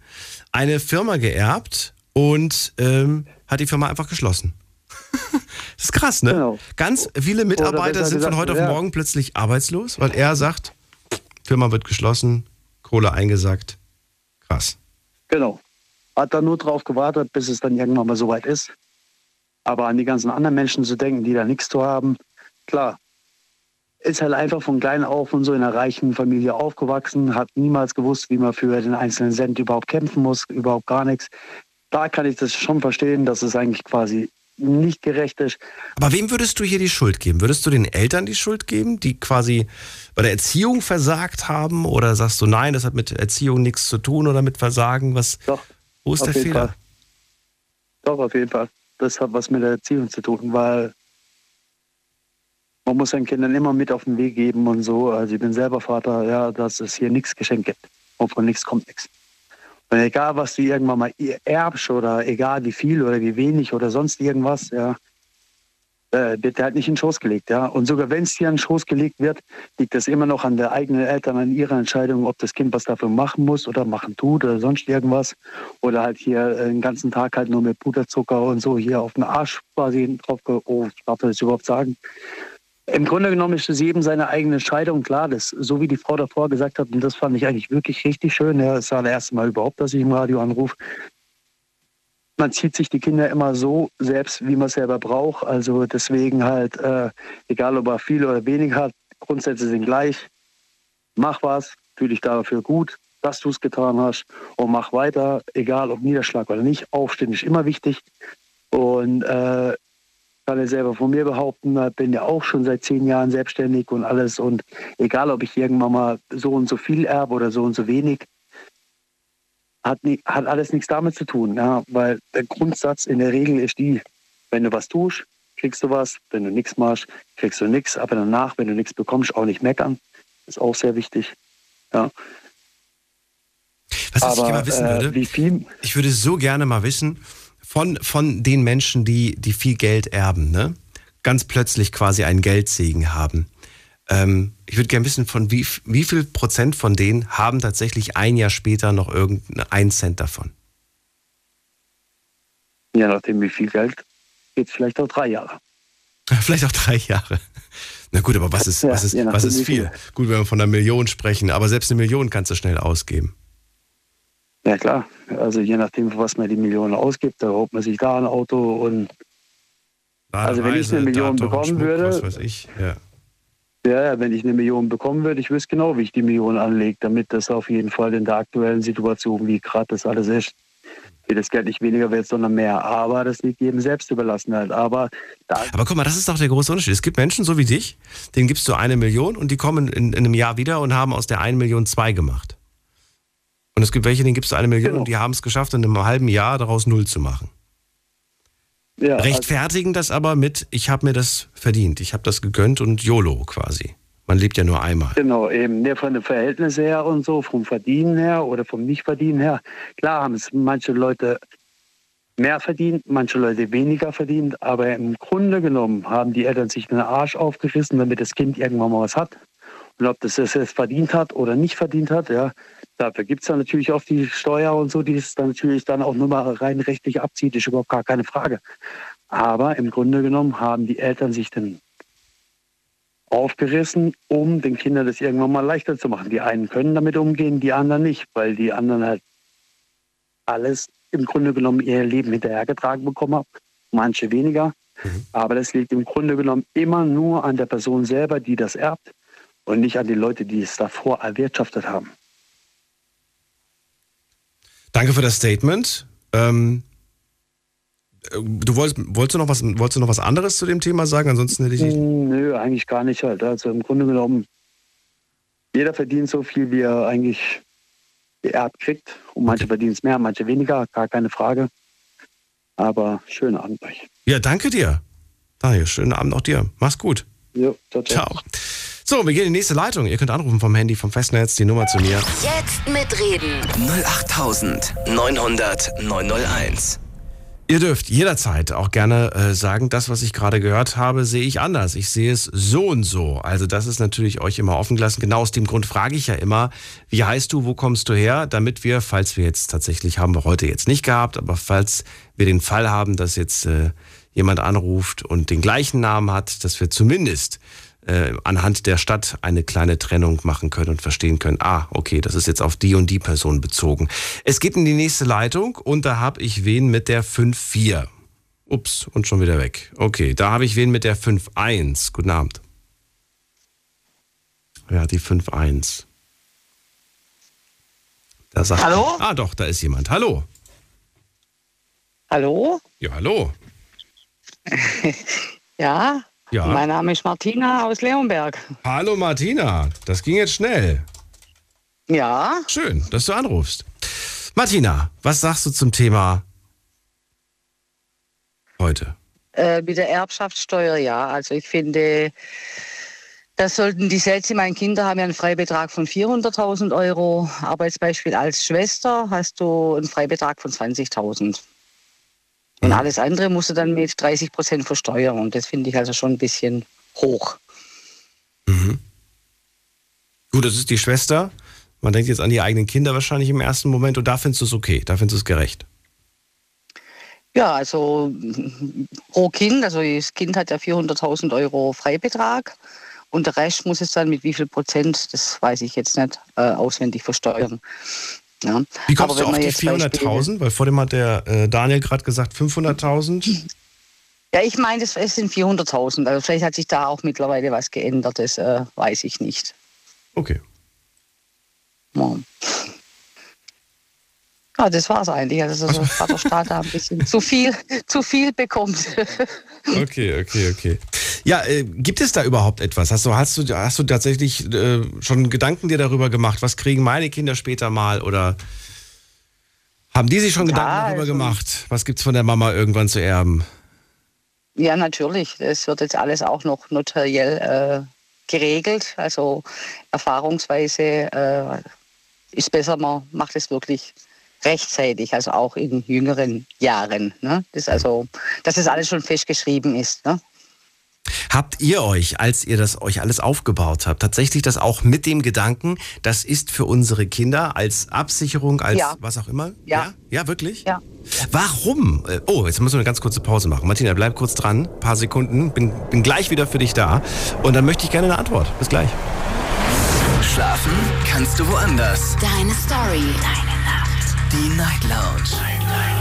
C: eine Firma geerbt und ähm, hat die Firma einfach geschlossen. *laughs* das ist krass, ne? Genau. Ganz viele Mitarbeiter sind von heute auf morgen plötzlich arbeitslos, weil er sagt, Firma wird geschlossen, Kohle eingesackt. Krass.
K: Genau. Hat dann nur drauf gewartet, bis es dann irgendwann mal soweit ist. Aber an die ganzen anderen Menschen zu denken, die da nichts zu haben, klar. Ist halt einfach von klein auf und so in einer reichen Familie aufgewachsen, hat niemals gewusst, wie man für den einzelnen Cent überhaupt kämpfen muss, überhaupt gar nichts. Da kann ich das schon verstehen, dass es eigentlich quasi nicht gerecht ist.
C: Aber wem würdest du hier die Schuld geben? Würdest du den Eltern die Schuld geben, die quasi bei der Erziehung versagt haben? Oder sagst du, nein, das hat mit Erziehung nichts zu tun oder mit Versagen? Was,
K: Doch.
C: Wo ist der Fehler?
K: Fall. Doch, auf jeden Fall. Das hat was mit der Erziehung zu tun, weil man muss seinen Kindern immer mit auf den Weg geben und so. Also ich bin selber Vater, ja, dass es hier nichts geschenkt gibt. Und von nichts kommt nichts. Und egal, was du irgendwann mal erbst oder egal wie viel oder wie wenig oder sonst irgendwas, ja, äh, wird halt nicht in den Schoß gelegt. Ja? Und sogar wenn es dir in den Schoß gelegt wird, liegt das immer noch an der eigenen Eltern, an ihrer Entscheidung, ob das Kind was dafür machen muss oder machen tut oder sonst irgendwas. Oder halt hier den ganzen Tag halt nur mit Puderzucker und so hier auf den Arsch quasi drauf, oh, darf das überhaupt sagen? Im Grunde genommen ist es jedem seine eigene Entscheidung. Klar, das, so wie die Frau davor gesagt hat, und das fand ich eigentlich wirklich richtig schön. Ja, das war das erste Mal überhaupt, dass ich im Radio anrufe. Man zieht sich die Kinder immer so selbst, wie man es selber braucht. Also deswegen halt, äh, egal ob er viel oder wenig hat, Grundsätze sind gleich. Mach was, fühle dich dafür gut, dass du es getan hast und mach weiter, egal ob Niederschlag oder nicht. Aufstehen ist immer wichtig. Und äh, kann ich selber von mir behaupten, bin ja auch schon seit zehn Jahren selbstständig und alles. Und egal, ob ich irgendwann mal so und so viel erbe oder so und so wenig, hat, nie, hat alles nichts damit zu tun. Ja? Weil der Grundsatz in der Regel ist die, wenn du was tust, kriegst du was. Wenn du nichts machst, kriegst du nichts. Aber danach, wenn du nichts bekommst, auch nicht meckern. Ist auch sehr wichtig. Ja.
C: Was
K: Aber,
C: ich gerne mal wissen
K: äh,
C: würde,
K: wie viel,
C: ich würde so gerne mal wissen, von, von den Menschen, die, die viel Geld erben, ne? ganz plötzlich quasi einen Geldsegen haben. Ähm, ich würde gerne wissen, von wie, wie viel Prozent von denen haben tatsächlich ein Jahr später noch irgendeinen Cent davon?
K: je nachdem wie viel Geld, geht es vielleicht auch drei Jahre. *laughs*
C: Vielleicht auch drei Jahre. Na gut, aber was ist,
K: Ja,
C: was ist, was ist
K: viel.
C: viel? Gut, wenn wir von einer Million sprechen, aber selbst eine Million kannst du schnell ausgeben.
K: Ja klar, also je nachdem, für was man die Millionen ausgibt, da holt man sich da ein Auto und Also wenn ich eine Million
C: Datum,
K: bekommen
C: Schmuck,
K: würde-
C: Was weiß ich. Ja.
K: ja, ja, wenn ich eine Million bekommen würde, ich wüsste genau, wie ich die Million anlege, damit das auf jeden Fall in der aktuellen Situation, wie gerade das alles ist, wie das Geld nicht weniger wird, sondern mehr. Aber das liegt jedem selbst überlassen halt. Aber da
C: Aber guck mal, das ist doch der große Unterschied. Es gibt Menschen so wie dich, denen gibst du eine Million und die kommen in, in einem Jahr wieder und haben aus der einen Million zwei gemacht. Und es gibt welche, denen gibst du eine Million
K: Genau.
C: und die haben es geschafft, in einem halben Jahr daraus null zu machen.
K: Ja, also,
C: Rechtfertigen das aber mit, ich habe mir das verdient, ich habe das gegönnt und YOLO quasi. Man lebt ja nur einmal.
K: Genau, eben ne, von den Verhältnissen her und so, vom Verdienen her oder vom Nichtverdienen her. Klar haben es manche Leute mehr verdient, manche Leute weniger verdient, aber im Grunde genommen haben die Eltern sich den Arsch aufgerissen, damit das Kind irgendwann mal was hat. Und ob das es verdient hat oder nicht verdient hat, ja, dafür gibt es dann natürlich auch die Steuer und so, die es dann natürlich dann auch nur mal rein rechtlich abzieht, ist überhaupt gar keine Frage. Aber im Grunde genommen haben die Eltern sich den aufgerissen, um den Kindern das irgendwann mal leichter zu machen. Die einen können damit umgehen, die anderen nicht, weil die anderen halt alles im Grunde genommen ihr Leben hinterhergetragen bekommen haben, manche weniger. Aber das liegt im Grunde genommen immer nur an der Person selber, die das erbt und nicht an die Leute, die es davor erwirtschaftet haben.
C: Danke für das Statement. Ähm, äh, du wolltest, wolltest, du noch was, wolltest du noch was anderes zu dem Thema sagen? Ansonsten hätte ich nicht.
K: Nö, eigentlich gar nicht halt. Also im Grunde genommen, jeder verdient so viel, wie er eigentlich geerbt kriegt. Und manche verdienen es mehr, manche weniger, gar keine Frage. Aber schönen Abend euch.
C: Ja, danke dir. Daniel, schönen Abend auch dir. Mach's gut.
K: Jo, ciao, ciao.
C: Ciao. So, wir gehen in die nächste Leitung. Ihr könnt anrufen vom Handy, vom Festnetz, die Nummer zu mir.
B: Jetzt mitreden.
A: 08900 901.
C: Ihr dürft jederzeit auch gerne äh, sagen, das, was ich gerade gehört habe, sehe ich anders. Ich sehe es so und so. Also das ist natürlich euch immer offen gelassen. Genau aus dem Grund frage ich ja immer, wie heißt du, wo kommst du her, damit wir, falls wir jetzt tatsächlich, haben wir heute jetzt nicht gehabt, aber falls wir den Fall haben, dass jetzt äh, jemand anruft und den gleichen Namen hat, dass wir zumindest äh, anhand der Stadt eine kleine Trennung machen können und verstehen können, ah, okay, das ist jetzt auf die und die Person bezogen. Es geht in die nächste Leitung und da habe ich wen mit der 5-4. Ups, und schon wieder weg. Okay, da habe ich wen mit der 5-1. Guten Abend. Ja, die 5-1. Da sagt
L: Hallo?
C: Ah, doch, da ist jemand. Hallo.
L: Hallo?
C: Ja, hallo. *laughs*
L: Ja?
C: Ja.
L: Mein Name ist Martina aus Leonberg.
C: Hallo Martina. Das ging jetzt schnell.
L: Ja?
C: Schön, dass du anrufst. Martina, was sagst du zum Thema heute?
L: Äh, mit der Erbschaftssteuer, ja. Also ich finde, das sollten die Sätze, meine Kinder haben ja einen Freibetrag von 400.000 Euro. Arbeitsbeispiel als Schwester hast du einen Freibetrag von 20.000. Und alles andere musst du dann mit 30 Prozent versteuern. Und das finde ich also schon ein bisschen hoch.
C: Gut, das ist die Schwester. Man denkt jetzt an die eigenen Kinder wahrscheinlich im ersten Moment und da findest du es okay, da findest du es gerecht.
L: Ja, also mm, pro Kind, also das Kind hat ja 400.000 Euro Freibetrag und der Rest muss es dann mit wie viel Prozent, das weiß ich jetzt nicht, äh, auswendig versteuern. Ja.
C: Wie kommst du auf die
L: man jetzt Beispiele-
C: 400.000? Weil vor dem hat der äh, Daniel gerade gesagt 500.000.
L: Ja, ich meine, das es sind 400.000. Also vielleicht hat sich da auch mittlerweile was geändert, das äh, weiß ich nicht.
C: Okay.
L: Ja. Ja, das war es eigentlich. Also so *laughs* Vater Staat da ein bisschen zu viel, zu viel bekommt.
C: Okay, okay, okay. Ja, äh, gibt es da überhaupt etwas? Hast du, hast du, hast du tatsächlich äh, schon Gedanken dir darüber gemacht? Was kriegen meine Kinder später mal? Oder haben die sich schon
L: Ja,
C: Gedanken darüber
L: also-
C: gemacht? Was gibt's von der Mama irgendwann zu erben?
L: Ja, natürlich. Es wird jetzt alles auch noch notariell äh, geregelt. Also erfahrungsweise äh, ist besser, man macht es wirklich rechtzeitig, also auch in jüngeren Jahren. Ne? Das also, dass das alles schon festgeschrieben ist. Ne?
C: Habt ihr euch, als ihr das euch alles aufgebaut habt, tatsächlich das auch mit dem Gedanken, das ist für unsere Kinder als Absicherung, als
L: Ja.
C: was auch immer?
L: Ja.
C: Ja, ja wirklich?
L: Ja.
C: Warum? Äh, Oh, jetzt müssen wir eine ganz kurze Pause machen. Martina, bleib kurz dran, paar Sekunden, bin, bin gleich wieder für dich da und dann möchte ich gerne eine Antwort. Bis gleich.
A: Schlafen kannst du woanders.
B: Deine Story. Deine.
A: Die Night Lounge.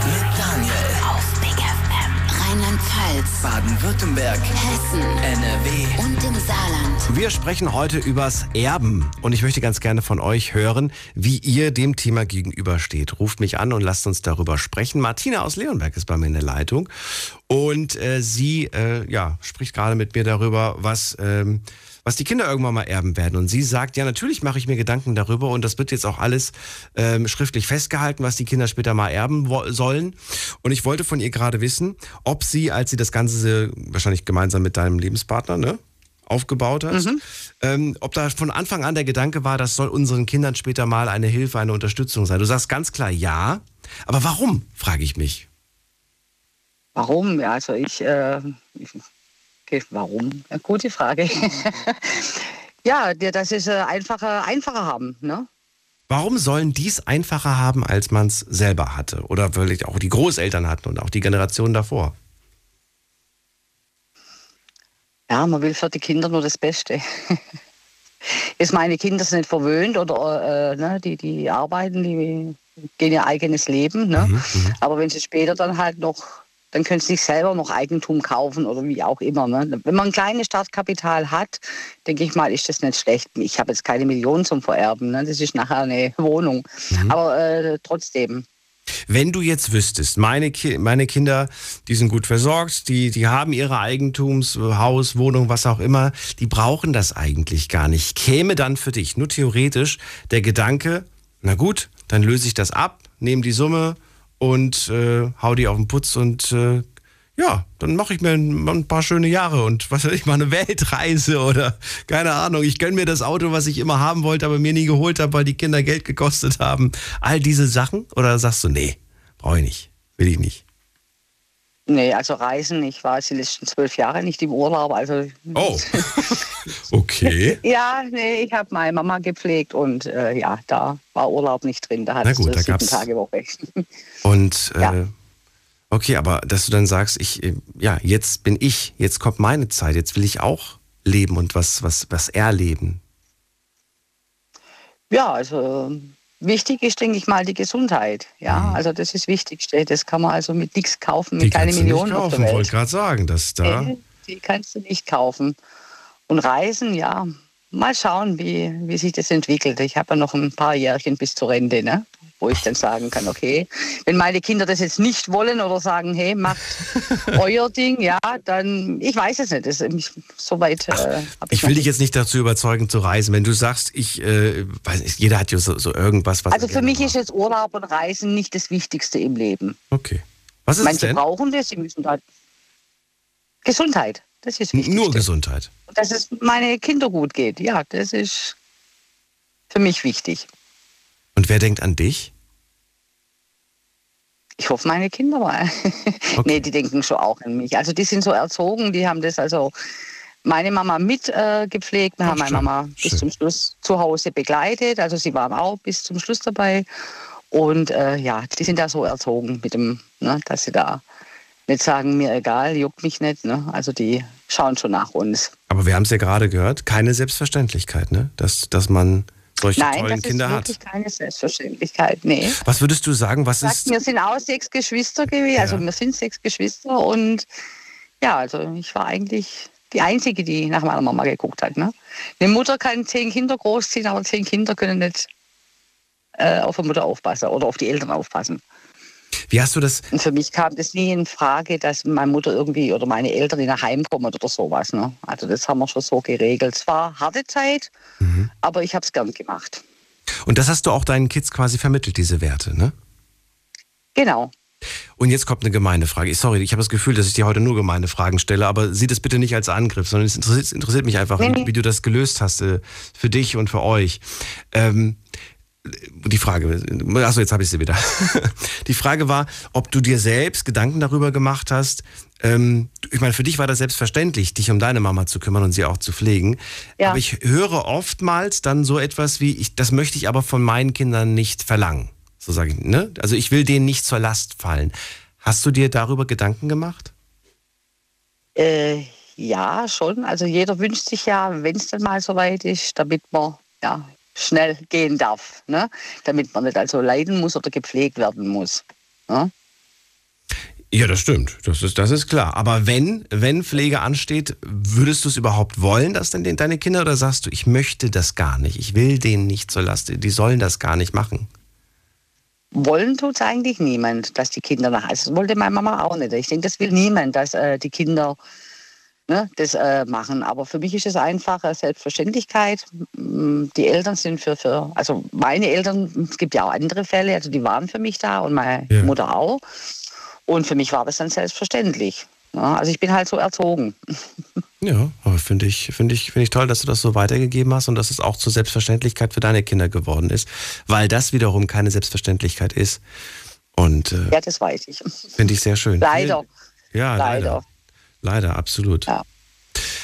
A: Mit Daniel.
B: Auf Big FM. Rheinland-Pfalz.
A: Baden-Württemberg.
B: Hessen.
A: NRW.
B: Und im Saarland.
C: Wir sprechen heute übers Erben und ich möchte ganz gerne von euch hören, wie ihr dem Thema gegenübersteht. Ruft mich an und lasst uns darüber sprechen. Martina aus Leonberg ist bei mir in der Leitung und äh, sie äh, ja, spricht gerade mit mir darüber, was, ähm, was die Kinder irgendwann mal erben werden. Und sie sagt, ja, natürlich mache ich mir Gedanken darüber und das wird jetzt auch alles ähm, schriftlich festgehalten, was die Kinder später mal erben sollen. Und ich wollte von ihr gerade wissen, ob sie, als sie das Ganze wahrscheinlich gemeinsam mit deinem Lebenspartner, ne? aufgebaut hast. Ähm, ob da von Anfang an der Gedanke war, das soll unseren Kindern später mal eine Hilfe, eine Unterstützung sein. Du sagst ganz klar ja, aber warum, frage ich mich.
L: Warum? Ja, also ich, äh, ich warum? Eine gute Frage. *laughs* ja, das ist äh, einfacher, einfacher haben, ne?
C: Warum sollen die es einfacher haben, als man es selber hatte? Oder vielleicht auch die Großeltern hatten und auch die Generation davor?
L: Ja, man will für die Kinder nur das Beste. *laughs* Ist meine Kinder sind nicht verwöhnt oder äh, ne, die, die arbeiten, die gehen ihr eigenes Leben. Ne? Aber wenn sie später dann halt noch, dann können sie sich selber noch Eigentum kaufen oder wie auch immer. Ne? Wenn man ein kleines Startkapital hat, denke ich mal, ist das nicht schlecht. Ich habe jetzt keine Millionen zum Vererben. Ne? Das ist nachher eine Wohnung. Aber äh, trotzdem.
C: Wenn du jetzt wüsstest, meine, Ki meine Kinder, die sind gut versorgt, die, die haben ihre Eigentums, Haus, Wohnung, was auch immer, die brauchen das eigentlich gar nicht. Käme dann für dich nur theoretisch der Gedanke, na gut, dann löse ich das ab, nehme die Summe und äh, hau die auf den Putz und äh, ja, dann mache ich mir ein, ein paar schöne Jahre und was weiß ich, mal eine Weltreise oder keine Ahnung. Ich gönn mir das Auto, was ich immer haben wollte, aber mir nie geholt habe, weil die Kinder Geld gekostet haben. All diese Sachen? Oder sagst du, nee, brauche ich nicht, will ich nicht?
L: Nee, also Reisen, ich war jetzt die letzten zwölf Jahre nicht im Urlaub. Also
C: Oh, *laughs* okay.
L: Ja, nee, ich habe meine Mama gepflegt und äh, ja, da war Urlaub nicht drin. Da
C: Na
L: hattest
C: gut,
L: du
C: da
L: sieben
C: gab's-
L: Tage Woche. *laughs*
C: Und äh,
L: Ja.
C: okay, aber dass du dann sagst, ich, äh, ja, jetzt bin ich, jetzt kommt meine Zeit, jetzt will ich auch leben und was, was, was erleben.
L: Ja, also wichtig ist, denke ich mal, die Gesundheit. Ja, also das ist das Wichtigste. Das kann man also mit nichts kaufen, mit
C: Die
L: keine
C: kannst du nicht
L: Millionen auf der
C: kaufen,
L: Welt.
C: wollte gerade sagen, dass da.
L: Nee, die kannst du nicht kaufen. Und Reisen, ja, mal schauen, wie, wie sich das entwickelt. Ich habe ja noch ein paar Jährchen bis zur Rente, ne? wo ich dann sagen kann, okay, wenn meine Kinder das jetzt nicht wollen oder sagen, hey, macht *laughs* euer Ding, ja, dann, ich weiß es nicht. Das ist mich soweit. Äh, hab
C: Ich will dich jetzt nicht dazu überzeugen zu reisen. Wenn du sagst, ich äh, weiß nicht, jeder hat ja so, so irgendwas, was
L: also für mich ist jetzt Urlaub und Reisen nicht das Wichtigste im Leben.
C: Okay. Was ist
L: Manche
C: denn?
L: brauchen das, sie müssen da. Gesundheit, das ist wichtig.
C: Nur Gesundheit.
L: Dass es meine Kinder gut geht, ja, das ist für mich wichtig.
C: Und wer denkt an dich?
L: Ich hoffe, meine Kinder mal. *laughs* nee, die denken schon auch an mich. Also die sind so erzogen, die haben das also meine Mama mit äh. Wir haben meine Mama bis zum Schluss zu Hause begleitet. Also sie waren auch bis zum Schluss dabei. Und äh, ja, die sind da so erzogen mit dem, ne, dass sie da nicht sagen, mir egal, juckt mich nicht. Ne? Also die schauen schon nach uns.
C: Aber wir haben es ja gerade gehört, keine Selbstverständlichkeit, ne? Dass, dass man solche
L: Nein,
C: tollen
L: das
C: Kinder hat.
L: wirklich keine Selbstverständlichkeit. Nee.
C: Was würdest du sagen, was
L: sagt,
C: ist.
L: wir sind auch sechs Geschwister gewesen. Also wir sind sechs Geschwister und ja, also ich war eigentlich die Einzige, die nach meiner Mama geguckt hat. Ne? Eine Mutter kann zehn Kinder großziehen, aber zehn Kinder können nicht äh, auf die Mutter aufpassen oder auf die Eltern aufpassen.
C: Wie hast du das?
L: Und für mich kam das nie in Frage, dass meine Mutter irgendwie oder meine Eltern in ein Heim kommen oder sowas. Ne? Also das haben wir schon so geregelt. Es war harte Zeit, aber ich habe es gern gemacht.
C: Und das hast du auch deinen Kids quasi vermittelt, diese Werte, ne?
L: Genau.
C: Und jetzt kommt eine gemeine Frage. Sorry, ich habe das Gefühl, dass ich dir heute nur gemeine Fragen stelle, aber sieh das bitte nicht als Angriff, sondern es interessiert, es interessiert mich einfach,
L: Nee,
C: wie,
L: nee.
C: wie du das gelöst hast äh, für dich und für euch. Ähm, die Frage, achso, jetzt habe ich sie wieder. *laughs* Die Frage war, ob du dir selbst Gedanken darüber gemacht hast. Ähm, ich meine, für dich war das selbstverständlich, dich um deine Mama zu kümmern und sie auch zu pflegen.
L: Ja.
C: Aber ich höre oftmals dann so etwas wie, ich, das möchte ich aber von meinen Kindern nicht verlangen. So sage ich, ne? Also ich will denen nicht zur Last fallen. Hast du dir darüber Gedanken gemacht?
L: Äh, ja, schon. Also jeder wünscht sich ja, wenn es dann mal soweit ist, damit man ja, schnell gehen darf. Ne? Damit man nicht also leiden muss oder gepflegt werden muss. Ne?
C: Ja, das stimmt. Das ist, das ist klar. Aber wenn, wenn Pflege ansteht, würdest du es überhaupt wollen, dass denn deine Kinder, oder sagst du, ich möchte das gar nicht, ich will denen nicht zur Last, die sollen das gar nicht machen?
L: Wollen tut es eigentlich niemand, dass die Kinder nach. Also das wollte meine Mama auch nicht. Ich denke, das will niemand, dass äh, die Kinder ne, das äh, machen. Aber für mich ist es einfach eine Selbstverständlichkeit. Die Eltern sind für, für, also meine Eltern, es gibt ja auch andere Fälle, also die waren für mich da und meine
C: Ja.
L: Mutter auch. Und für mich war das dann selbstverständlich. Ja, also ich bin halt so erzogen. *laughs*
C: Ja, aber finde ich, finde ich, finde ich toll, dass du das so weitergegeben hast und dass es auch zur Selbstverständlichkeit für deine Kinder geworden ist, weil das wiederum keine Selbstverständlichkeit ist. Und äh,
L: Ja, das weiß ich.
C: finde ich sehr schön.
L: Leider.
C: Ja, leider.
L: Leider.
C: Leider, absolut.
L: Ja.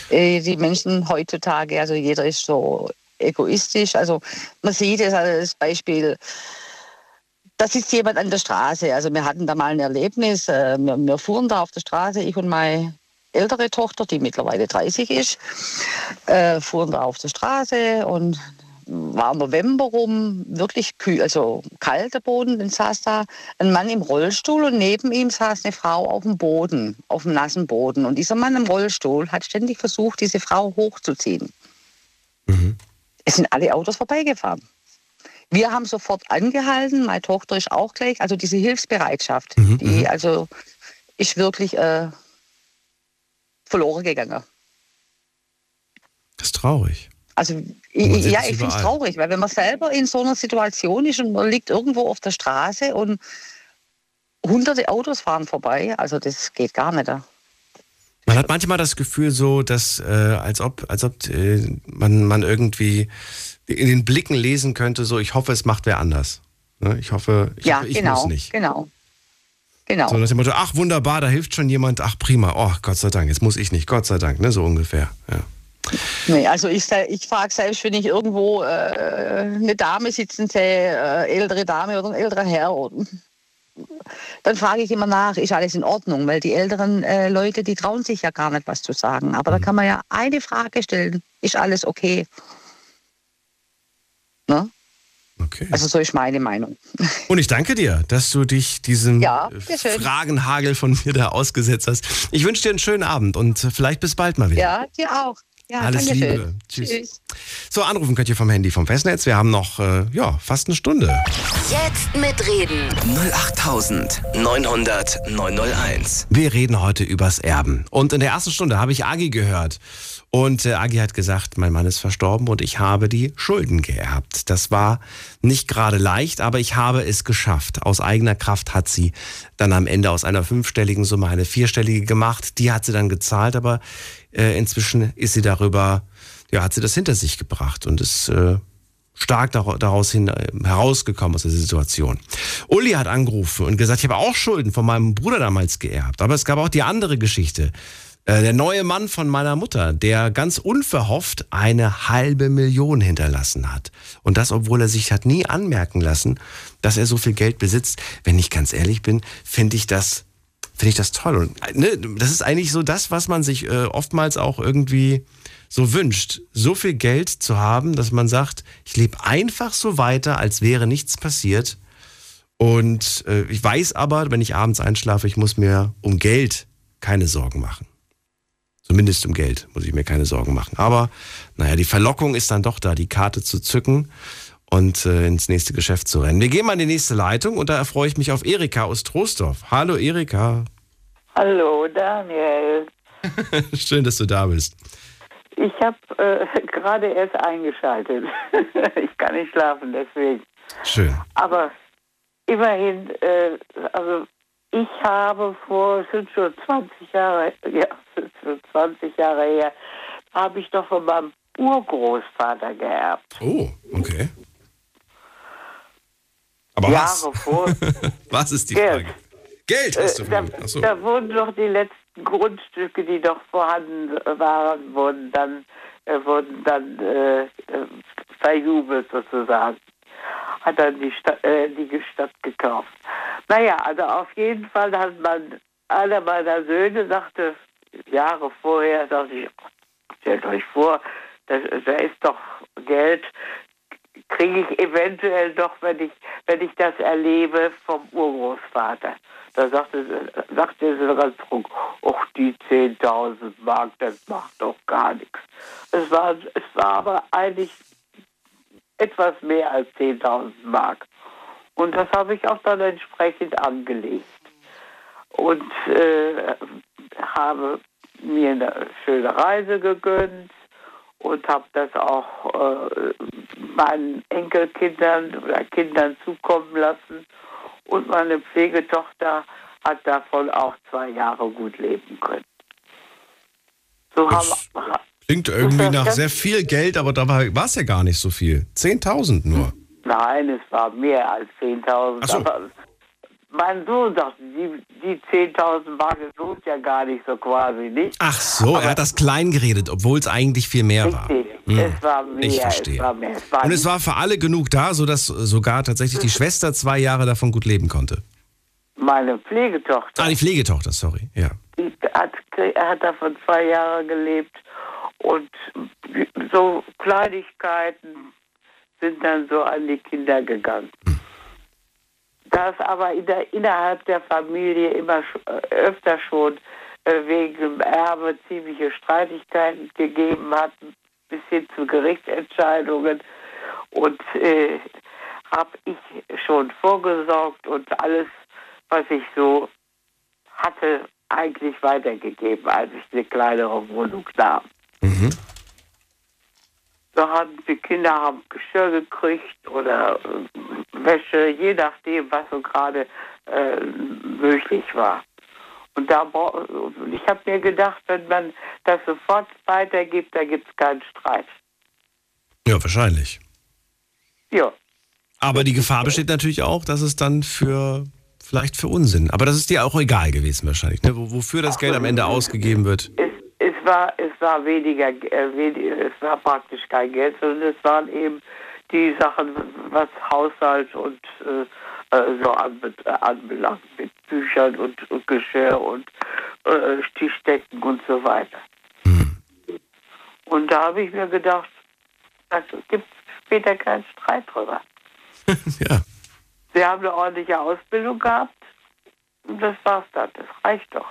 L: Äh, Die Menschen heutzutage, also jeder ist so egoistisch. Also man sieht es als Beispiel, da sitzt jemand an der Straße. Also wir hatten da mal ein Erlebnis. äh, Wir, wir fuhren da auf der Straße, ich und meine ältere Tochter, die mittlerweile 30 ist, äh, fuhren da auf der Straße und war November rum, wirklich kühl, also kalter Boden. Dann saß da ein Mann im Rollstuhl und neben ihm saß eine Frau auf dem Boden, auf dem nassen Boden. Und dieser Mann im Rollstuhl hat ständig versucht, diese Frau hochzuziehen. Es sind alle Autos vorbeigefahren. Wir haben sofort angehalten, meine Tochter ist auch gleich, also diese Hilfsbereitschaft, die also ist wirklich äh, verloren gegangen.
C: Das ist traurig.
L: Also ja, ich finde es traurig, weil wenn man selber in so einer Situation ist und man liegt irgendwo auf der Straße und hunderte Autos fahren vorbei, also das geht gar nicht.
C: Man hat manchmal das Gefühl so, dass äh, als ob, als ob äh, man, man irgendwie in den Blicken lesen könnte, so ich hoffe, es macht wer anders. Ne? Ich hoffe, ich,
L: ja,
C: hoffe, ich
L: genau,
C: muss nicht.
L: genau, genau.
C: So nach dem Motto, ach wunderbar, da hilft schon jemand, ach prima, oh Gott sei Dank, jetzt muss ich nicht, Gott sei Dank, ne, so ungefähr. Ja.
L: Nee, also ich, ich frage selbst, wenn ich irgendwo äh, eine Dame sitzen sehe, äh, ältere Dame oder ein älterer Herr, dann frage ich immer nach, ist alles in Ordnung? Weil die älteren äh, Leute, die trauen sich ja gar nicht was zu sagen. Aber da kann man ja eine Frage stellen, ist alles okay? Ne?
C: Okay.
L: Also so ist meine Meinung. *laughs*
C: Und ich danke dir, dass du dich diesem
L: Ja,
C: äh. Fragenhagel von mir da ausgesetzt hast. Ich wünsche dir einen schönen Abend und vielleicht bis bald mal wieder.
L: Ja, dir auch. Ja,
C: Alles
L: danke
C: Liebe.
L: schön.
C: Tschüss. So, anrufen könnt ihr vom Handy vom Festnetz. Wir haben noch, äh, ja, fast eine Stunde.
B: Jetzt mitreden.
A: 08900 901.
C: Wir reden heute übers Erben. Und in der ersten Stunde habe ich Agi gehört. Und äh, Agi hat gesagt, mein Mann ist verstorben und ich habe die Schulden geerbt. Das war nicht gerade leicht, aber ich habe es geschafft. Aus eigener Kraft hat sie dann am Ende aus einer fünfstelligen Summe eine vierstellige gemacht. Die hat sie dann gezahlt, aber äh, inzwischen ist sie darüber, ja, hat sie das hinter sich gebracht und ist äh, stark dar- daraus hin, äh, herausgekommen aus der Situation. Uli hat angerufen und gesagt, ich habe auch Schulden von meinem Bruder damals geerbt. Aber es gab auch die andere Geschichte. Äh, Der neue Mann von meiner Mutter, der ganz unverhofft eine halbe Million hinterlassen hat. Und das, obwohl er sich hat nie anmerken lassen, dass er so viel Geld besitzt. Wenn ich ganz ehrlich bin, finde ich das, finde ich das toll. Und äh, ne, das ist eigentlich so das, was man sich äh, oftmals auch irgendwie so wünscht, so viel Geld zu haben, dass man sagt, ich lebe einfach so weiter, als wäre nichts passiert. Und äh, ich weiß aber, wenn ich abends einschlafe, ich muss mir um Geld keine Sorgen machen. Zumindest um Geld muss ich mir keine Sorgen machen. Aber naja, die Verlockung ist dann doch da, die Karte zu zücken und äh, ins nächste Geschäft zu rennen. Wir gehen mal in die nächste Leitung und da erfreue ich mich auf Erika aus Troisdorf. Hallo Erika.
M: Hallo Daniel. *laughs*
C: Schön, dass du da bist.
M: Ich habe äh, *laughs* gerade erst eingeschaltet. *laughs* ich kann nicht schlafen, deswegen.
C: Schön.
M: Aber immerhin, äh, also ich habe vor, es sind schon 20 Jahre, ja, sind schon 20 Jahre her, habe ich doch von meinem Urgroßvater geerbt.
C: Oh, okay. Aber
M: Jahre
C: was?
M: vor. *laughs*
C: Was ist die
M: Geld.
C: Frage? Geld hast du
M: Äh, da,
C: so.
M: da wurden doch die letzten Grundstücke, die noch vorhanden waren, wurden dann, äh, wurden dann äh, äh, verjubelt sozusagen. Hat dann die Stadt, äh, die Stadt gekauft. Naja, also auf jeden Fall hat man, einer meiner Söhne sagte, Jahre vorher, sagte ich, stellt euch vor, da, da ist doch Geld, kriege ich eventuell doch, wenn ich, wenn ich das erlebe, vom Urgroßvater. Da sagte, sagte sie ganz trunk, ach die 10.000 Mark, das macht doch gar nichts. Es war, es war aber eigentlich etwas mehr als 10.000 Mark. Und das habe ich auch dann entsprechend angelegt. Und äh, habe mir eine schöne Reise gegönnt und habe das auch äh, meinen Enkelkindern oder Kindern zukommen lassen. Und meine Pflegetochter hat davon auch zwei Jahre gut leben können. So haben,
C: Klingt irgendwie
M: das
C: nach sehr viel Geld, aber da war es ja gar nicht so viel. 10.000 nur.
M: Nein, es war mehr als 10.000.
C: Ach so.
M: Aber mein Sohn sagte, die, die 10.000 Mark lohnt ja gar nicht so quasi nicht.
C: Ach so, er hat das klein geredet, obwohl es eigentlich viel mehr war.
M: Richtig,
C: Hm.
M: es war mehr.
C: Ich
M: Es
C: verstehe.
M: war mehr. Es war
C: Und es war für alle genug da, sodass sogar tatsächlich die Schwester zwei Jahre davon gut leben konnte.
M: meine Pflegetochter.
C: Ah, die Pflegetochter, sorry. Ja.
M: Die hat, er hat davon zwei Jahre gelebt und so Kleinigkeiten sind dann so an die Kinder gegangen. Da es aber in der, innerhalb der Familie immer äh, öfter schon äh, wegen dem Erbe ziemliche Streitigkeiten gegeben hat, bis hin zu Gerichtsentscheidungen und äh, habe ich schon vorgesorgt und alles, was ich so hatte, eigentlich weitergegeben, als ich eine kleinere Wohnung nahm. Da hatten die Kinder haben Geschirr gekriegt oder äh, Wäsche, je nachdem, was so gerade äh, möglich war. Und da ich habe mir gedacht, wenn man das sofort weitergibt, da gibt es keinen Streit.
C: Ja, wahrscheinlich.
M: Ja,
C: Aber die Gefahr besteht natürlich auch, dass es dann für vielleicht für Unsinn. Aber das ist dir auch egal gewesen wahrscheinlich, ne? Wo- Wofür das Geld am Ende ausgegeben wird.
M: War es war weniger, äh, es war praktisch kein Geld, sondern es waren eben die Sachen, was Haushalt und äh, äh, so äh, anbelangt, mit Büchern und, und Geschirr und äh, Tischdecken und so weiter. Und da habe ich mir gedacht, da gibt es später keinen Streit drüber. *laughs*
C: ja.
M: Sie haben eine ordentliche Ausbildung gehabt und das war's dann. Das reicht doch.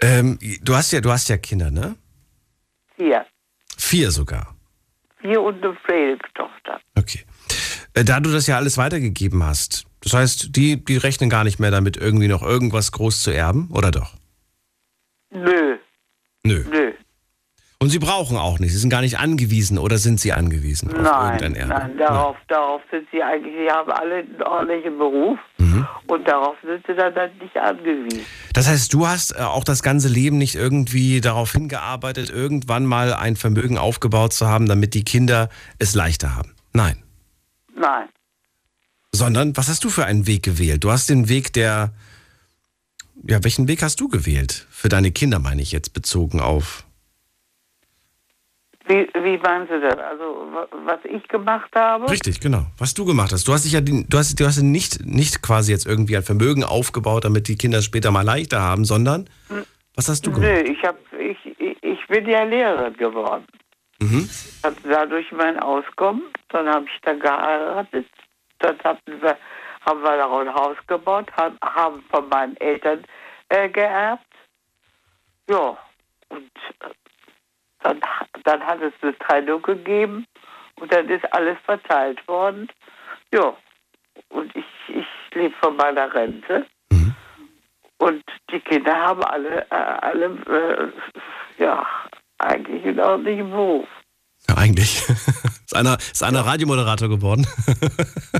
C: Ähm, du hast ja, du hast ja Kinder, ne?
M: Hier,
C: Vier sogar.
M: vier und eine Pflegetochter.
C: Äh, Da du das ja alles weitergegeben hast, das heißt, die, die rechnen gar nicht mehr damit, irgendwie noch irgendwas groß zu erben, oder doch?
M: Nö,
C: Nö.
M: nö.
C: Und sie brauchen auch nicht. Sie sind gar nicht angewiesen oder sind sie angewiesen auf
M: Nein,
C: irgendein Erbe?
M: nein, darauf, darauf sind sie eigentlich, sie haben alle einen ordentlichen Beruf
C: Mhm.
M: und darauf sind sie dann, dann nicht angewiesen.
C: Das heißt, du hast äh, auch das ganze Leben nicht irgendwie darauf hingearbeitet, irgendwann mal ein Vermögen aufgebaut zu haben, damit die Kinder es leichter haben. Nein.
M: Nein,
C: Sondern, was hast du für einen Weg gewählt? Du hast den Weg der. Ja, welchen Weg hast du gewählt? Für deine Kinder, meine ich jetzt, bezogen auf.
M: Wie, wie meinen Sie das? Also, wa- was ich gemacht habe?
C: Richtig, genau. Was du gemacht hast. Du hast dich ja du hast, du hast nicht, nicht quasi jetzt irgendwie ein Vermögen aufgebaut, damit die Kinder es später mal leichter haben, sondern was hast du gemacht?
M: Nö, ich, hab, ich, ich, bin ja Lehrerin geworden.
C: Mhm.
M: Hatte dadurch mein Auskommen, dann habe ich dann geheiratet, dann hatten wir, haben wir noch ein Haus gebaut, haben, haben von meinen Eltern äh, geerbt. Ja, und dann, dann hat es eine Trennung gegeben und dann ist alles verteilt worden. Ja, und ich, ich lebe von meiner Rente. Und die Kinder haben alle, äh, alle äh, ja, eigentlich einen ordentlichen Beruf.
C: Ja, eigentlich. *laughs* ist einer, ist einer Radiomoderator geworden.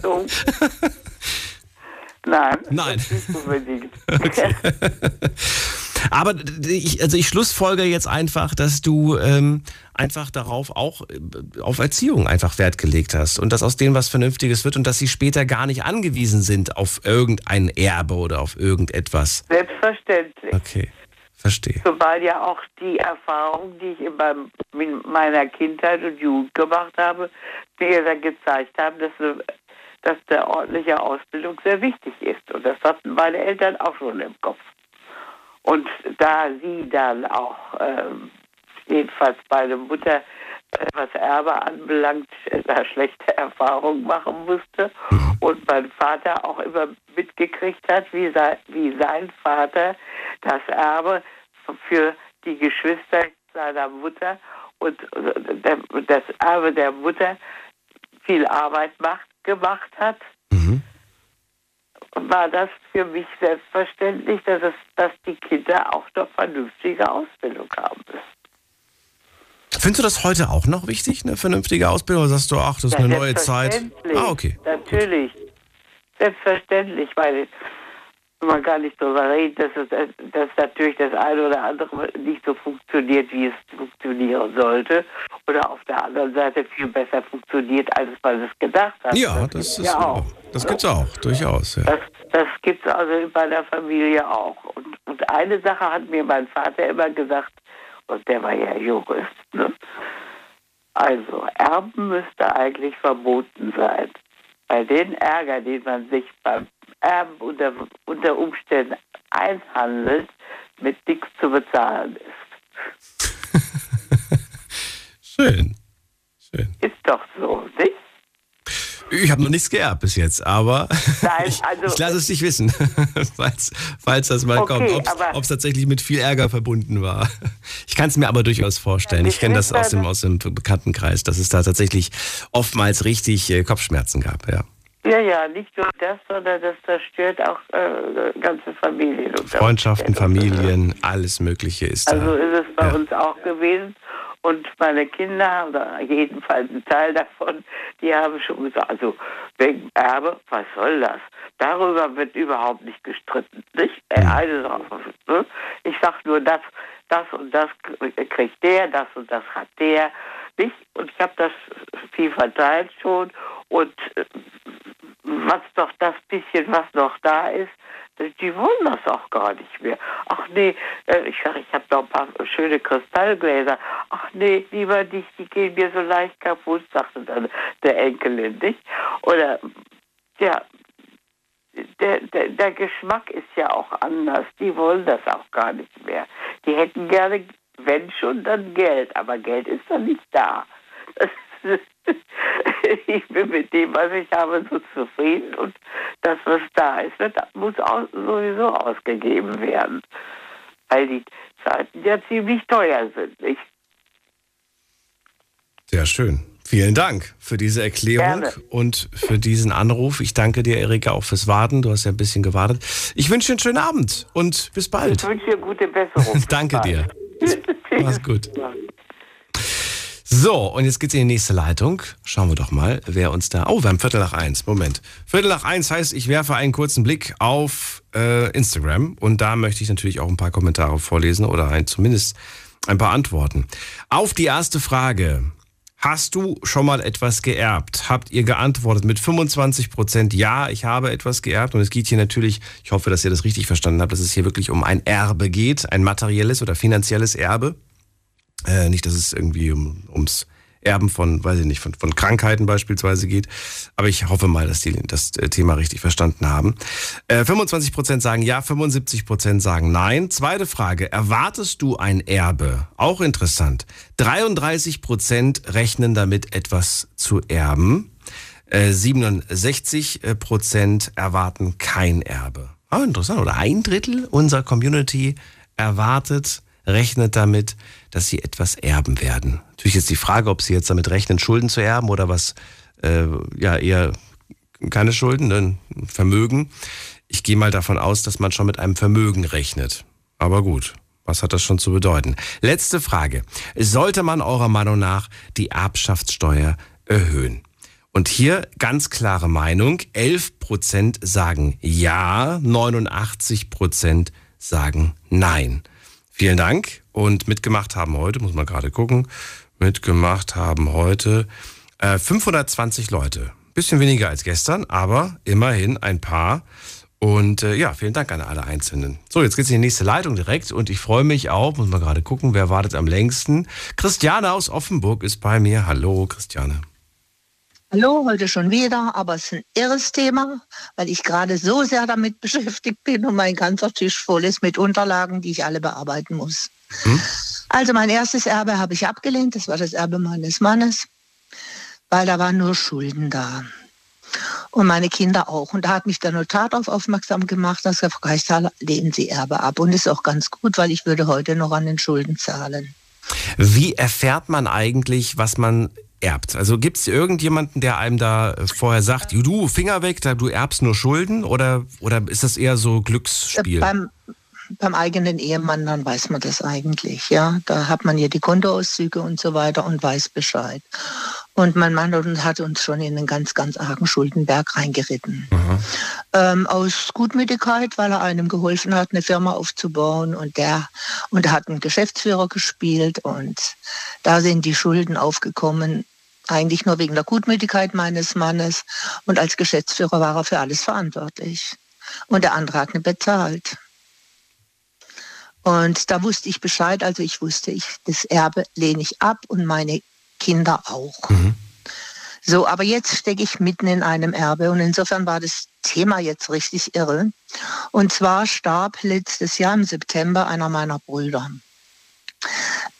M: So. *laughs* Nein.
C: Nein.
M: Nicht unbedingt. *laughs*
C: Aber ich, also ich schlussfolge jetzt einfach, dass du ähm, einfach darauf auch äh, auf Erziehung einfach Wert gelegt hast und dass aus denen was Vernünftiges wird und dass sie später gar nicht angewiesen sind auf irgendein Erbe oder auf irgendetwas.
M: Selbstverständlich.
C: Okay, verstehe.
M: Zumal ja auch die Erfahrung, die ich in, meiner Kindheit und Jugend gemacht habe, mir dann gezeigt haben, dass, eine- dass eine ordentliche Ausbildung sehr wichtig ist. Und das hatten meine Eltern auch schon im Kopf. Und da sie dann auch, ähm, jedenfalls meine Mutter, äh, was Erbe anbelangt, äh, da schlechte Erfahrungen machen musste und mein Vater auch immer mitgekriegt hat, wie sein, wie sein Vater das Erbe für die Geschwister seiner Mutter und äh, das Erbe der Mutter viel Arbeit macht, gemacht hat, war das für mich selbstverständlich, dass, es, dass die Kinder auch noch vernünftige Ausbildung haben müssen.
C: Findest du das heute auch noch wichtig, eine vernünftige Ausbildung? Oder sagst du, ach, das ist
M: Ja,
C: eine neue Zeit? Ah, okay.
M: Natürlich. Selbstverständlich, weil man gar nicht darüber reden, dass, es, dass natürlich das eine oder andere nicht so funktioniert, wie es funktionieren sollte. Oder auf der anderen Seite viel besser funktioniert, als man es gedacht hat.
C: Ja, das ist
M: ja auch.
C: Das gibt's auch, durchaus. Ja.
M: Das, das gibt es also in meiner Familie auch. Und, und eine Sache hat mir mein Vater immer gesagt, und der war ja Jurist. Ne? Also, Erben müsste eigentlich verboten sein. Bei den Ärger, den man sich beim Erben unter, unter Umständen einhandelt, mit nichts zu bezahlen ist. *laughs*
C: Schön.
M: Ist doch so, nicht?
C: Ich habe noch nichts geerbt bis jetzt, aber
M: Nein, *laughs*
C: ich,
M: also-
C: ich lasse es dich wissen, *laughs* falls, falls das mal
M: Okay,
C: kommt, ob es tatsächlich mit viel Ärger verbunden war. Ich kann es mir aber durchaus vorstellen. Ich kenne das aus dem, aus dem Bekanntenkreis, dass es da tatsächlich oftmals richtig äh, Kopfschmerzen gab. Ja.
M: Ja, ja, nicht nur das, sondern das zerstört auch äh, ganze Familien.
C: Freundschaften. Familien, alles Mögliche ist
M: Also
C: da.
M: ist es bei uns auch gewesen. Und meine Kinder, oder jedenfalls ein Teil davon, die haben schon gesagt, also wegen Erbe, was soll das? Darüber wird überhaupt nicht gestritten. Nicht? Äh, Eine Sache, ne? Ich sag nur, das, das und das kriegt der, das und das hat der. Nicht? Und ich habe das viel verteilt schon. Und äh, was doch das bisschen, was noch da ist, die wollen das auch gar nicht mehr. Ach nee, äh, ich sage, ich habe noch ein paar schöne Kristallgläser. Ach nee, lieber nicht, die gehen mir so leicht kaputt, sagte dann der Enkelin, nicht? Oder, ja, der, der, der Geschmack ist ja auch anders. Die wollen das auch gar nicht mehr. Die hätten gerne, wenn schon, dann Geld. Aber Geld ist dann nicht da. Das, *laughs* ich bin mit dem, was ich habe, so zufrieden. Und das, was da ist, wird, muss auch sowieso ausgegeben werden. Weil die Zeiten ja ziemlich teuer sind, nicht?
C: Sehr schön. Vielen Dank für diese Erklärung
M: Gerne.
C: und für diesen Anruf. Ich danke dir, Erika, auch fürs Warten. Du hast ja ein bisschen gewartet. Ich wünsche dir einen schönen Abend und bis bald.
M: Ich wünsche dir gute Besserung. *laughs*
C: danke dir. *laughs* Mach's gut. So, und jetzt geht's in die nächste Leitung. Schauen wir doch mal, wer uns da. Oh, wir haben Viertel nach eins. Moment. Viertel nach eins heißt, ich werfe einen kurzen Blick auf äh, Instagram und da möchte ich natürlich auch ein paar Kommentare vorlesen oder ein, zumindest ein paar Antworten. Auf die erste Frage. Hast du schon mal etwas geerbt? Habt ihr geantwortet mit 25 Prozent ja, ich habe etwas geerbt. Und es geht hier natürlich, ich hoffe, dass ihr das richtig verstanden habt, dass es hier wirklich um ein Erbe geht, ein materielles oder finanzielles Erbe. Äh, nicht, dass es irgendwie um, ums Erben von, weiß ich nicht, von, von Krankheiten beispielsweise geht. Aber ich hoffe mal, dass die das äh, Thema richtig verstanden haben. Äh, 25 Prozent sagen ja, 75 Prozent sagen nein. Zweite Frage, erwartest du ein Erbe? Auch interessant. 33 Prozent rechnen damit, etwas zu erben. Äh, 67 Prozent erwarten kein Erbe. Ah, interessant. Oder ein Drittel unserer Community erwartet, rechnet damit, dass sie etwas erben werden. Natürlich ist die Frage, ob sie jetzt damit rechnen, Schulden zu erben oder was, äh, ja, eher keine Schulden, ein Vermögen. Ich gehe mal davon aus, dass man schon mit einem Vermögen rechnet. Aber gut, was hat das schon zu bedeuten? Letzte Frage. Sollte man eurer Meinung nach die Erbschaftssteuer erhöhen? Und hier ganz klare Meinung. 11% sagen ja, 89% sagen nein. Vielen Dank. Und mitgemacht haben heute, muss man gerade gucken, mitgemacht haben heute äh, 520 Leute. Bisschen weniger als gestern, aber immerhin ein paar. Und äh, ja, vielen Dank an alle Einzelnen. So, jetzt geht's in die nächste Leitung direkt und ich freue mich auch, muss man gerade gucken, wer wartet am längsten. Christiane aus Offenburg ist bei mir. Hallo, Christiane.
N: Hallo, heute schon wieder, aber es ist ein irres Thema, weil ich gerade so sehr damit *laughs* beschäftigt bin und mein ganzer Tisch voll ist mit Unterlagen, die ich alle bearbeiten muss. Hm? Also mein erstes Erbe habe ich abgelehnt, das war das Erbe meines Mannes, weil da waren nur Schulden da. Und meine Kinder auch. Und da hat mich der Notar darauf aufmerksam gemacht, dass er Frau Geisthal lehnen Sie Erbe ab. Und ist auch ganz gut, weil ich würde heute noch an den Schulden zahlen.
C: Wie erfährt man eigentlich, was man erbt? Also gibt es irgendjemanden, der einem da vorher sagt, du, Finger weg, du erbst nur Schulden? Oder, oder ist das eher so Glücksspiel?
N: Beim, beim eigenen Ehemann, dann weiß man das eigentlich. Ja, Da hat man ja die Kontoauszüge und so weiter und weiß Bescheid. Und mein Mann hat uns schon in einen ganz, ganz argen Schuldenberg reingeritten. Ähm, aus Gutmütigkeit, weil er einem geholfen hat, eine Firma aufzubauen und der und er hat einen Geschäftsführer gespielt und da sind die Schulden aufgekommen. Eigentlich nur wegen der Gutmütigkeit meines Mannes und als Geschäftsführer war er für alles verantwortlich. Und der andere hat nicht bezahlt. Und da wusste ich Bescheid, also ich wusste, ich, das Erbe lehne ich ab und meine Kinder auch. Mhm. So, aber jetzt stecke ich mitten in einem Erbe und insofern war das Thema jetzt richtig irre. Und zwar starb letztes Jahr im September einer meiner Brüder.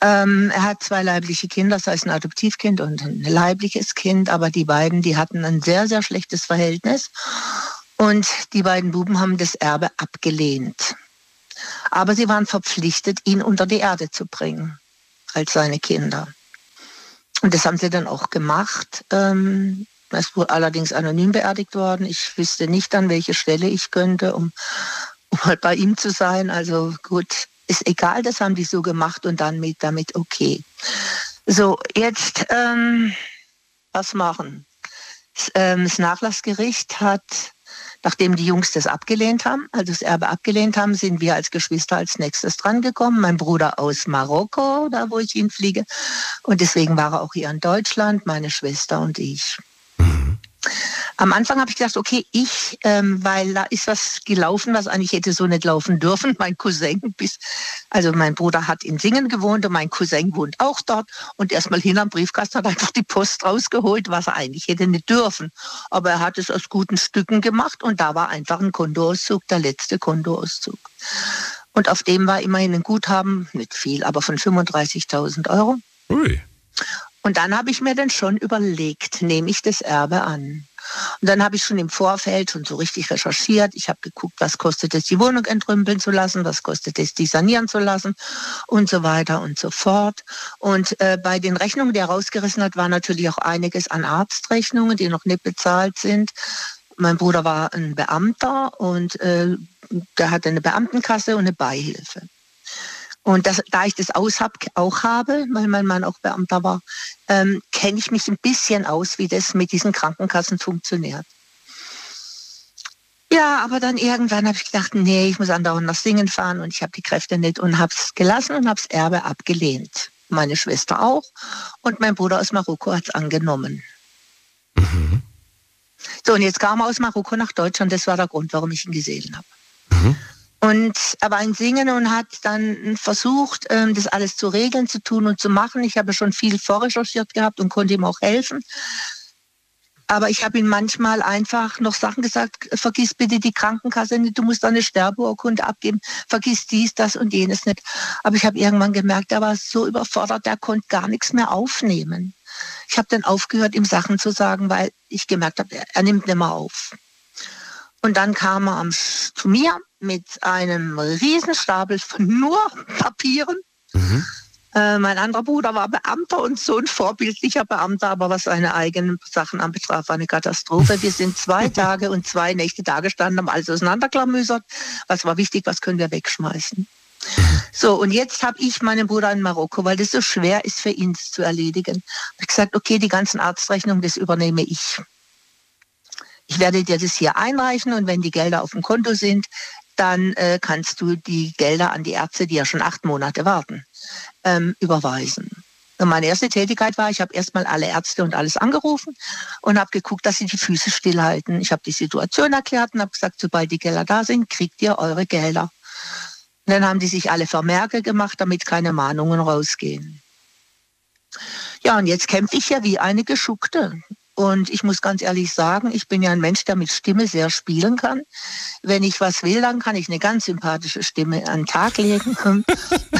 N: Ähm, er hat zwei leibliche Kinder, das heißt ein Adoptivkind und ein leibliches Kind, aber die beiden, die hatten ein sehr, sehr schlechtes Verhältnis und die beiden Buben haben das Erbe abgelehnt. Aber sie waren verpflichtet, ihn unter die Erde zu bringen als seine Kinder. Und das haben sie dann auch gemacht. Ähm, es wurde allerdings anonym beerdigt worden. Ich wüsste nicht, an welche Stelle ich könnte, um, um halt bei ihm zu sein. Also gut, ist egal, das haben die so gemacht und dann mit damit okay. So, jetzt ähm, was machen? Das, ähm, das Nachlassgericht hat Nachdem die Jungs das abgelehnt haben, also das Erbe abgelehnt haben, sind wir als Geschwister als nächstes drangekommen. Mein Bruder aus Marokko, da wo ich hinfliege. Und deswegen war er auch hier in Deutschland, meine Schwester und ich. Am Anfang habe ich gedacht, okay, ich, ähm, weil da ist was gelaufen, was eigentlich hätte so nicht laufen dürfen. *laughs* Mein Cousin bis, also mein Bruder hat in Singen gewohnt und mein Cousin wohnt auch dort. Und erstmal hin am Briefkasten hat einfach die Post rausgeholt, was er eigentlich hätte nicht dürfen. Aber er hat es aus guten Stücken gemacht und da war einfach ein Kontoauszug, der letzte Kontoauszug. Und auf dem war immerhin ein Guthaben, nicht viel, aber von 35.000 Euro. Ui. Und dann habe ich mir dann schon überlegt, nehme ich das Erbe an? Und dann habe ich schon im Vorfeld schon so richtig recherchiert. Ich habe geguckt, was kostet es, die Wohnung entrümpeln zu lassen, was kostet es, die sanieren zu lassen und so weiter und so fort. Und äh, bei den Rechnungen, die er rausgerissen hat, war natürlich auch einiges an Arztrechnungen, die noch nicht bezahlt sind. Mein Bruder war ein Beamter und äh, der hatte eine Beamtenkasse und eine Beihilfe. Und das, da ich das aus hab, auch habe, weil mein Mann auch Beamter war, ähm, kenne ich mich ein bisschen aus, wie das mit diesen Krankenkassen funktioniert. Ja, aber dann irgendwann habe ich gedacht, nee, ich muss andauernd nach Singen fahren und ich habe die Kräfte nicht und habe es gelassen und habe das Erbe abgelehnt. Meine Schwester auch und mein Bruder aus Marokko hat es angenommen. Mhm. So, und jetzt kam er aus Marokko nach Deutschland, das war der Grund, warum ich ihn gesehen habe. Mhm. Und er war in Singen und hat dann versucht, ähm, das alles zu regeln, zu tun und zu machen. Ich habe schon viel vorrecherchiert gehabt und konnte ihm auch helfen. Aber ich habe ihm manchmal einfach noch Sachen gesagt, vergiss bitte die Krankenkasse nicht, du musst eine Sterbeurkunde abgeben, vergiss dies, das und jenes nicht. Aber ich habe irgendwann gemerkt, er war so überfordert, er konnte gar nichts mehr aufnehmen. Ich habe dann aufgehört, ihm Sachen zu sagen, weil ich gemerkt habe, er nimmt nicht mehr auf. Und dann kam er zu mir mit einem Riesenstapel von nur Papieren. Mhm. Äh, mein anderer Bruder war Beamter und so ein vorbildlicher Beamter, aber was seine eigenen Sachen anbetraf, war eine Katastrophe. Wir sind zwei *laughs* Tage und zwei Nächte da gestanden, haben alles auseinanderklamüsert. Was war wichtig, was können wir wegschmeißen? So, und jetzt habe ich meinen Bruder in Marokko, weil das so schwer ist für ihn das zu erledigen. Ich gesagt, okay, die ganzen Arztrechnungen, das übernehme ich. Ich werde dir das hier einreichen und wenn die Gelder auf dem Konto sind, dann äh, kannst du die Gelder an die Ärzte, die ja schon acht Monate warten, ähm, überweisen. Und meine erste Tätigkeit war, ich habe erstmal alle Ärzte und alles angerufen und habe geguckt, dass sie die Füße stillhalten. Ich habe die Situation erklärt und habe gesagt, sobald die Gelder da sind, kriegt ihr eure Gelder. Und dann haben die sich alle Vermerke gemacht, damit keine Mahnungen rausgehen. Ja, und jetzt kämpfe ich ja wie eine Geschuckte. Und ich muss ganz ehrlich sagen, ich bin ja ein Mensch, der mit Stimme sehr spielen kann. Wenn ich was will, dann kann ich eine ganz sympathische Stimme an den Tag legen. *laughs*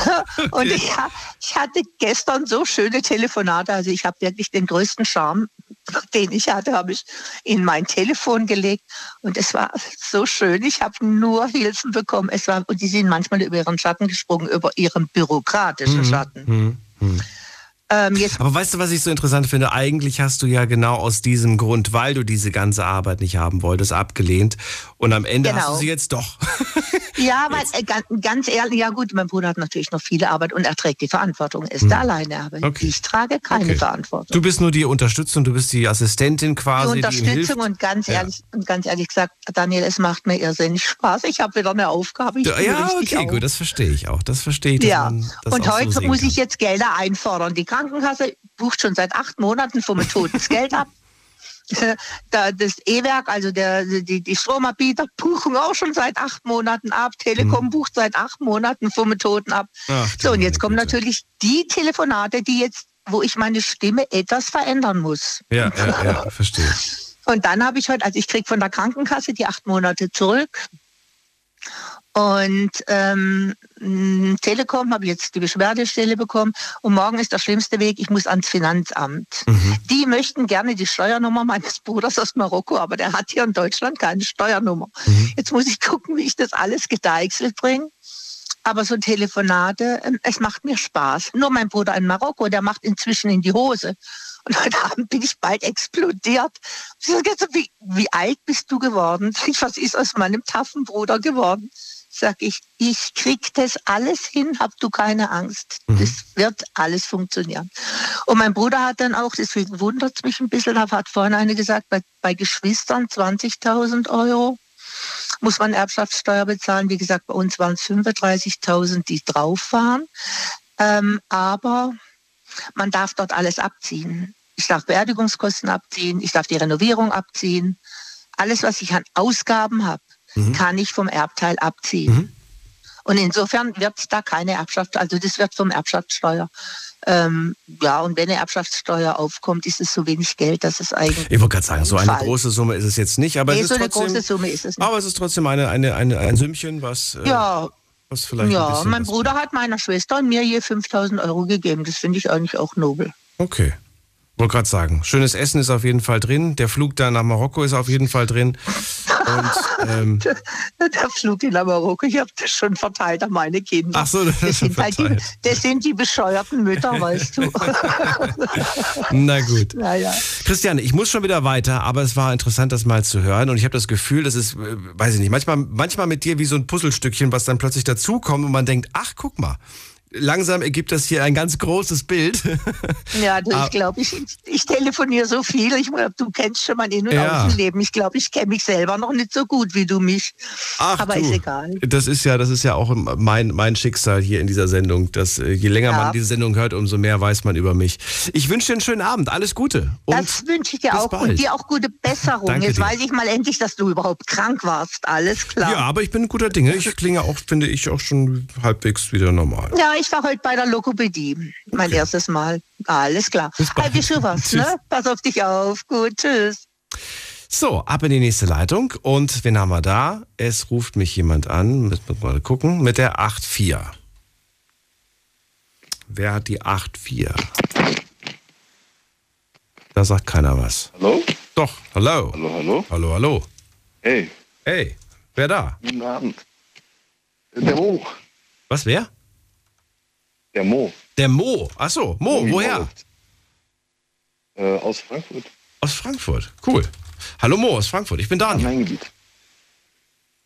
N: *laughs* Und ich, ich hatte gestern so schöne Telefonate. Also ich habe wirklich den größten Charme, *laughs* den ich hatte, habe ich in mein Telefon gelegt. Und es war so schön. Ich habe nur Hilfen bekommen. Es war, und die sind manchmal über ihren Schatten gesprungen, über ihren bürokratischen Schatten. Ähm,
C: Aber weißt du, was ich so interessant finde? Eigentlich hast du ja genau aus diesem Grund, weil du diese ganze Arbeit nicht haben wolltest, abgelehnt. Und am Ende hast
N: Genau.
C: du sie jetzt doch. *laughs*
N: Ja, weil äh, ganz, ganz ehrlich, ja gut, mein Bruder hat natürlich noch viele Arbeit und er trägt die Verantwortung. Er ist der Alleinerbe.
C: Hm. Okay.
N: Ich trage keine
C: Okay.
N: Verantwortung.
C: Du bist nur die Unterstützung, du bist die Assistentin quasi,
N: die
C: die.
N: Unterstützung und ganz
C: Ja.
N: ehrlich und ganz ehrlich gesagt, Daniel, es macht mir irrsinnig Spaß. Ich habe wieder eine Aufgabe. Ich
C: Ja, ja, okay,
N: auf.
C: gut, das verstehe ich auch. Das verstehe ich.
N: Ja, und
C: so
N: heute
C: sehen
N: muss
C: kann.
N: ich jetzt Gelder einfordern. Die Krankenkasse bucht schon seit acht Monaten vom Tod das Geld ab. *laughs* Da, das E-Werk, also der, die, die Stromanbieter buchen auch schon seit acht Monaten ab. Telekom bucht seit acht Monaten vom Toten ab.
C: Mhm. Ach,
N: so, und jetzt kommen natürlich die Telefonate, die jetzt, wo ich meine Stimme etwas verändern muss.
C: Ja, ja, ja, verstehe.
N: Und dann habe ich heute, also ich kriege von der Krankenkasse die acht Monate zurück. Und ähm, Telekom habe jetzt die Beschwerdestelle bekommen. Und morgen ist der schlimmste Weg, ich muss ans Finanzamt. Die möchten gerne die Steuernummer meines Bruders aus Marokko, aber der hat hier in Deutschland keine Steuernummer. Jetzt muss ich gucken, wie ich das alles gedeichselt bringe. Aber so Telefonate, ähm, es macht mir Spaß. Nur mein Bruder in Marokko, der macht inzwischen in die Hose. Und heute Abend bin ich bald explodiert. Wie, wie alt bist du geworden? *laughs* Was ist aus meinem taffen Bruder geworden? Sag ich, ich krieg das alles hin, hab du keine Angst. Das wird alles funktionieren. Und mein Bruder hat dann auch, deswegen wundert es mich ein bisschen, hat vorhin eine gesagt, bei, bei Geschwistern 20.000 Euro muss man Erbschaftssteuer bezahlen. Wie gesagt, bei uns waren es 35.000, die drauf waren. Ähm, aber man darf dort alles abziehen. Ich darf Beerdigungskosten abziehen, ich darf die Renovierung abziehen. Alles, was ich an Ausgaben habe, kann ich vom Erbteil abziehen. Und insofern wird es da keine Erbschaft, also das wird vom Erbschaftssteuer. Ähm, ja, und wenn eine Erbschaftssteuer aufkommt, ist es so wenig Geld, dass es eigentlich.
C: Ich wollte gerade sagen, so eine
N: Fall.
C: große Summe ist es jetzt nicht, aber
N: nee,
C: es ist
N: so eine
C: trotzdem,
N: große Summe ist es nicht.
C: aber es ist trotzdem eine, eine, eine, ein Sümmchen, was, äh,
N: Ja,
C: was vielleicht
N: ja mein Bruder hat meiner Schwester und mir je 5000 Euro gegeben. Das finde ich eigentlich auch nobel.
C: Okay. Wollte gerade sagen, schönes Essen ist auf jeden Fall drin. Der Flug da nach Marokko ist auf jeden Fall drin. Und ähm, *laughs*
N: Der Flug in Marokko, ich habe das schon verteilt an meine Kinder.
C: Ach so, *laughs* das
N: das sind, halt die, das sind die bescheuerten Mütter, weißt du. *laughs*
C: na gut.
N: naja.
C: Christiane, ich muss schon wieder weiter, aber es war interessant, das mal zu hören. Und ich habe das Gefühl, das ist, äh, weiß ich nicht, manchmal, manchmal mit dir wie so ein Puzzlestückchen, was dann plötzlich dazukommt und man denkt, ach, guck mal, langsam ergibt das hier ein ganz großes Bild. *laughs*
N: Ja, du,
C: Ah.
N: ich glaube, ich, ich telefoniere so viel. Ich, du kennst schon mein In- und
C: Ja.
N: Außenleben. Ich glaube, ich kenne mich selber noch nicht so gut wie du mich.
C: Ach,
N: Aber
C: du.
N: ist egal.
C: Das ist ja, das ist ja auch mein, mein Schicksal hier in dieser Sendung. Dass äh, je länger
N: Ja.
C: man diese Sendung hört, umso mehr weiß man über mich. Ich wünsche dir einen schönen Abend. Alles Gute. Und
N: Das wünsche ich dir auch.
C: bald.
N: Und dir auch gute Besserung.
C: Danke
N: Jetzt
C: dir.
N: weiß ich mal endlich, dass du überhaupt krank warst. Alles klar.
C: ja, aber ich bin ein guter Dinge. Ich klinge auch, finde ich, auch schon halbwegs wieder normal.
N: Ja, ich war heute bei der Lokopädie. Mein erstes Mal. Alles klar.
C: bald.
N: Hey, wie schon was, ne? Pass auf dich auf. Gut, tschüss.
C: So, ab in die nächste Leitung. Und wen haben wir da? Es ruft mich jemand an. Müssen wir mal gucken. Mit der 8.4. Wer hat die 8.4? Da sagt keiner was.
O: Hallo?
C: Doch, hallo.
O: Hallo, hallo.
C: Hallo, hallo.
O: Hey,
C: Hey, wer da?
O: guten Abend. Der Mo.
C: Was, wer?
O: Der Mo.
C: Der Mo. Ach so, Mo,
O: Mo
C: woher?
O: Äh, aus Frankfurt.
C: Aus Frankfurt. Cool. Hallo Mo aus Frankfurt. Ich bin Daniel.
O: Mein Gebiet.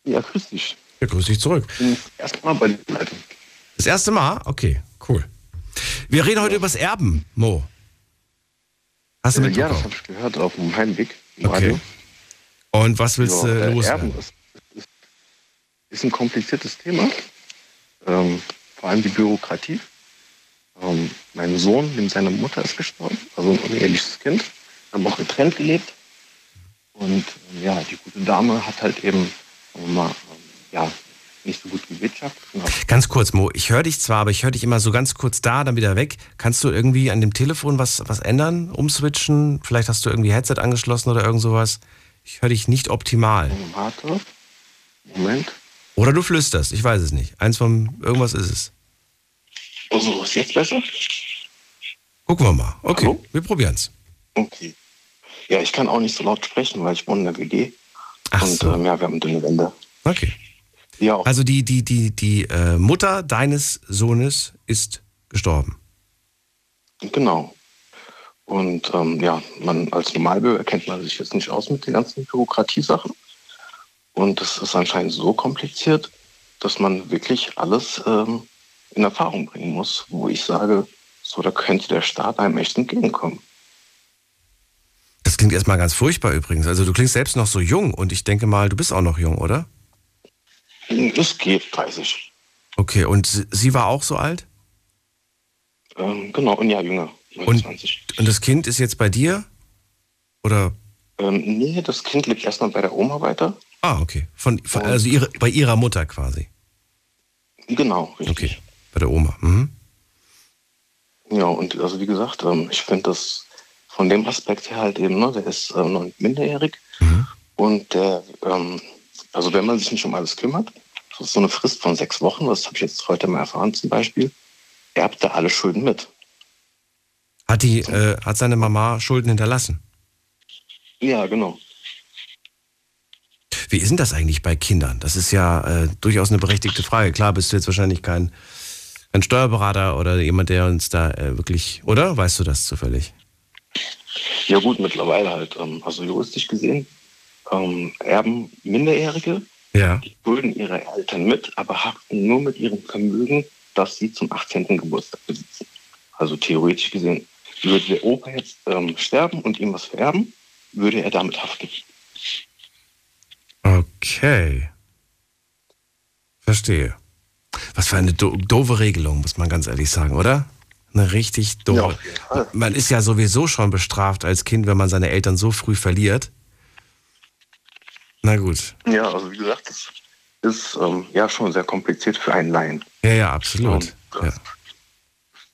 O: Ja, grüß dich.
C: Ja, grüß dich zurück.
O: Ich bin das erste Mal bei der Leitung.
C: Das erste Mal? Okay, cool. Wir reden heute übers Erben, Mo. Hast du
O: Äh, ja, das habe ich gehört auf dem Heimweg im
C: Okay.
O: Radio.
C: Und was willst du
O: Ja, äh,
C: loswerden?
O: Erben ist, ist, ist ein kompliziertes Thema. Ähm, vor allem die Bürokratie. Ähm, mein Sohn, dem seine Mutter ist gestorben, also ein uneheliches Kind, haben auch getrennt gelebt. Und ähm, ja, die gute Dame hat halt eben, sagen wir mal, ähm, ja, nicht so gut gewirtschaftet.
C: Ganz kurz, Mo, ich höre dich zwar, aber ich höre dich immer so ganz kurz da, dann wieder weg. Kannst du irgendwie an dem Telefon was, was ändern, umswitchen? Vielleicht hast du irgendwie Headset angeschlossen oder irgend sowas. Ich höre dich nicht optimal.
O: Warte, Moment.
C: Oder du flüsterst, ich weiß es nicht. Eins von irgendwas ist es.
O: Also, ist jetzt besser?
C: Gucken wir mal. Okay, wir probieren's.
O: Okay. Ja, ich kann auch nicht so laut sprechen, weil ich wohne in der WG.
C: Ach
O: und
C: so.
O: ähm, ja, wir haben dünne Wände.
C: Okay.
O: Ja,
C: Also die, die, die, die äh, Mutter deines Sohnes ist gestorben.
O: Genau. Und ähm, ja, man als Normalbürger kennt man sich jetzt nicht aus mit den ganzen Bürokratiesachen. Und das ist anscheinend so kompliziert, dass man wirklich alles ähm, in Erfahrung bringen muss, wo ich sage, so, da könnte der Staat einem echt entgegenkommen.
C: Das klingt erstmal ganz furchtbar übrigens. Also du klingst selbst noch so jung und ich denke mal, du bist auch noch jung, oder?
O: Das geht, 30.
C: Okay, und sie- war auch so alt?
O: Ähm, genau, ein Jahr jünger.
C: Und, und das Kind ist jetzt bei dir? Oder?
O: Ähm, nee, das Kind lebt erstmal bei der Oma weiter.
C: Ah, okay. Von, von, also ihre, bei ihrer Mutter quasi.
O: Genau, richtig.
C: Okay, bei der Oma. Mhm.
O: Ja, und also wie gesagt, ähm, ich finde das von dem Aspekt her halt eben, ne, der ist ähm, noch minderjährig und der, ähm, also wenn man sich nicht um alles kümmert, das ist so eine Frist von sechs Wochen, das habe ich jetzt heute mal erfahren zum Beispiel, erbt er alle Schulden mit.
C: Hat, die, äh, hat seine Mama Schulden hinterlassen?
O: Ja, genau.
C: Wie ist denn das eigentlich bei Kindern? Das ist ja äh, durchaus eine berechtigte Frage. Klar, bist du jetzt wahrscheinlich kein, kein Steuerberater oder jemand, der uns da äh, wirklich, oder? Weißt du das zufällig?
O: Ja gut, mittlerweile halt, ähm, also juristisch gesehen, ähm, erben Minderjährige
C: Ja.
O: die Schulden ihrer Eltern mit, aber haften nur mit ihrem Vermögen, das sie zum 18. Geburtstag besitzen. Also theoretisch gesehen, würde der Opa jetzt ähm, sterben und ihm was vererben, würde er damit haften.
C: Okay. Verstehe. Was für eine do doofe Regelung, muss man ganz ehrlich sagen, oder? Eine richtig doofe. man ist ja sowieso schon bestraft als Kind, wenn man seine Eltern so früh verliert. Na gut.
O: Ja, also wie gesagt, das ist ähm, ja schon sehr kompliziert für einen Laien.
C: Ja, ja, absolut. Ja.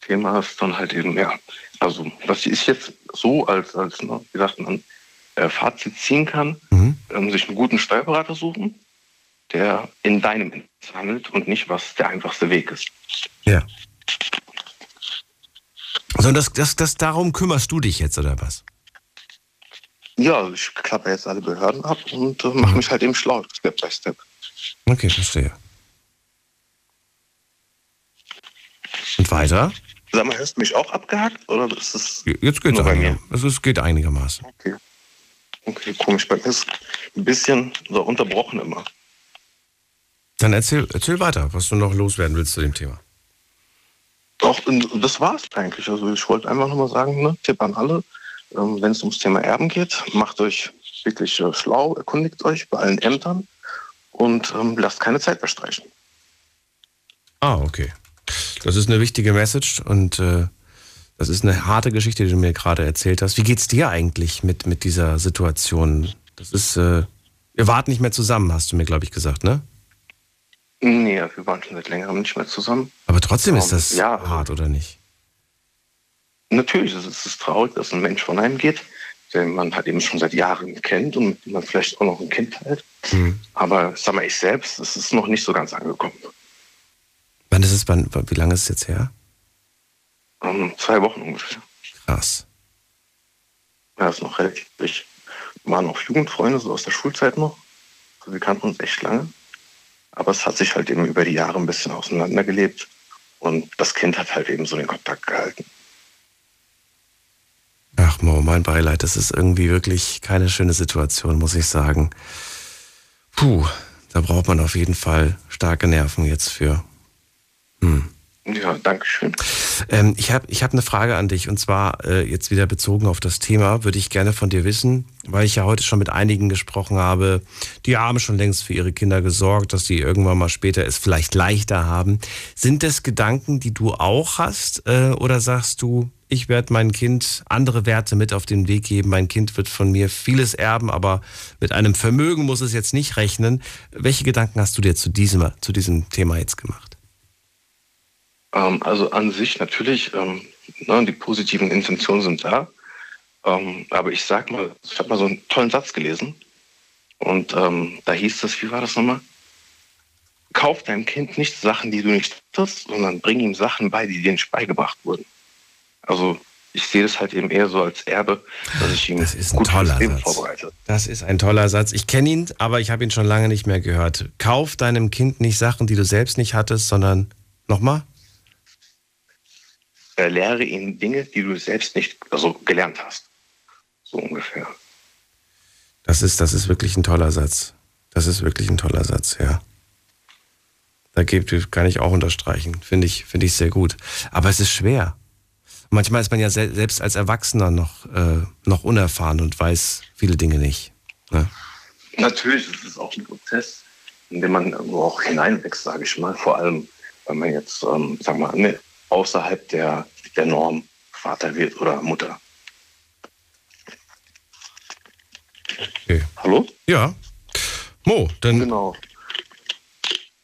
O: Thema ist dann halt eben, ja, also was ich jetzt so als, als ne, wie gesagt, ein äh, Fazit ziehen kann, ähm, sich einen guten Steuerberater suchen, der in deinem Interesse handelt und nicht, was der einfachste Weg ist.
C: Ja. So, und das, das, das, darum kümmerst du dich jetzt, oder was?
O: Ja, ich klappe jetzt alle Behörden ab und äh, mache mich halt eben schlau, Step by Step.
C: Okay, verstehe. Und weiter?
O: Sag mal, hörst du mich auch abgehackt oder ist es
C: Jetzt geht's
O: nur bei mir?
C: also es geht einigermaßen.
O: Okay. Okay, komisch. Bei mir ist ein bisschen so unterbrochen immer.
C: Dann erzähl, erzähl weiter, was du noch loswerden willst zu dem Thema.
O: Doch, das war's eigentlich. Also ich wollte einfach nur mal sagen, ne, Tipp an alle, ähm, wenn es ums Thema Erben geht, macht euch wirklich äh, schlau, erkundigt euch bei allen Ämtern und ähm, lasst keine Zeit verstreichen.
C: Ah, okay. Das ist eine wichtige Message und äh, das ist eine harte Geschichte, die du mir gerade erzählt hast. Wie geht's dir eigentlich mit, mit dieser Situation? Das ist, äh, ihr wart nicht mehr zusammen, hast du mir, glaube ich, gesagt, ne?
O: Nee, wir waren schon seit längerem nicht mehr zusammen.
C: Aber trotzdem ist
O: Ähm,
C: das
O: ja.
C: hart, oder nicht?
O: Natürlich ist es ist traurig, dass ein Mensch von einem geht, den man halt eben schon seit Jahren kennt und mit dem man vielleicht auch noch ein Kind teilt.
C: Hm.
O: Aber sag mal, ich selbst, es ist noch nicht so ganz angekommen.
C: Wann ist es, wann, wie lange ist es jetzt her?
O: Ähm, zwei Wochen ungefähr.
C: Krass.
O: Ja, ist noch relativ. Wir waren auch Jugendfreunde, so aus der Schulzeit noch. Also wir kannten uns echt lange. Aber es hat sich halt eben über die Jahre ein bisschen auseinandergelebt. Und das Kind hat halt eben so den Kontakt gehalten.
C: Ach Mo, mein Beileid, das ist irgendwie wirklich keine schöne Situation, muss ich sagen. Puh, da braucht man auf jeden Fall starke Nerven jetzt für. Hm.
O: Ja, danke schön.
C: Ähm, ich habe ich hab eine Frage an dich und zwar äh, jetzt wieder bezogen auf das Thema, würde ich gerne von dir wissen, weil ich ja heute schon mit einigen gesprochen habe, die haben schon längst für ihre Kinder gesorgt, dass sie irgendwann mal später es vielleicht leichter haben. Sind das Gedanken, die du auch hast äh, oder sagst du, ich werde mein Kind andere Werte mit auf den Weg geben, mein Kind wird von mir vieles erben, aber mit einem Vermögen muss es jetzt nicht rechnen. Welche Gedanken hast du dir zu diesem, zu diesem Thema jetzt gemacht?
O: Ähm, also an sich natürlich, ähm, ne, die positiven Intentionen sind da. Ähm, aber ich sag mal, ich habe mal so einen tollen Satz gelesen. Und ähm, da hieß es, wie war das nochmal? Kauf deinem Kind nicht Sachen, die du nicht hast, sondern bring ihm Sachen bei, die dir nicht beigebracht wurden. Also ich sehe das halt eben eher so als Erbe, dass ich ihm
C: das ist ein
O: gut
C: toller
O: Leben
C: Satz.
O: vorbereite.
C: Das ist ein toller Satz. Ich kenne ihn, aber ich habe ihn schon lange nicht mehr gehört. Kauf deinem Kind nicht Sachen, die du selbst nicht hattest, sondern nochmal?
O: Äh, lehre ihm Dinge, die du selbst nicht also gelernt hast. So ungefähr.
C: Das ist, das ist wirklich ein toller Satz. Das ist wirklich ein toller Satz, ja. Da gibt, kann ich auch unterstreichen. Finde ich, finde ich sehr gut. Aber es ist schwer. Manchmal ist man ja sel selbst als Erwachsener noch, äh, noch unerfahren und weiß viele Dinge nicht. Ne?
O: Natürlich ist es auch ein Prozess, in den man auch hineinwächst, sage ich mal. Vor allem, wenn man jetzt, ähm, sag mal, ne, außerhalb der, der Norm Vater wird oder Mutter.
C: Okay.
O: Hallo?
C: Ja. Mo, dann,
O: genau.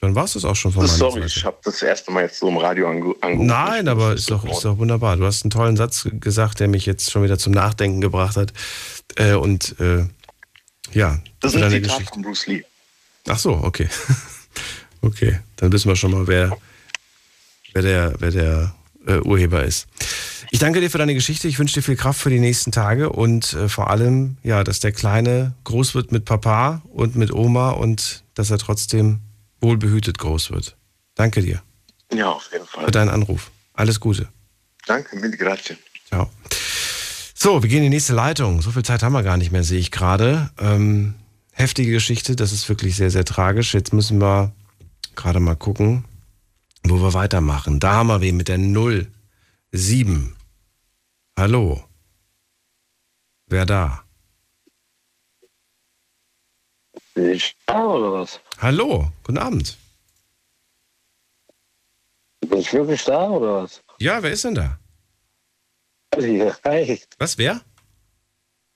C: dann war es das auch schon von meiner
O: Sorry,
C: Seite.
O: ich habe das erste Mal jetzt so im Radio ange angerufen.
C: Nein, aber ist doch, ist doch wunderbar. Du hast einen tollen Satz gesagt, der mich jetzt schon wieder zum Nachdenken gebracht hat. Äh, und äh, ja,
O: Das ist ein Zitat
C: Geschichte.
O: von Bruce Lee.
C: Ach so, okay. *laughs* okay, dann wissen wir schon mal, wer, wer der, wer der äh, Urheber ist. Ich danke dir für deine Geschichte. Ich wünsche dir viel Kraft für die nächsten Tage und äh, vor allem, ja, dass der Kleine groß wird mit Papa und mit Oma und dass er trotzdem wohlbehütet groß wird. Danke dir
O: Ja, auf jeden Fall.
C: für deinen Anruf. Alles Gute.
O: Danke, mille grazie.
C: Ciao. So, wir gehen in die nächste Leitung. So viel Zeit haben wir gar nicht mehr, sehe ich gerade. Ähm, heftige Geschichte, das ist wirklich sehr, sehr tragisch. Jetzt müssen wir gerade mal gucken, wo wir weitermachen. Da haben wir wen mit der 07. Hallo. Wer da?
P: Ich da oder was?
C: Hallo, guten Abend.
P: Bin ich wirklich da oder was?
C: Ja, wer ist denn da?
P: Hi,
C: Was, wer?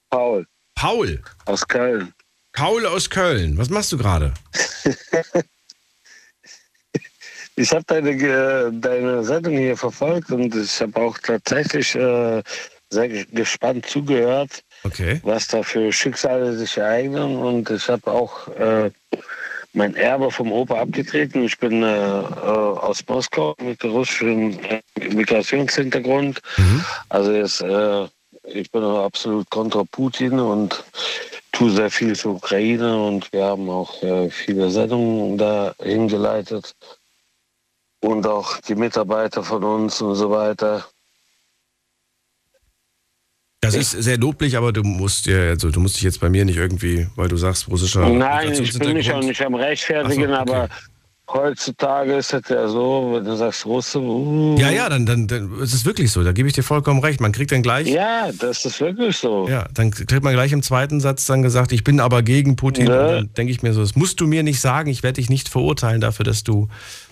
P: Paul.
C: Paul.
P: Aus Köln.
C: Paul aus Köln. Was machst du gerade? *laughs*
P: Ich habe deine, deine Sendung hier verfolgt und ich habe auch tatsächlich äh, sehr ge- gespannt zugehört,
C: Okay.
P: was da für Schicksale sich ereignen. Und ich habe auch äh, mein Erbe vom Opa abgetreten. Ich bin äh, äh, aus Moskau mit russischem äh, Migrationshintergrund. Also jetzt, äh, ich bin absolut kontra Putin und tue sehr viel für Ukraine und wir haben auch viele Sendungen da hingeleitet und auch die Mitarbeiter von uns und so weiter.
C: Das ist sehr loblich, aber du musst ja, also du musst dich jetzt bei mir nicht irgendwie, weil du sagst, russischer
P: Nein, ich bin mich auch nicht am Rechtfertigen,
C: so, okay.
P: aber heutzutage ist es ja so, wenn du sagst Russe, uh,
C: Ja, ja, dann, dann, dann ist es wirklich so. Da gebe ich dir vollkommen recht. Man kriegt dann gleich.
P: Ja, das ist wirklich so.
C: Ja, dann kriegt man gleich im zweiten Satz dann gesagt, ich bin aber gegen Putin.
P: Ne?
C: Und dann denke ich mir so, das musst du mir nicht sagen. Ich werde dich nicht verurteilen dafür, dass du,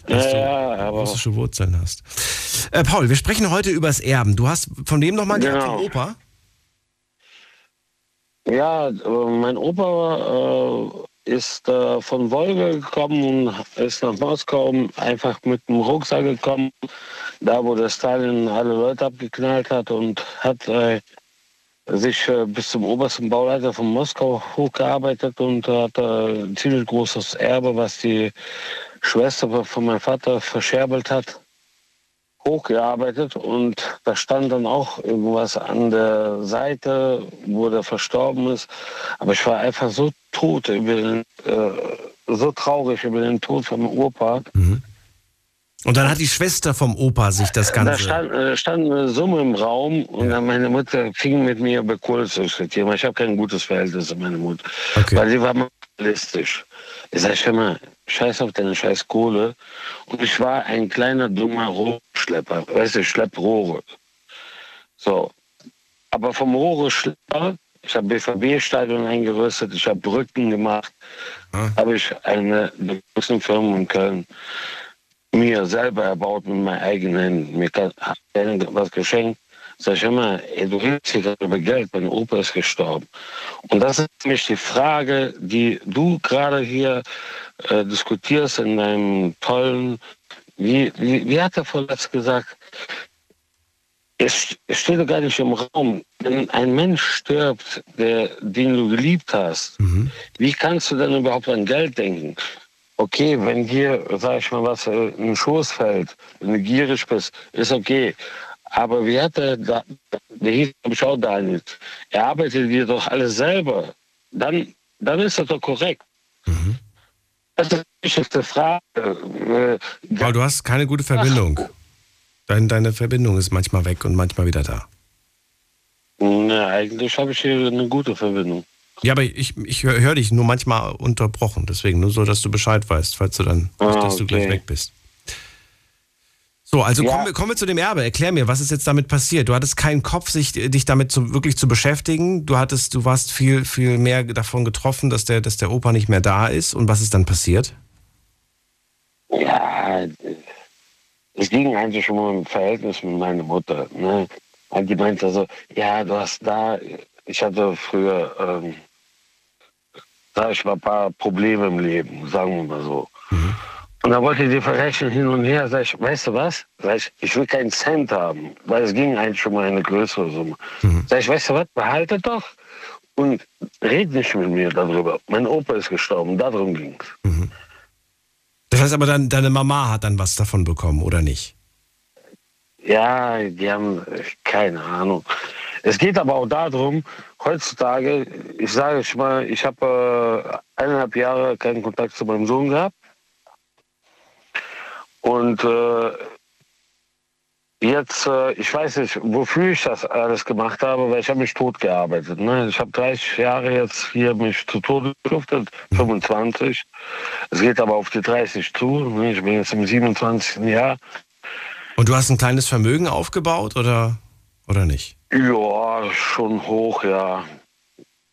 C: dass
P: Ja,
C: du
P: aber-
C: russische Wurzeln hast. Äh, Paul, wir sprechen heute übers Erben. Du hast von wem nochmal?
P: Genau.
C: Vom Opa?
P: Ja, äh, mein Opa äh, ist äh, von Wolga gekommen und ist nach Moskau einfach mit dem Rucksack gekommen, da wo der Stalin alle Leute abgeknallt hat und hat äh, sich äh, bis zum obersten Bauleiter von Moskau hochgearbeitet und hat äh, ein ziemlich großes Erbe, was die Schwester von meinem Vater verscherbelt hat hochgearbeitet und da stand dann auch irgendwas an der Seite, wo der verstorben ist. Aber ich war einfach so tot über den, äh, so traurig über den Tod von meinem Opa.
C: Und dann hat die Schwester vom Opa sich das
P: Da
C: Ganze.
P: stand, äh, stand eine Summe im Raum und dann meine Mutter fing mit mir über Kohle zu diskutieren. Ich habe kein gutes Verhältnis zu meiner Mutter. Weil sie war realistisch. Ich sage schon mal, scheiß auf deine scheiß Kohle. Und ich war ein kleiner, dummer Rohrschlepper. Weißt du, ich schlepp Rohre. So. Aber vom Rohre-Schlepper, ich habe BVB-Stadion eingerüstet, ich habe Brücken gemacht, habe ich eine der größten Firmen in Köln mir selber erbaut mit meinen eigenen Händen. Mir hat was geschenkt. Sag ich immer, ey, du redest hier gerade über Geld, mein Opa ist gestorben. Und das ist nämlich die Frage, die du gerade hier äh, diskutierst in deinem tollen, wie, wie, wie hat er vorletzt gesagt, es es steht doch gar nicht im Raum. Wenn ein Mensch stirbt, der, den du geliebt hast, wie kannst du denn überhaupt an Geld denken? Okay, wenn dir, sag ich mal, was äh, in den Schoß fällt, wenn du gierig bist, ist okay. Aber wie hat der, da- der hieß, auch Daniel, er arbeitet dir doch alles selber. Dann, dann ist das doch korrekt. Das ist die wichtigste Frage. Äh,
C: Paul, du hast keine gute Verbindung. Dein, deine Verbindung ist manchmal weg und manchmal wieder da.
P: Na, eigentlich habe ich hier eine gute Verbindung.
C: Ja, aber ich, ich höre hör dich nur manchmal unterbrochen. Deswegen nur so, dass du Bescheid weißt, falls du dann,
P: Ah,
C: dass du gleich
P: okay.
C: weg bist. So, also
P: Ja.
C: kommen, wir, kommen wir zu dem Erbe. Erklär mir, was ist jetzt damit passiert? Du hattest keinen Kopf, sich, dich damit zu, wirklich zu beschäftigen. Du hattest, du warst viel, viel mehr davon getroffen, dass der, dass der Opa nicht mehr da ist. Und was ist dann passiert?
P: Ja, es ging eigentlich um ein Verhältnis mit meiner Mutter. Ne? Und die meinte so, ja, du hast da, ich hatte früher, ähm, sag ich mal, ein paar Probleme im Leben, sagen wir mal so. Und da wollte die verrechnen hin und her. Sag ich, weißt du was? Sag ich, ich will keinen Cent haben, weil es ging eigentlich schon mal eine größere Summe. Sag ich, weißt du was? Behalte doch und red nicht mit mir darüber. Mein Opa ist gestorben, darum ging's.
C: Das heißt aber, dann, deine Mama hat dann was davon bekommen, oder nicht?
P: Ja, die haben äh, keine Ahnung. Es geht aber auch darum, heutzutage, ich sage ich mal, ich habe äh, eineinhalb Jahre keinen Kontakt zu meinem Sohn gehabt. Und äh, jetzt, äh, ich weiß nicht, wofür ich das alles gemacht habe, weil ich habe mich tot gearbeitet. Ne? Ich habe 30 Jahre jetzt hier mich zu Tode geschuftet, 25. Es geht aber auf die 30 zu. Ne? Ich bin jetzt im 27. Jahr.
C: Und du hast ein kleines Vermögen aufgebaut, oder, oder nicht?
P: Ja, schon hoch, ja.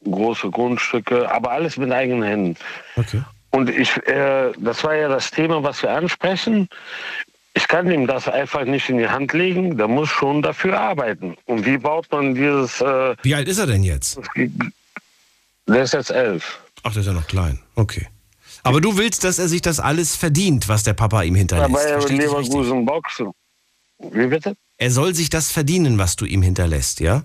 P: Große Grundstücke, aber alles mit eigenen Händen.
C: Okay.
P: Und ich, äh, das war ja das Thema, was wir ansprechen. Ich kann ihm das einfach nicht in die Hand legen. Der muss schon dafür arbeiten. Und wie baut man dieses? Äh,
C: Wie alt ist er denn jetzt?
P: der ist jetzt elf.
C: Ach, der ist ja noch klein. Okay. Aber du willst, dass er sich das alles verdient, was der Papa ihm hinterlässt.
P: Dabei
C: Verstehe ich dich richtig?
P: Leverkusen boxen. Wie bitte?
C: Er soll sich das verdienen, was du ihm hinterlässt, ja?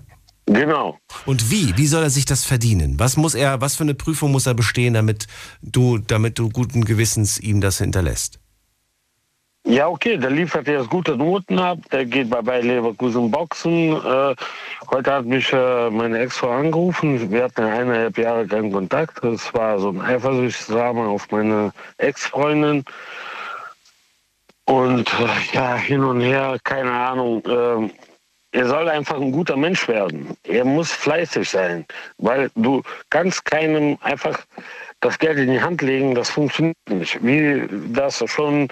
P: Genau.
C: Und wie? Wie soll er sich das verdienen? Was muss er, was für eine Prüfung muss er bestehen, damit du, damit du guten Gewissens ihm das hinterlässt?
P: Ja, okay, der liefert jetzt gute Noten ab, der geht bei Bayer Leverkusen boxen. Äh, heute hat mich äh, meine Ex-Frau angerufen, wir hatten eineinhalb Jahre keinen Kontakt. Das war so ein Eifersuchtsdrama auf meine Ex-Freundin. Und äh, ja, hin und her, keine Ahnung. ähm, er soll einfach ein guter Mensch werden. Er muss fleißig sein, weil du kannst keinem einfach das Geld in die Hand legen, das funktioniert nicht. Wie das schon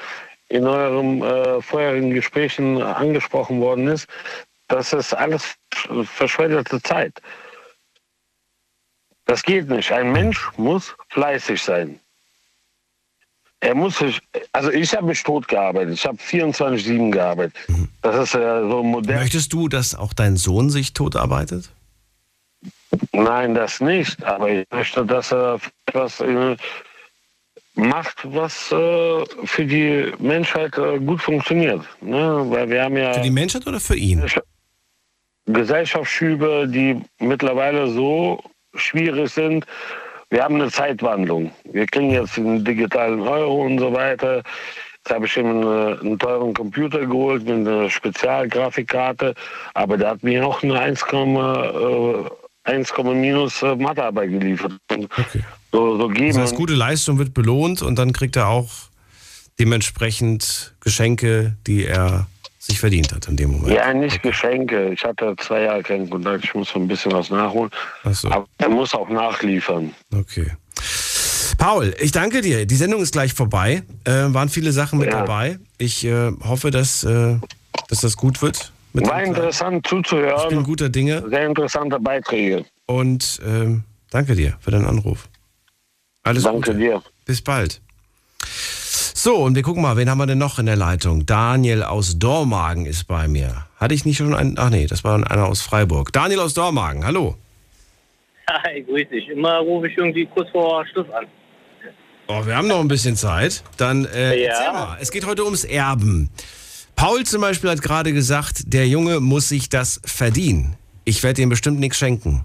P: in euren äh, vorherigen Gesprächen angesprochen worden ist, das ist alles verschwendete Zeit. Das geht nicht. Ein Mensch muss fleißig sein. Er muss sich, also ich habe mich tot gearbeitet. Ich habe 24-7 gearbeitet. Das ist ja so modern.
C: Möchtest du, dass auch dein Sohn sich totarbeitet?
P: Nein, das nicht. Aber ich möchte, dass er etwas äh, macht, was äh, für die Menschheit äh, gut funktioniert. Ne? Weil wir haben ja
C: Für die Menschheit oder für ihn?
P: Gesellschaftsschübe, die mittlerweile so schwierig sind. Wir haben eine Zeitwandlung. Wir kriegen jetzt einen digitalen Euro und so weiter. Jetzt habe ich ihm eine, einen teuren Computer geholt mit einer Spezialgrafikkarte, aber der hat mir auch eine 1, äh, 1, minus äh, Mathearbeit geliefert. Und So, so geben.
C: Das heißt, gute Leistung wird belohnt und dann kriegt er auch dementsprechend Geschenke, die er sich verdient hat in dem Moment.
P: Ja, nicht Geschenke. Ich hatte zwei Jahre keinen Kontakt. Ich muss so ein bisschen was nachholen.
C: Ach so.
P: Aber er muss auch nachliefern.
C: Okay. Paul, ich danke dir. Die Sendung ist gleich vorbei. Äh, waren viele Sachen mit
P: Ja.
C: dabei. Ich äh, hoffe, dass, äh, dass das gut wird.
P: War interessant zuzuhören.
C: Ich bin guter Dinge.
P: Sehr interessante Beiträge.
C: Und ähm, danke dir für deinen Anruf. Alles
P: Danke
C: Gute.
P: dir.
C: Bis bald. So, und wir gucken mal, wen haben wir denn noch in der Leitung? Daniel aus Dormagen ist bei mir. Hatte ich nicht schon einen? Ach nee, das war einer aus Freiburg. Daniel aus Dormagen, hallo.
Q: Hi, grüß dich. Immer rufe ich irgendwie kurz vor Schluss an.
C: Oh, wir haben noch ein bisschen Zeit. Dann äh,
Q: Ja.
C: erzähl mal. Es geht heute ums Erben. Paul zum Beispiel hat gerade gesagt, der Junge muss sich das verdienen. Ich werde ihm bestimmt nichts schenken.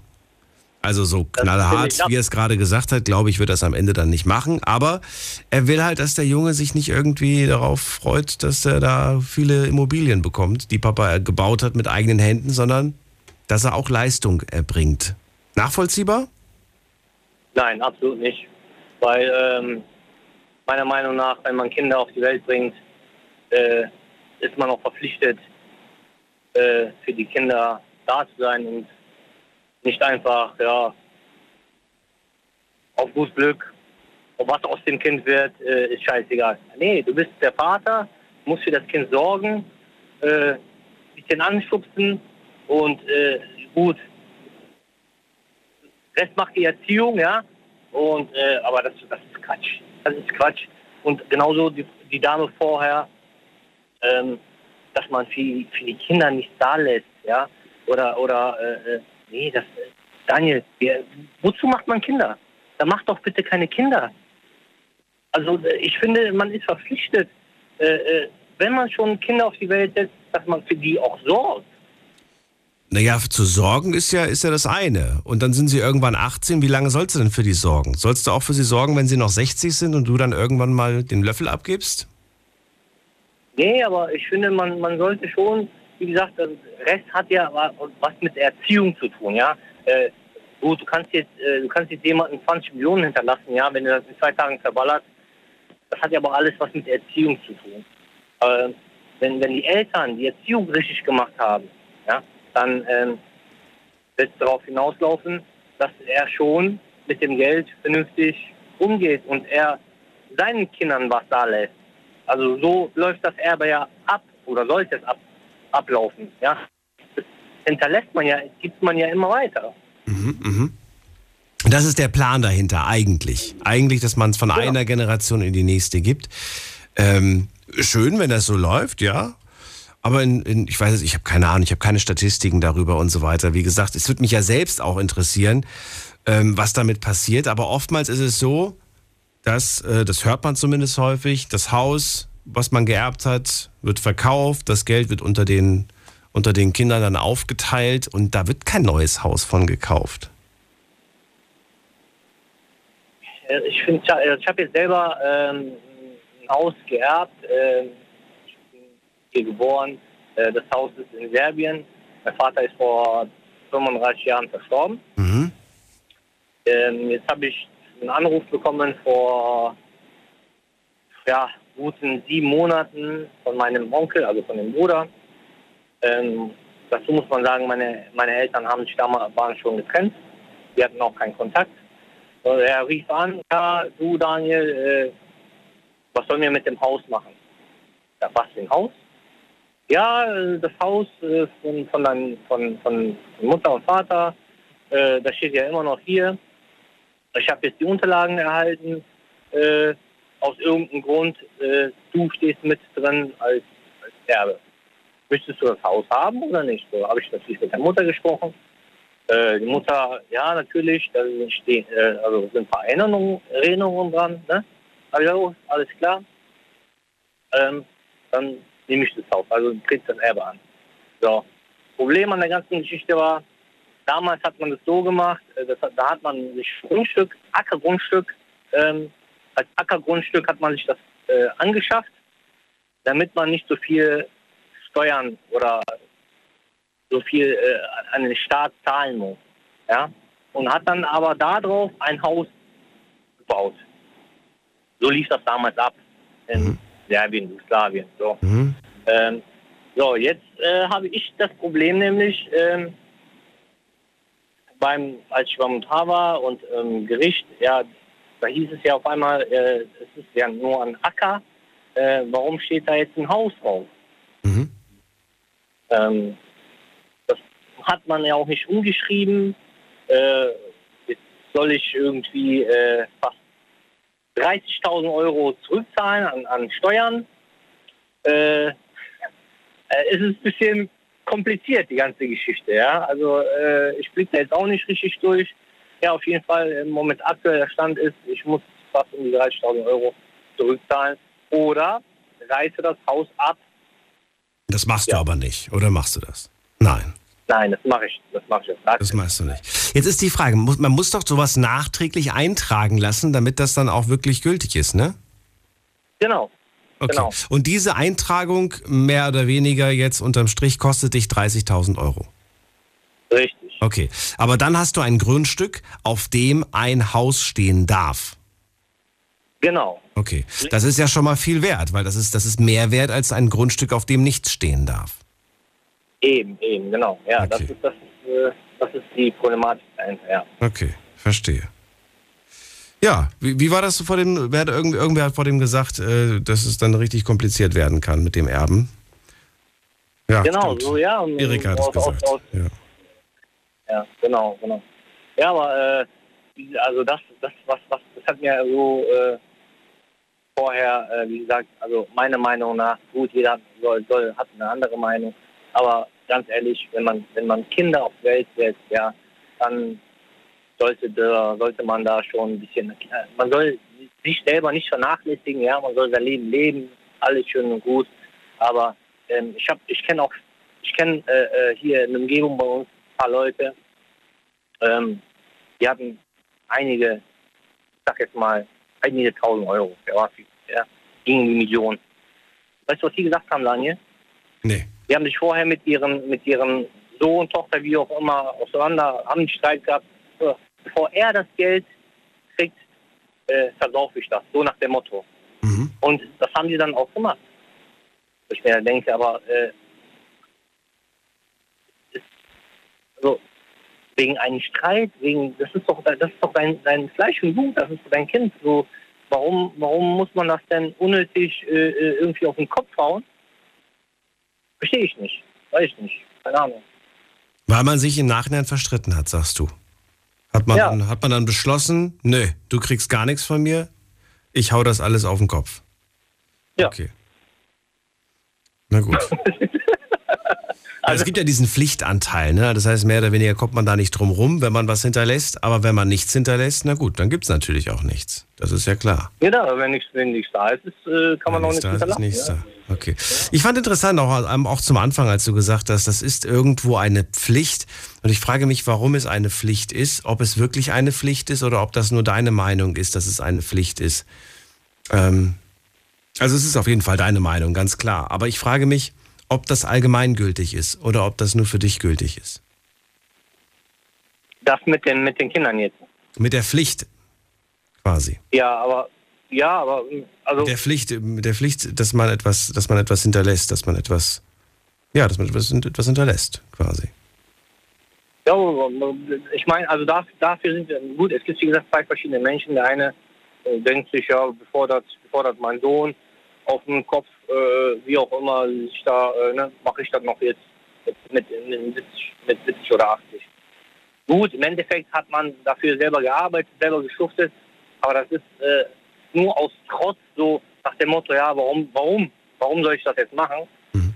C: Also so knallhart, wie er es gerade gesagt hat, glaube ich, wird er es am Ende dann nicht machen. Aber er will halt, dass der Junge sich nicht irgendwie darauf freut, dass er da viele Immobilien bekommt, die Papa gebaut hat mit eigenen Händen, sondern dass er auch Leistung erbringt. Nachvollziehbar?
Q: Nein, absolut nicht. Weil ähm, meiner Meinung nach, wenn man Kinder auf die Welt bringt, äh, ist man auch verpflichtet, äh, für die Kinder da zu sein und nicht einfach, ja, auf gut Glück, ob was aus dem Kind wird, äh, ist scheißegal. Nee, du bist der Vater, musst für das Kind sorgen, äh, bisschen anschubsen und äh, gut, Rest macht die Erziehung, ja. Und äh, aber das, das ist Quatsch. Das ist Quatsch. Und genauso die, die Dame vorher, ähm, dass man für, für die Kinder nicht da lässt, ja. Oder oder äh, äh, nee, das Daniel, wir, wozu macht man Kinder? Dann macht doch bitte keine Kinder. Also äh, ich finde, man ist verpflichtet, äh, äh, wenn man schon Kinder auf die Welt setzt, dass man für die auch sorgt.
C: Naja, zu sorgen ist ja, ist ja das eine. Und dann sind sie irgendwann 18. Wie lange sollst du denn für die sorgen? Sollst du auch für sie sorgen, wenn sie noch 60 sind und du dann irgendwann mal den Löffel abgibst?
Q: Nee, aber ich finde, man, man sollte schon, wie gesagt, der Rest hat ja wa- was mit Erziehung zu tun, ja. Äh, gut, du kannst jetzt, äh, du kannst jetzt jemanden 20 Millionen hinterlassen, ja, wenn du das in zwei Tagen verballert. Das hat ja aber alles was mit Erziehung zu tun. Äh, wenn, wenn die Eltern die Erziehung richtig gemacht haben, ja, dann ähm, wird es darauf hinauslaufen, dass er schon mit dem Geld vernünftig umgeht und er seinen Kindern was da lässt. Also so läuft das Erbe ja ab oder sollte es ab, ablaufen. Ja? Das hinterlässt man ja, gibt man ja immer weiter.
C: Mhm, mhm. Das ist der Plan dahinter, eigentlich. Eigentlich, dass man es von einer Generation in die nächste gibt. Ähm, schön, wenn das so läuft, ja. Aber in, in, ich weiß es, ich habe keine Ahnung, ich habe keine Statistiken darüber und so weiter. Wie gesagt, es würde mich ja selbst auch interessieren, ähm, was damit passiert. Aber oftmals ist es so, dass, äh, das hört man zumindest häufig, das Haus, was man geerbt hat, wird verkauft, das Geld wird unter den, unter den Kindern dann aufgeteilt und da wird kein neues Haus von gekauft.
Q: Äh, Ich ich habe jetzt selber ähm, ein Haus geerbt. ich bin hier geboren. Äh, das Haus ist in Serbien. Mein Vater ist vor 35 Jahren verstorben. Ähm, jetzt habe ich einen Anruf bekommen vor ja, guten sieben Monaten von meinem Onkel, also von dem Bruder. Ähm, dazu muss man sagen, meine, meine Eltern haben sich damals waren schon getrennt. Wir hatten auch keinen Kontakt. Und er rief an, ja, du Daniel, äh, was sollen wir mit dem Haus machen? Ja, was für ein Haus? Ja, äh, das Haus äh, von, von, dein, von, von Mutter und Vater, äh, das steht ja immer noch hier. Ich habe jetzt die Unterlagen erhalten. Äh, aus irgendeinem Grund, äh, du stehst mit drin als, als Erbe. Möchtest du das Haus haben oder nicht? So habe ich natürlich mit der Mutter gesprochen. Äh, die Mutter, ja, natürlich, da stehen, äh, also sind ein paar Erinnerungen, Erinnerungen dran. Ne? Aber ja, alles klar. Ähm, dann nehme ich das Haus, also kriegst das Erbe an. So. Problem an der ganzen Geschichte war, damals hat man das so gemacht, äh, das, da hat man sich Grundstück, Ackergrundstück, ähm, als Ackergrundstück hat man sich das äh, angeschafft, damit man nicht so viel Steuern oder so viel äh, an den Staat zahlen muss. Ja? Und hat dann aber darauf ein Haus gebaut. So lief das damals ab in Serbien, Jugoslawien. So. Ähm, so, jetzt äh, habe ich das Problem nämlich, ähm, beim, als ich beim Notar war und ähm, Gericht, ja, da hieß es ja auf einmal, äh, es ist ja nur ein Acker. Äh, warum steht da jetzt ein Haus drauf? Ähm, das hat man ja auch nicht umgeschrieben. Äh, jetzt soll ich irgendwie äh, fast 30.000 Euro zurückzahlen an, an Steuern. Äh, äh, es ist ein bisschen kompliziert, die ganze Geschichte. Ja? Also ich blicke da jetzt auch nicht richtig durch. Ja, auf jeden Fall im Moment aktueller Stand ist, ich muss fast um die 30.000 Euro zurückzahlen oder reiße das Haus ab.
C: Das machst du aber nicht, oder machst du das? Nein.
Q: Nein, das mache ich. Das mache ich jetzt.
C: Das machst du nicht. Jetzt ist die Frage, man muss doch sowas nachträglich eintragen lassen, damit das dann auch wirklich gültig ist, ne?
Q: Genau.
C: Okay.
Q: Genau.
C: Und diese Eintragung, mehr oder weniger jetzt unterm Strich, kostet dich 30.000 Euro.
Q: Richtig.
C: Okay. Aber dann hast du ein Grundstück, auf dem ein Haus stehen darf.
Q: Genau.
C: Okay. Das ist ja schon mal viel wert, weil das ist, das ist mehr wert als ein Grundstück, auf dem nichts stehen darf.
Q: Eben, eben, genau. Ja, das, ist, das, ist, äh, das ist die Problematik dahinter, ja.
C: Okay, verstehe. Ja, wie, wie war das vor dem, wer hat, irgend, irgendwer hat vor dem gesagt, äh, dass es dann richtig kompliziert werden kann mit dem Erben? Ja,
Q: genau,
C: stimmt.
Q: so, ja.
C: Erika hat es
Q: aus- aus-
C: gesagt.
Q: aus-
C: Ja.
Q: Ja, genau, genau. Ja, aber äh, also das, das, was, was, das hat mir so äh, vorher, äh, wie gesagt, also meiner Meinung nach, gut, jeder soll, soll, hat eine andere Meinung, aber ganz ehrlich, wenn man, wenn man Kinder auf Welt setzt, ja, dann sollte, da, sollte man da schon ein bisschen, äh, man soll sich selber nicht vernachlässigen, ja, man soll sein Leben leben, alles schön und gut, aber ähm, ich habe, ich kenne auch, ich kenne äh, äh, hier in der Umgebung bei uns ein paar Leute, ähm, die hatten einige, ich sag jetzt mal, einige tausend Euro, ja, war viel, ja, gegen die Millionen. Weißt du, was die gesagt haben, Daniel?
C: Nee.
Q: Die haben sich vorher mit ihren, mit ihren Sohn, Tochter, wie auch immer, auseinander, haben einen Streit gehabt. Bevor er das Geld kriegt, äh, versaufe ich das. So nach dem Motto. Und das haben die dann auch gemacht. Ich mir denke, aber äh, ist, also, wegen einem Streit, wegen das ist doch das ist doch dein, dein Fleisch und Blut, das ist dein Kind. So, warum, warum muss man das denn unnötig äh, äh, irgendwie auf den Kopf hauen? Verstehe ich nicht. Weiß ich nicht. Keine Ahnung.
C: Weil man sich im Nachhinein verstritten hat, sagst du. Hat man,
Q: Ja.
C: dann, hat man dann beschlossen, nö, du kriegst gar nichts von mir, ich hau das alles auf den Kopf.
Q: Ja.
C: Okay. Na gut. *laughs* Also es gibt ja diesen Pflichtanteil, ne? Das heißt, mehr oder weniger kommt man da nicht drum rum, wenn man was hinterlässt. Aber wenn man nichts hinterlässt, na gut, dann gibt's natürlich auch nichts. Das ist ja klar.
Q: Genau, wenn nichts, wenn nichts da ist, äh, kann man auch nichts hinterlassen.
C: nichts
Q: ja.
C: da. Okay. Ich fand interessant, auch, ähm, auch zum Anfang, als du gesagt hast, das ist irgendwo eine Pflicht. Und ich frage mich, warum es eine Pflicht ist, ob es wirklich eine Pflicht ist oder ob das nur deine Meinung ist, dass es eine Pflicht ist. Ähm, also es ist auf jeden Fall deine Meinung, ganz klar. Aber ich frage mich, ob das allgemeingültig ist oder ob das nur für dich gültig ist.
Q: Das mit den, mit den Kindern jetzt.
C: Mit der Pflicht quasi.
Q: Ja, aber ja, aber also
C: Mit der Pflicht, mit der Pflicht, dass man etwas, dass man etwas hinterlässt, dass man etwas, ja, dass man etwas, etwas hinterlässt, quasi.
Q: Ja, ich meine, also dafür, sind wir, gut, es gibt wie gesagt zwei verschiedene Menschen. Der eine äh, denkt sich, ja, befordert, befordert mein Sohn auf dem Kopf, äh, wie auch immer, sich da, äh, ne, mache ich das noch jetzt mit, mit, mit, 70, mit 70 oder 80. Gut, im Endeffekt hat man dafür selber gearbeitet, selber geschuftet, aber das ist äh, nur aus Trotz so nach dem Motto, ja, warum, warum, warum soll ich das jetzt machen?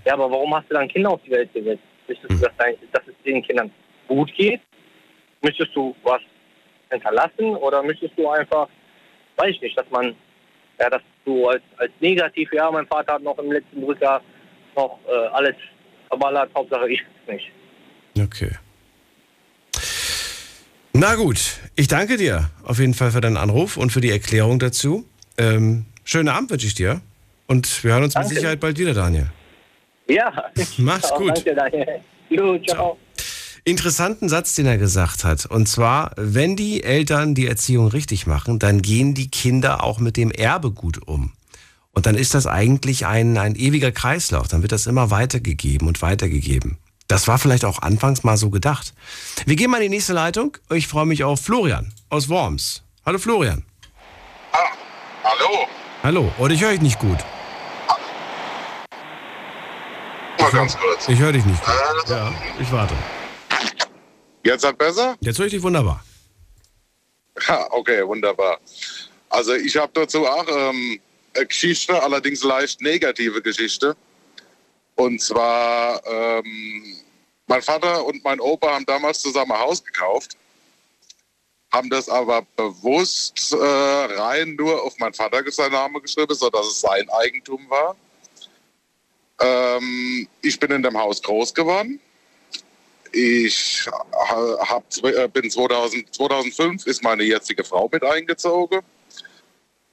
Q: Ja, aber warum hast du dann Kinder auf die Welt gesetzt? Möchtest du, dass, dein, dass es den Kindern gut geht? Möchtest du was hinterlassen oder möchtest du einfach, weiß ich nicht, dass man, ja, dass du als, als negativ, ja, mein Vater hat noch im letzten Drücker noch äh, alles verballert, Hauptsache ich nicht.
C: Okay. Na gut, ich danke dir auf jeden Fall für deinen Anruf und für die Erklärung dazu. Ähm, schönen Abend wünsche ich dir. Und wir hören uns
Q: Danke.
C: mit Sicherheit bald wieder, Daniel.
Q: Ja. *laughs*
C: Mach's
Q: Ciao,
C: gut.
Q: Danke, Daniel. Jo, ciao.
C: Interessanten Satz, den er gesagt hat. Und zwar, wenn die Eltern die Erziehung richtig machen, dann gehen die Kinder auch mit dem Erbe gut um. Und dann ist das eigentlich ein, ein ewiger Kreislauf. Dann wird das immer weitergegeben und weitergegeben. Das war vielleicht auch anfangs mal so gedacht. Wir gehen mal in die nächste Leitung. Ich freue mich auf Florian aus Worms. Hallo Florian.
R: Hallo?
C: Hallo, oder ich höre dich nicht gut.
R: Mal ganz kurz.
C: Ich höre dich nicht gut. Ja, ich warte.
R: Jetzt hat besser?
C: Jetzt höre ich dich wunderbar.
R: Ha, okay, wunderbar. Also ich habe dazu auch ähm, eine Geschichte, allerdings leicht negative Geschichte. Und zwar, ähm, mein Vater und mein Opa haben damals zusammen ein Haus gekauft, haben das aber bewusst äh, rein nur auf meinen Vater seinen Namen geschrieben, sodass es sein Eigentum war. Ähm, ich bin in dem Haus groß geworden. Ich ha- hab, äh, bin 2000, 2005 ist meine jetzige Frau mit eingezogen.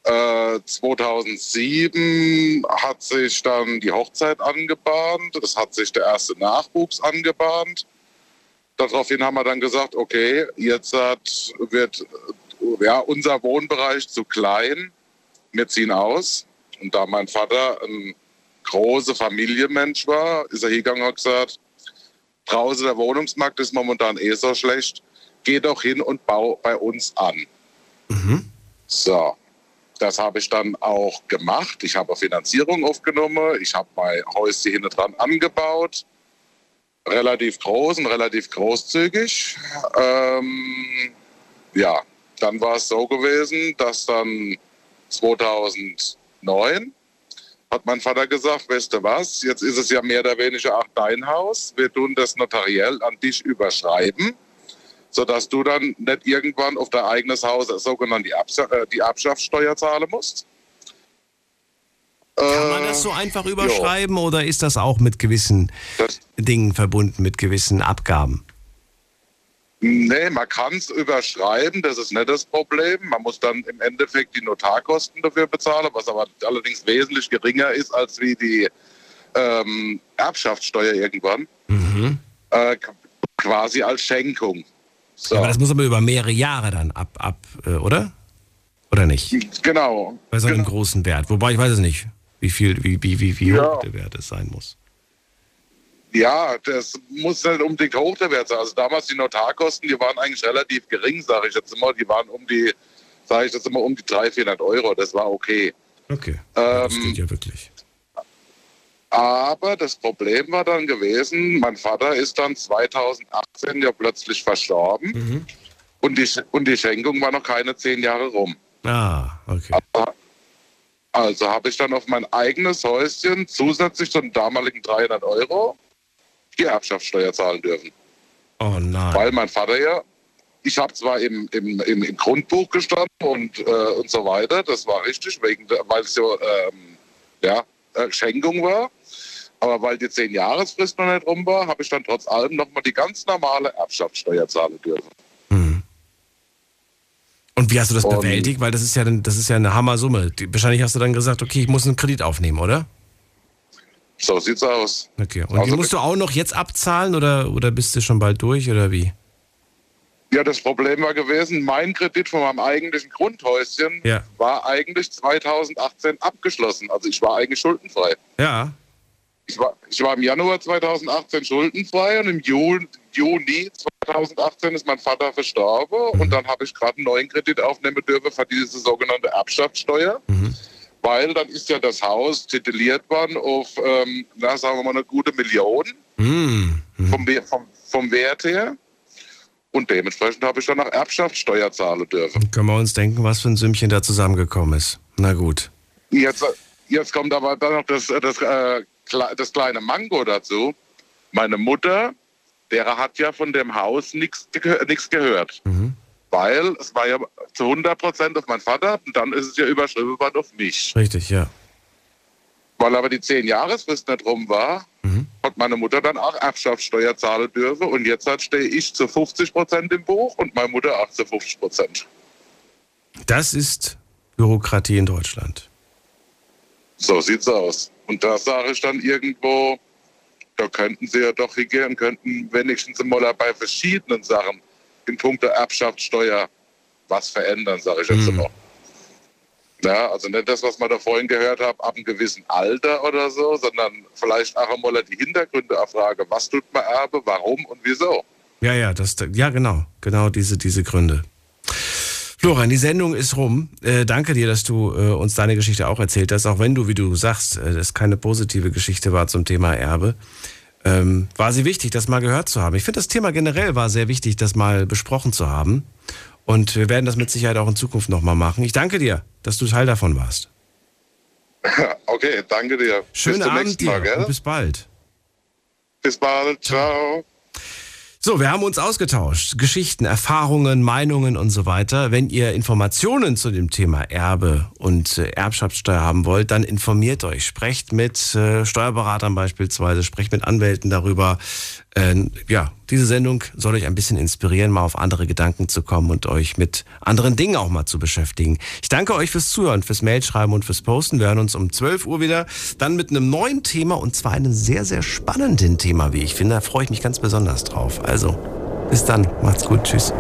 R: Äh, 2007 hat sich dann die Hochzeit angebahnt. Es hat sich der erste Nachwuchs angebahnt. Daraufhin haben wir dann gesagt, okay, jetzt hat, wird ja, unser Wohnbereich zu klein. Wir ziehen aus. Und da mein Vater ein großer Familienmensch war, ist er hingegangen und hat gesagt, draußen der Wohnungsmarkt ist momentan eh so schlecht. Geh doch hin und bau bei uns an. So, das habe ich dann auch gemacht. Ich habe Finanzierung aufgenommen. Ich habe mein Häuschen hinten dran angebaut. Relativ groß und relativ großzügig. Ähm, ja, dann war es so gewesen, dass dann 2009 hat mein Vater gesagt, weißt du was, jetzt ist es ja mehr oder weniger auch dein Haus. Wir tun das notariell an dich überschreiben, sodass du dann nicht irgendwann auf dein eigenes Haus sogenannte die, Abs äh, die Erbschaftssteuer zahlen musst.
C: Kann man das so einfach überschreiben oder ist das auch mit gewissen Dingen verbunden, mit gewissen Abgaben?
R: Nee, man kann es überschreiben, das ist nicht das Problem. Man muss dann im Endeffekt die Notarkosten dafür bezahlen, was aber allerdings wesentlich geringer ist als wie die ähm, Erbschaftssteuer irgendwann. Äh, qu- quasi als Schenkung. So.
C: Ja, aber das muss aber über mehrere Jahre dann ab, ab äh, oder? Oder nicht?
R: Genau.
C: Bei so einem großen Wert. Wobei ich weiß es nicht, wie viel, wie, wie, wie, wie
R: Ja.
C: hoch der Wert es sein muss.
R: Ja, das muss nicht unbedingt hoch der Wert sein. Also damals die Notarkosten, die waren eigentlich relativ gering, sage ich jetzt immer. Die waren um die, sage ich jetzt immer, um die 300, 400 Euro. Das war okay.
C: Okay.
R: Ähm,
C: Das geht ja wirklich.
R: Aber das Problem war dann gewesen, mein Vater ist dann 2018 ja plötzlich verstorben
C: Mhm.
R: und, die, und die Schenkung war noch keine zehn Jahre rum.
C: Ah, okay.
R: Also habe ich dann auf mein eigenes Häuschen zusätzlich zu den damaligen 300 Euro Erbschaftssteuer zahlen dürfen.
C: Oh nein.
R: Weil mein Vater ja, ich habe zwar im, im, im, im Grundbuch gestanden und, äh, und so weiter, das war richtig, wegen weil es so ähm, ja, äh, Schenkung war. Aber weil die zehn Jahresfrist noch nicht rum war, habe ich dann trotz allem nochmal die ganz normale Erbschaftssteuer zahlen dürfen.
C: Und wie hast du das
R: Und-
C: bewältigt? Weil das ist ja, das ist ja eine Hammersumme. Die- Wahrscheinlich hast du dann gesagt, okay, ich muss einen Kredit aufnehmen, oder?
R: So sieht's aus.
C: Okay. Und die
R: Also-
C: musst du auch noch jetzt abzahlen oder, oder bist du schon bald durch oder wie?
R: Ja, das Problem war gewesen, mein Kredit von meinem eigentlichen Grundhäuschen
C: Ja.
R: war eigentlich 2018 abgeschlossen. Also ich war eigentlich schuldenfrei.
C: Ja.
R: Ich war, ich war im Januar 2018 schuldenfrei und im Juni, Juni 2018 ist mein Vater verstorben und dann habe ich gerade einen neuen Kredit aufnehmen dürfen für diese sogenannte Erbschaftssteuer. Weil dann ist ja das Haus tituliert worden auf, ähm, na, sagen wir mal, eine gute Million
C: Hm.
R: vom, vom, vom Wert her. Und dementsprechend habe ich dann auch Erbschaftssteuer zahlen dürfen.
C: Können wir uns denken, was für ein Sümmchen da zusammengekommen ist. Na gut.
R: Jetzt, jetzt kommt aber dann noch das, das, äh, das kleine Mango dazu. Meine Mutter, der hat ja von dem Haus nichts nichts gehört. Weil es war ja zu 100 Prozent auf meinen Vater und dann ist es ja überschrieben worden auf mich.
C: Richtig, ja.
R: Weil aber die 10 Jahresfrist nicht rum war, hat meine Mutter dann auch Erbschaftssteuer zahlen dürfen und jetzt halt stehe ich zu 50 Prozent im Buch und meine Mutter auch zu 50 Prozent.
C: Das ist Bürokratie in Deutschland.
R: So sieht's aus. Und da sage ich dann irgendwo, da könnten sie ja doch hingehen, könnten wenigstens mal bei verschiedenen Sachen in puncto Erbschaftssteuer was verändern, sage ich jetzt immer. Ja, also nicht das, was man da vorhin gehört hat, ab einem gewissen Alter oder so, sondern vielleicht auch einmal die Hintergründe erfragen, was tut man Erbe, warum und wieso.
C: Ja, ja, das, ja, genau. Genau diese, diese Gründe. Florian, die Sendung ist rum. Äh, danke dir, dass du äh, uns deine Geschichte auch erzählt hast, auch wenn du, wie du sagst, äh, das keine positive Geschichte war zum Thema Erbe. Ähm, war sie wichtig, das mal gehört zu haben. Ich finde, das Thema generell war sehr wichtig, das mal besprochen zu haben. Und wir werden das mit Sicherheit auch in Zukunft nochmal machen. Ich danke dir, dass du Teil davon warst. *laughs*
R: Okay, danke dir.
C: Schönen
R: bis
C: Abend
R: nächsten
C: dir
R: Mal, gell?
C: und bis bald.
R: Bis bald. Ciao.
C: So, wir haben uns ausgetauscht. Geschichten, Erfahrungen, Meinungen und so weiter. Wenn ihr Informationen zu dem Thema Erbe und äh, Erbschaftssteuer haben wollt, dann informiert euch. Sprecht mit äh, Steuerberatern beispielsweise, sprecht mit Anwälten darüber. Äh, ja, diese Sendung soll euch ein bisschen inspirieren, mal auf andere Gedanken zu kommen und euch mit anderen Dingen auch mal zu beschäftigen. Ich danke euch fürs Zuhören, fürs Mailschreiben und fürs Posten. Wir hören uns um 12 Uhr wieder, dann mit einem neuen Thema und zwar einem sehr, sehr spannenden Thema, wie ich finde. Da freue ich mich ganz besonders drauf. Also, bis dann. Macht's gut. Tschüss.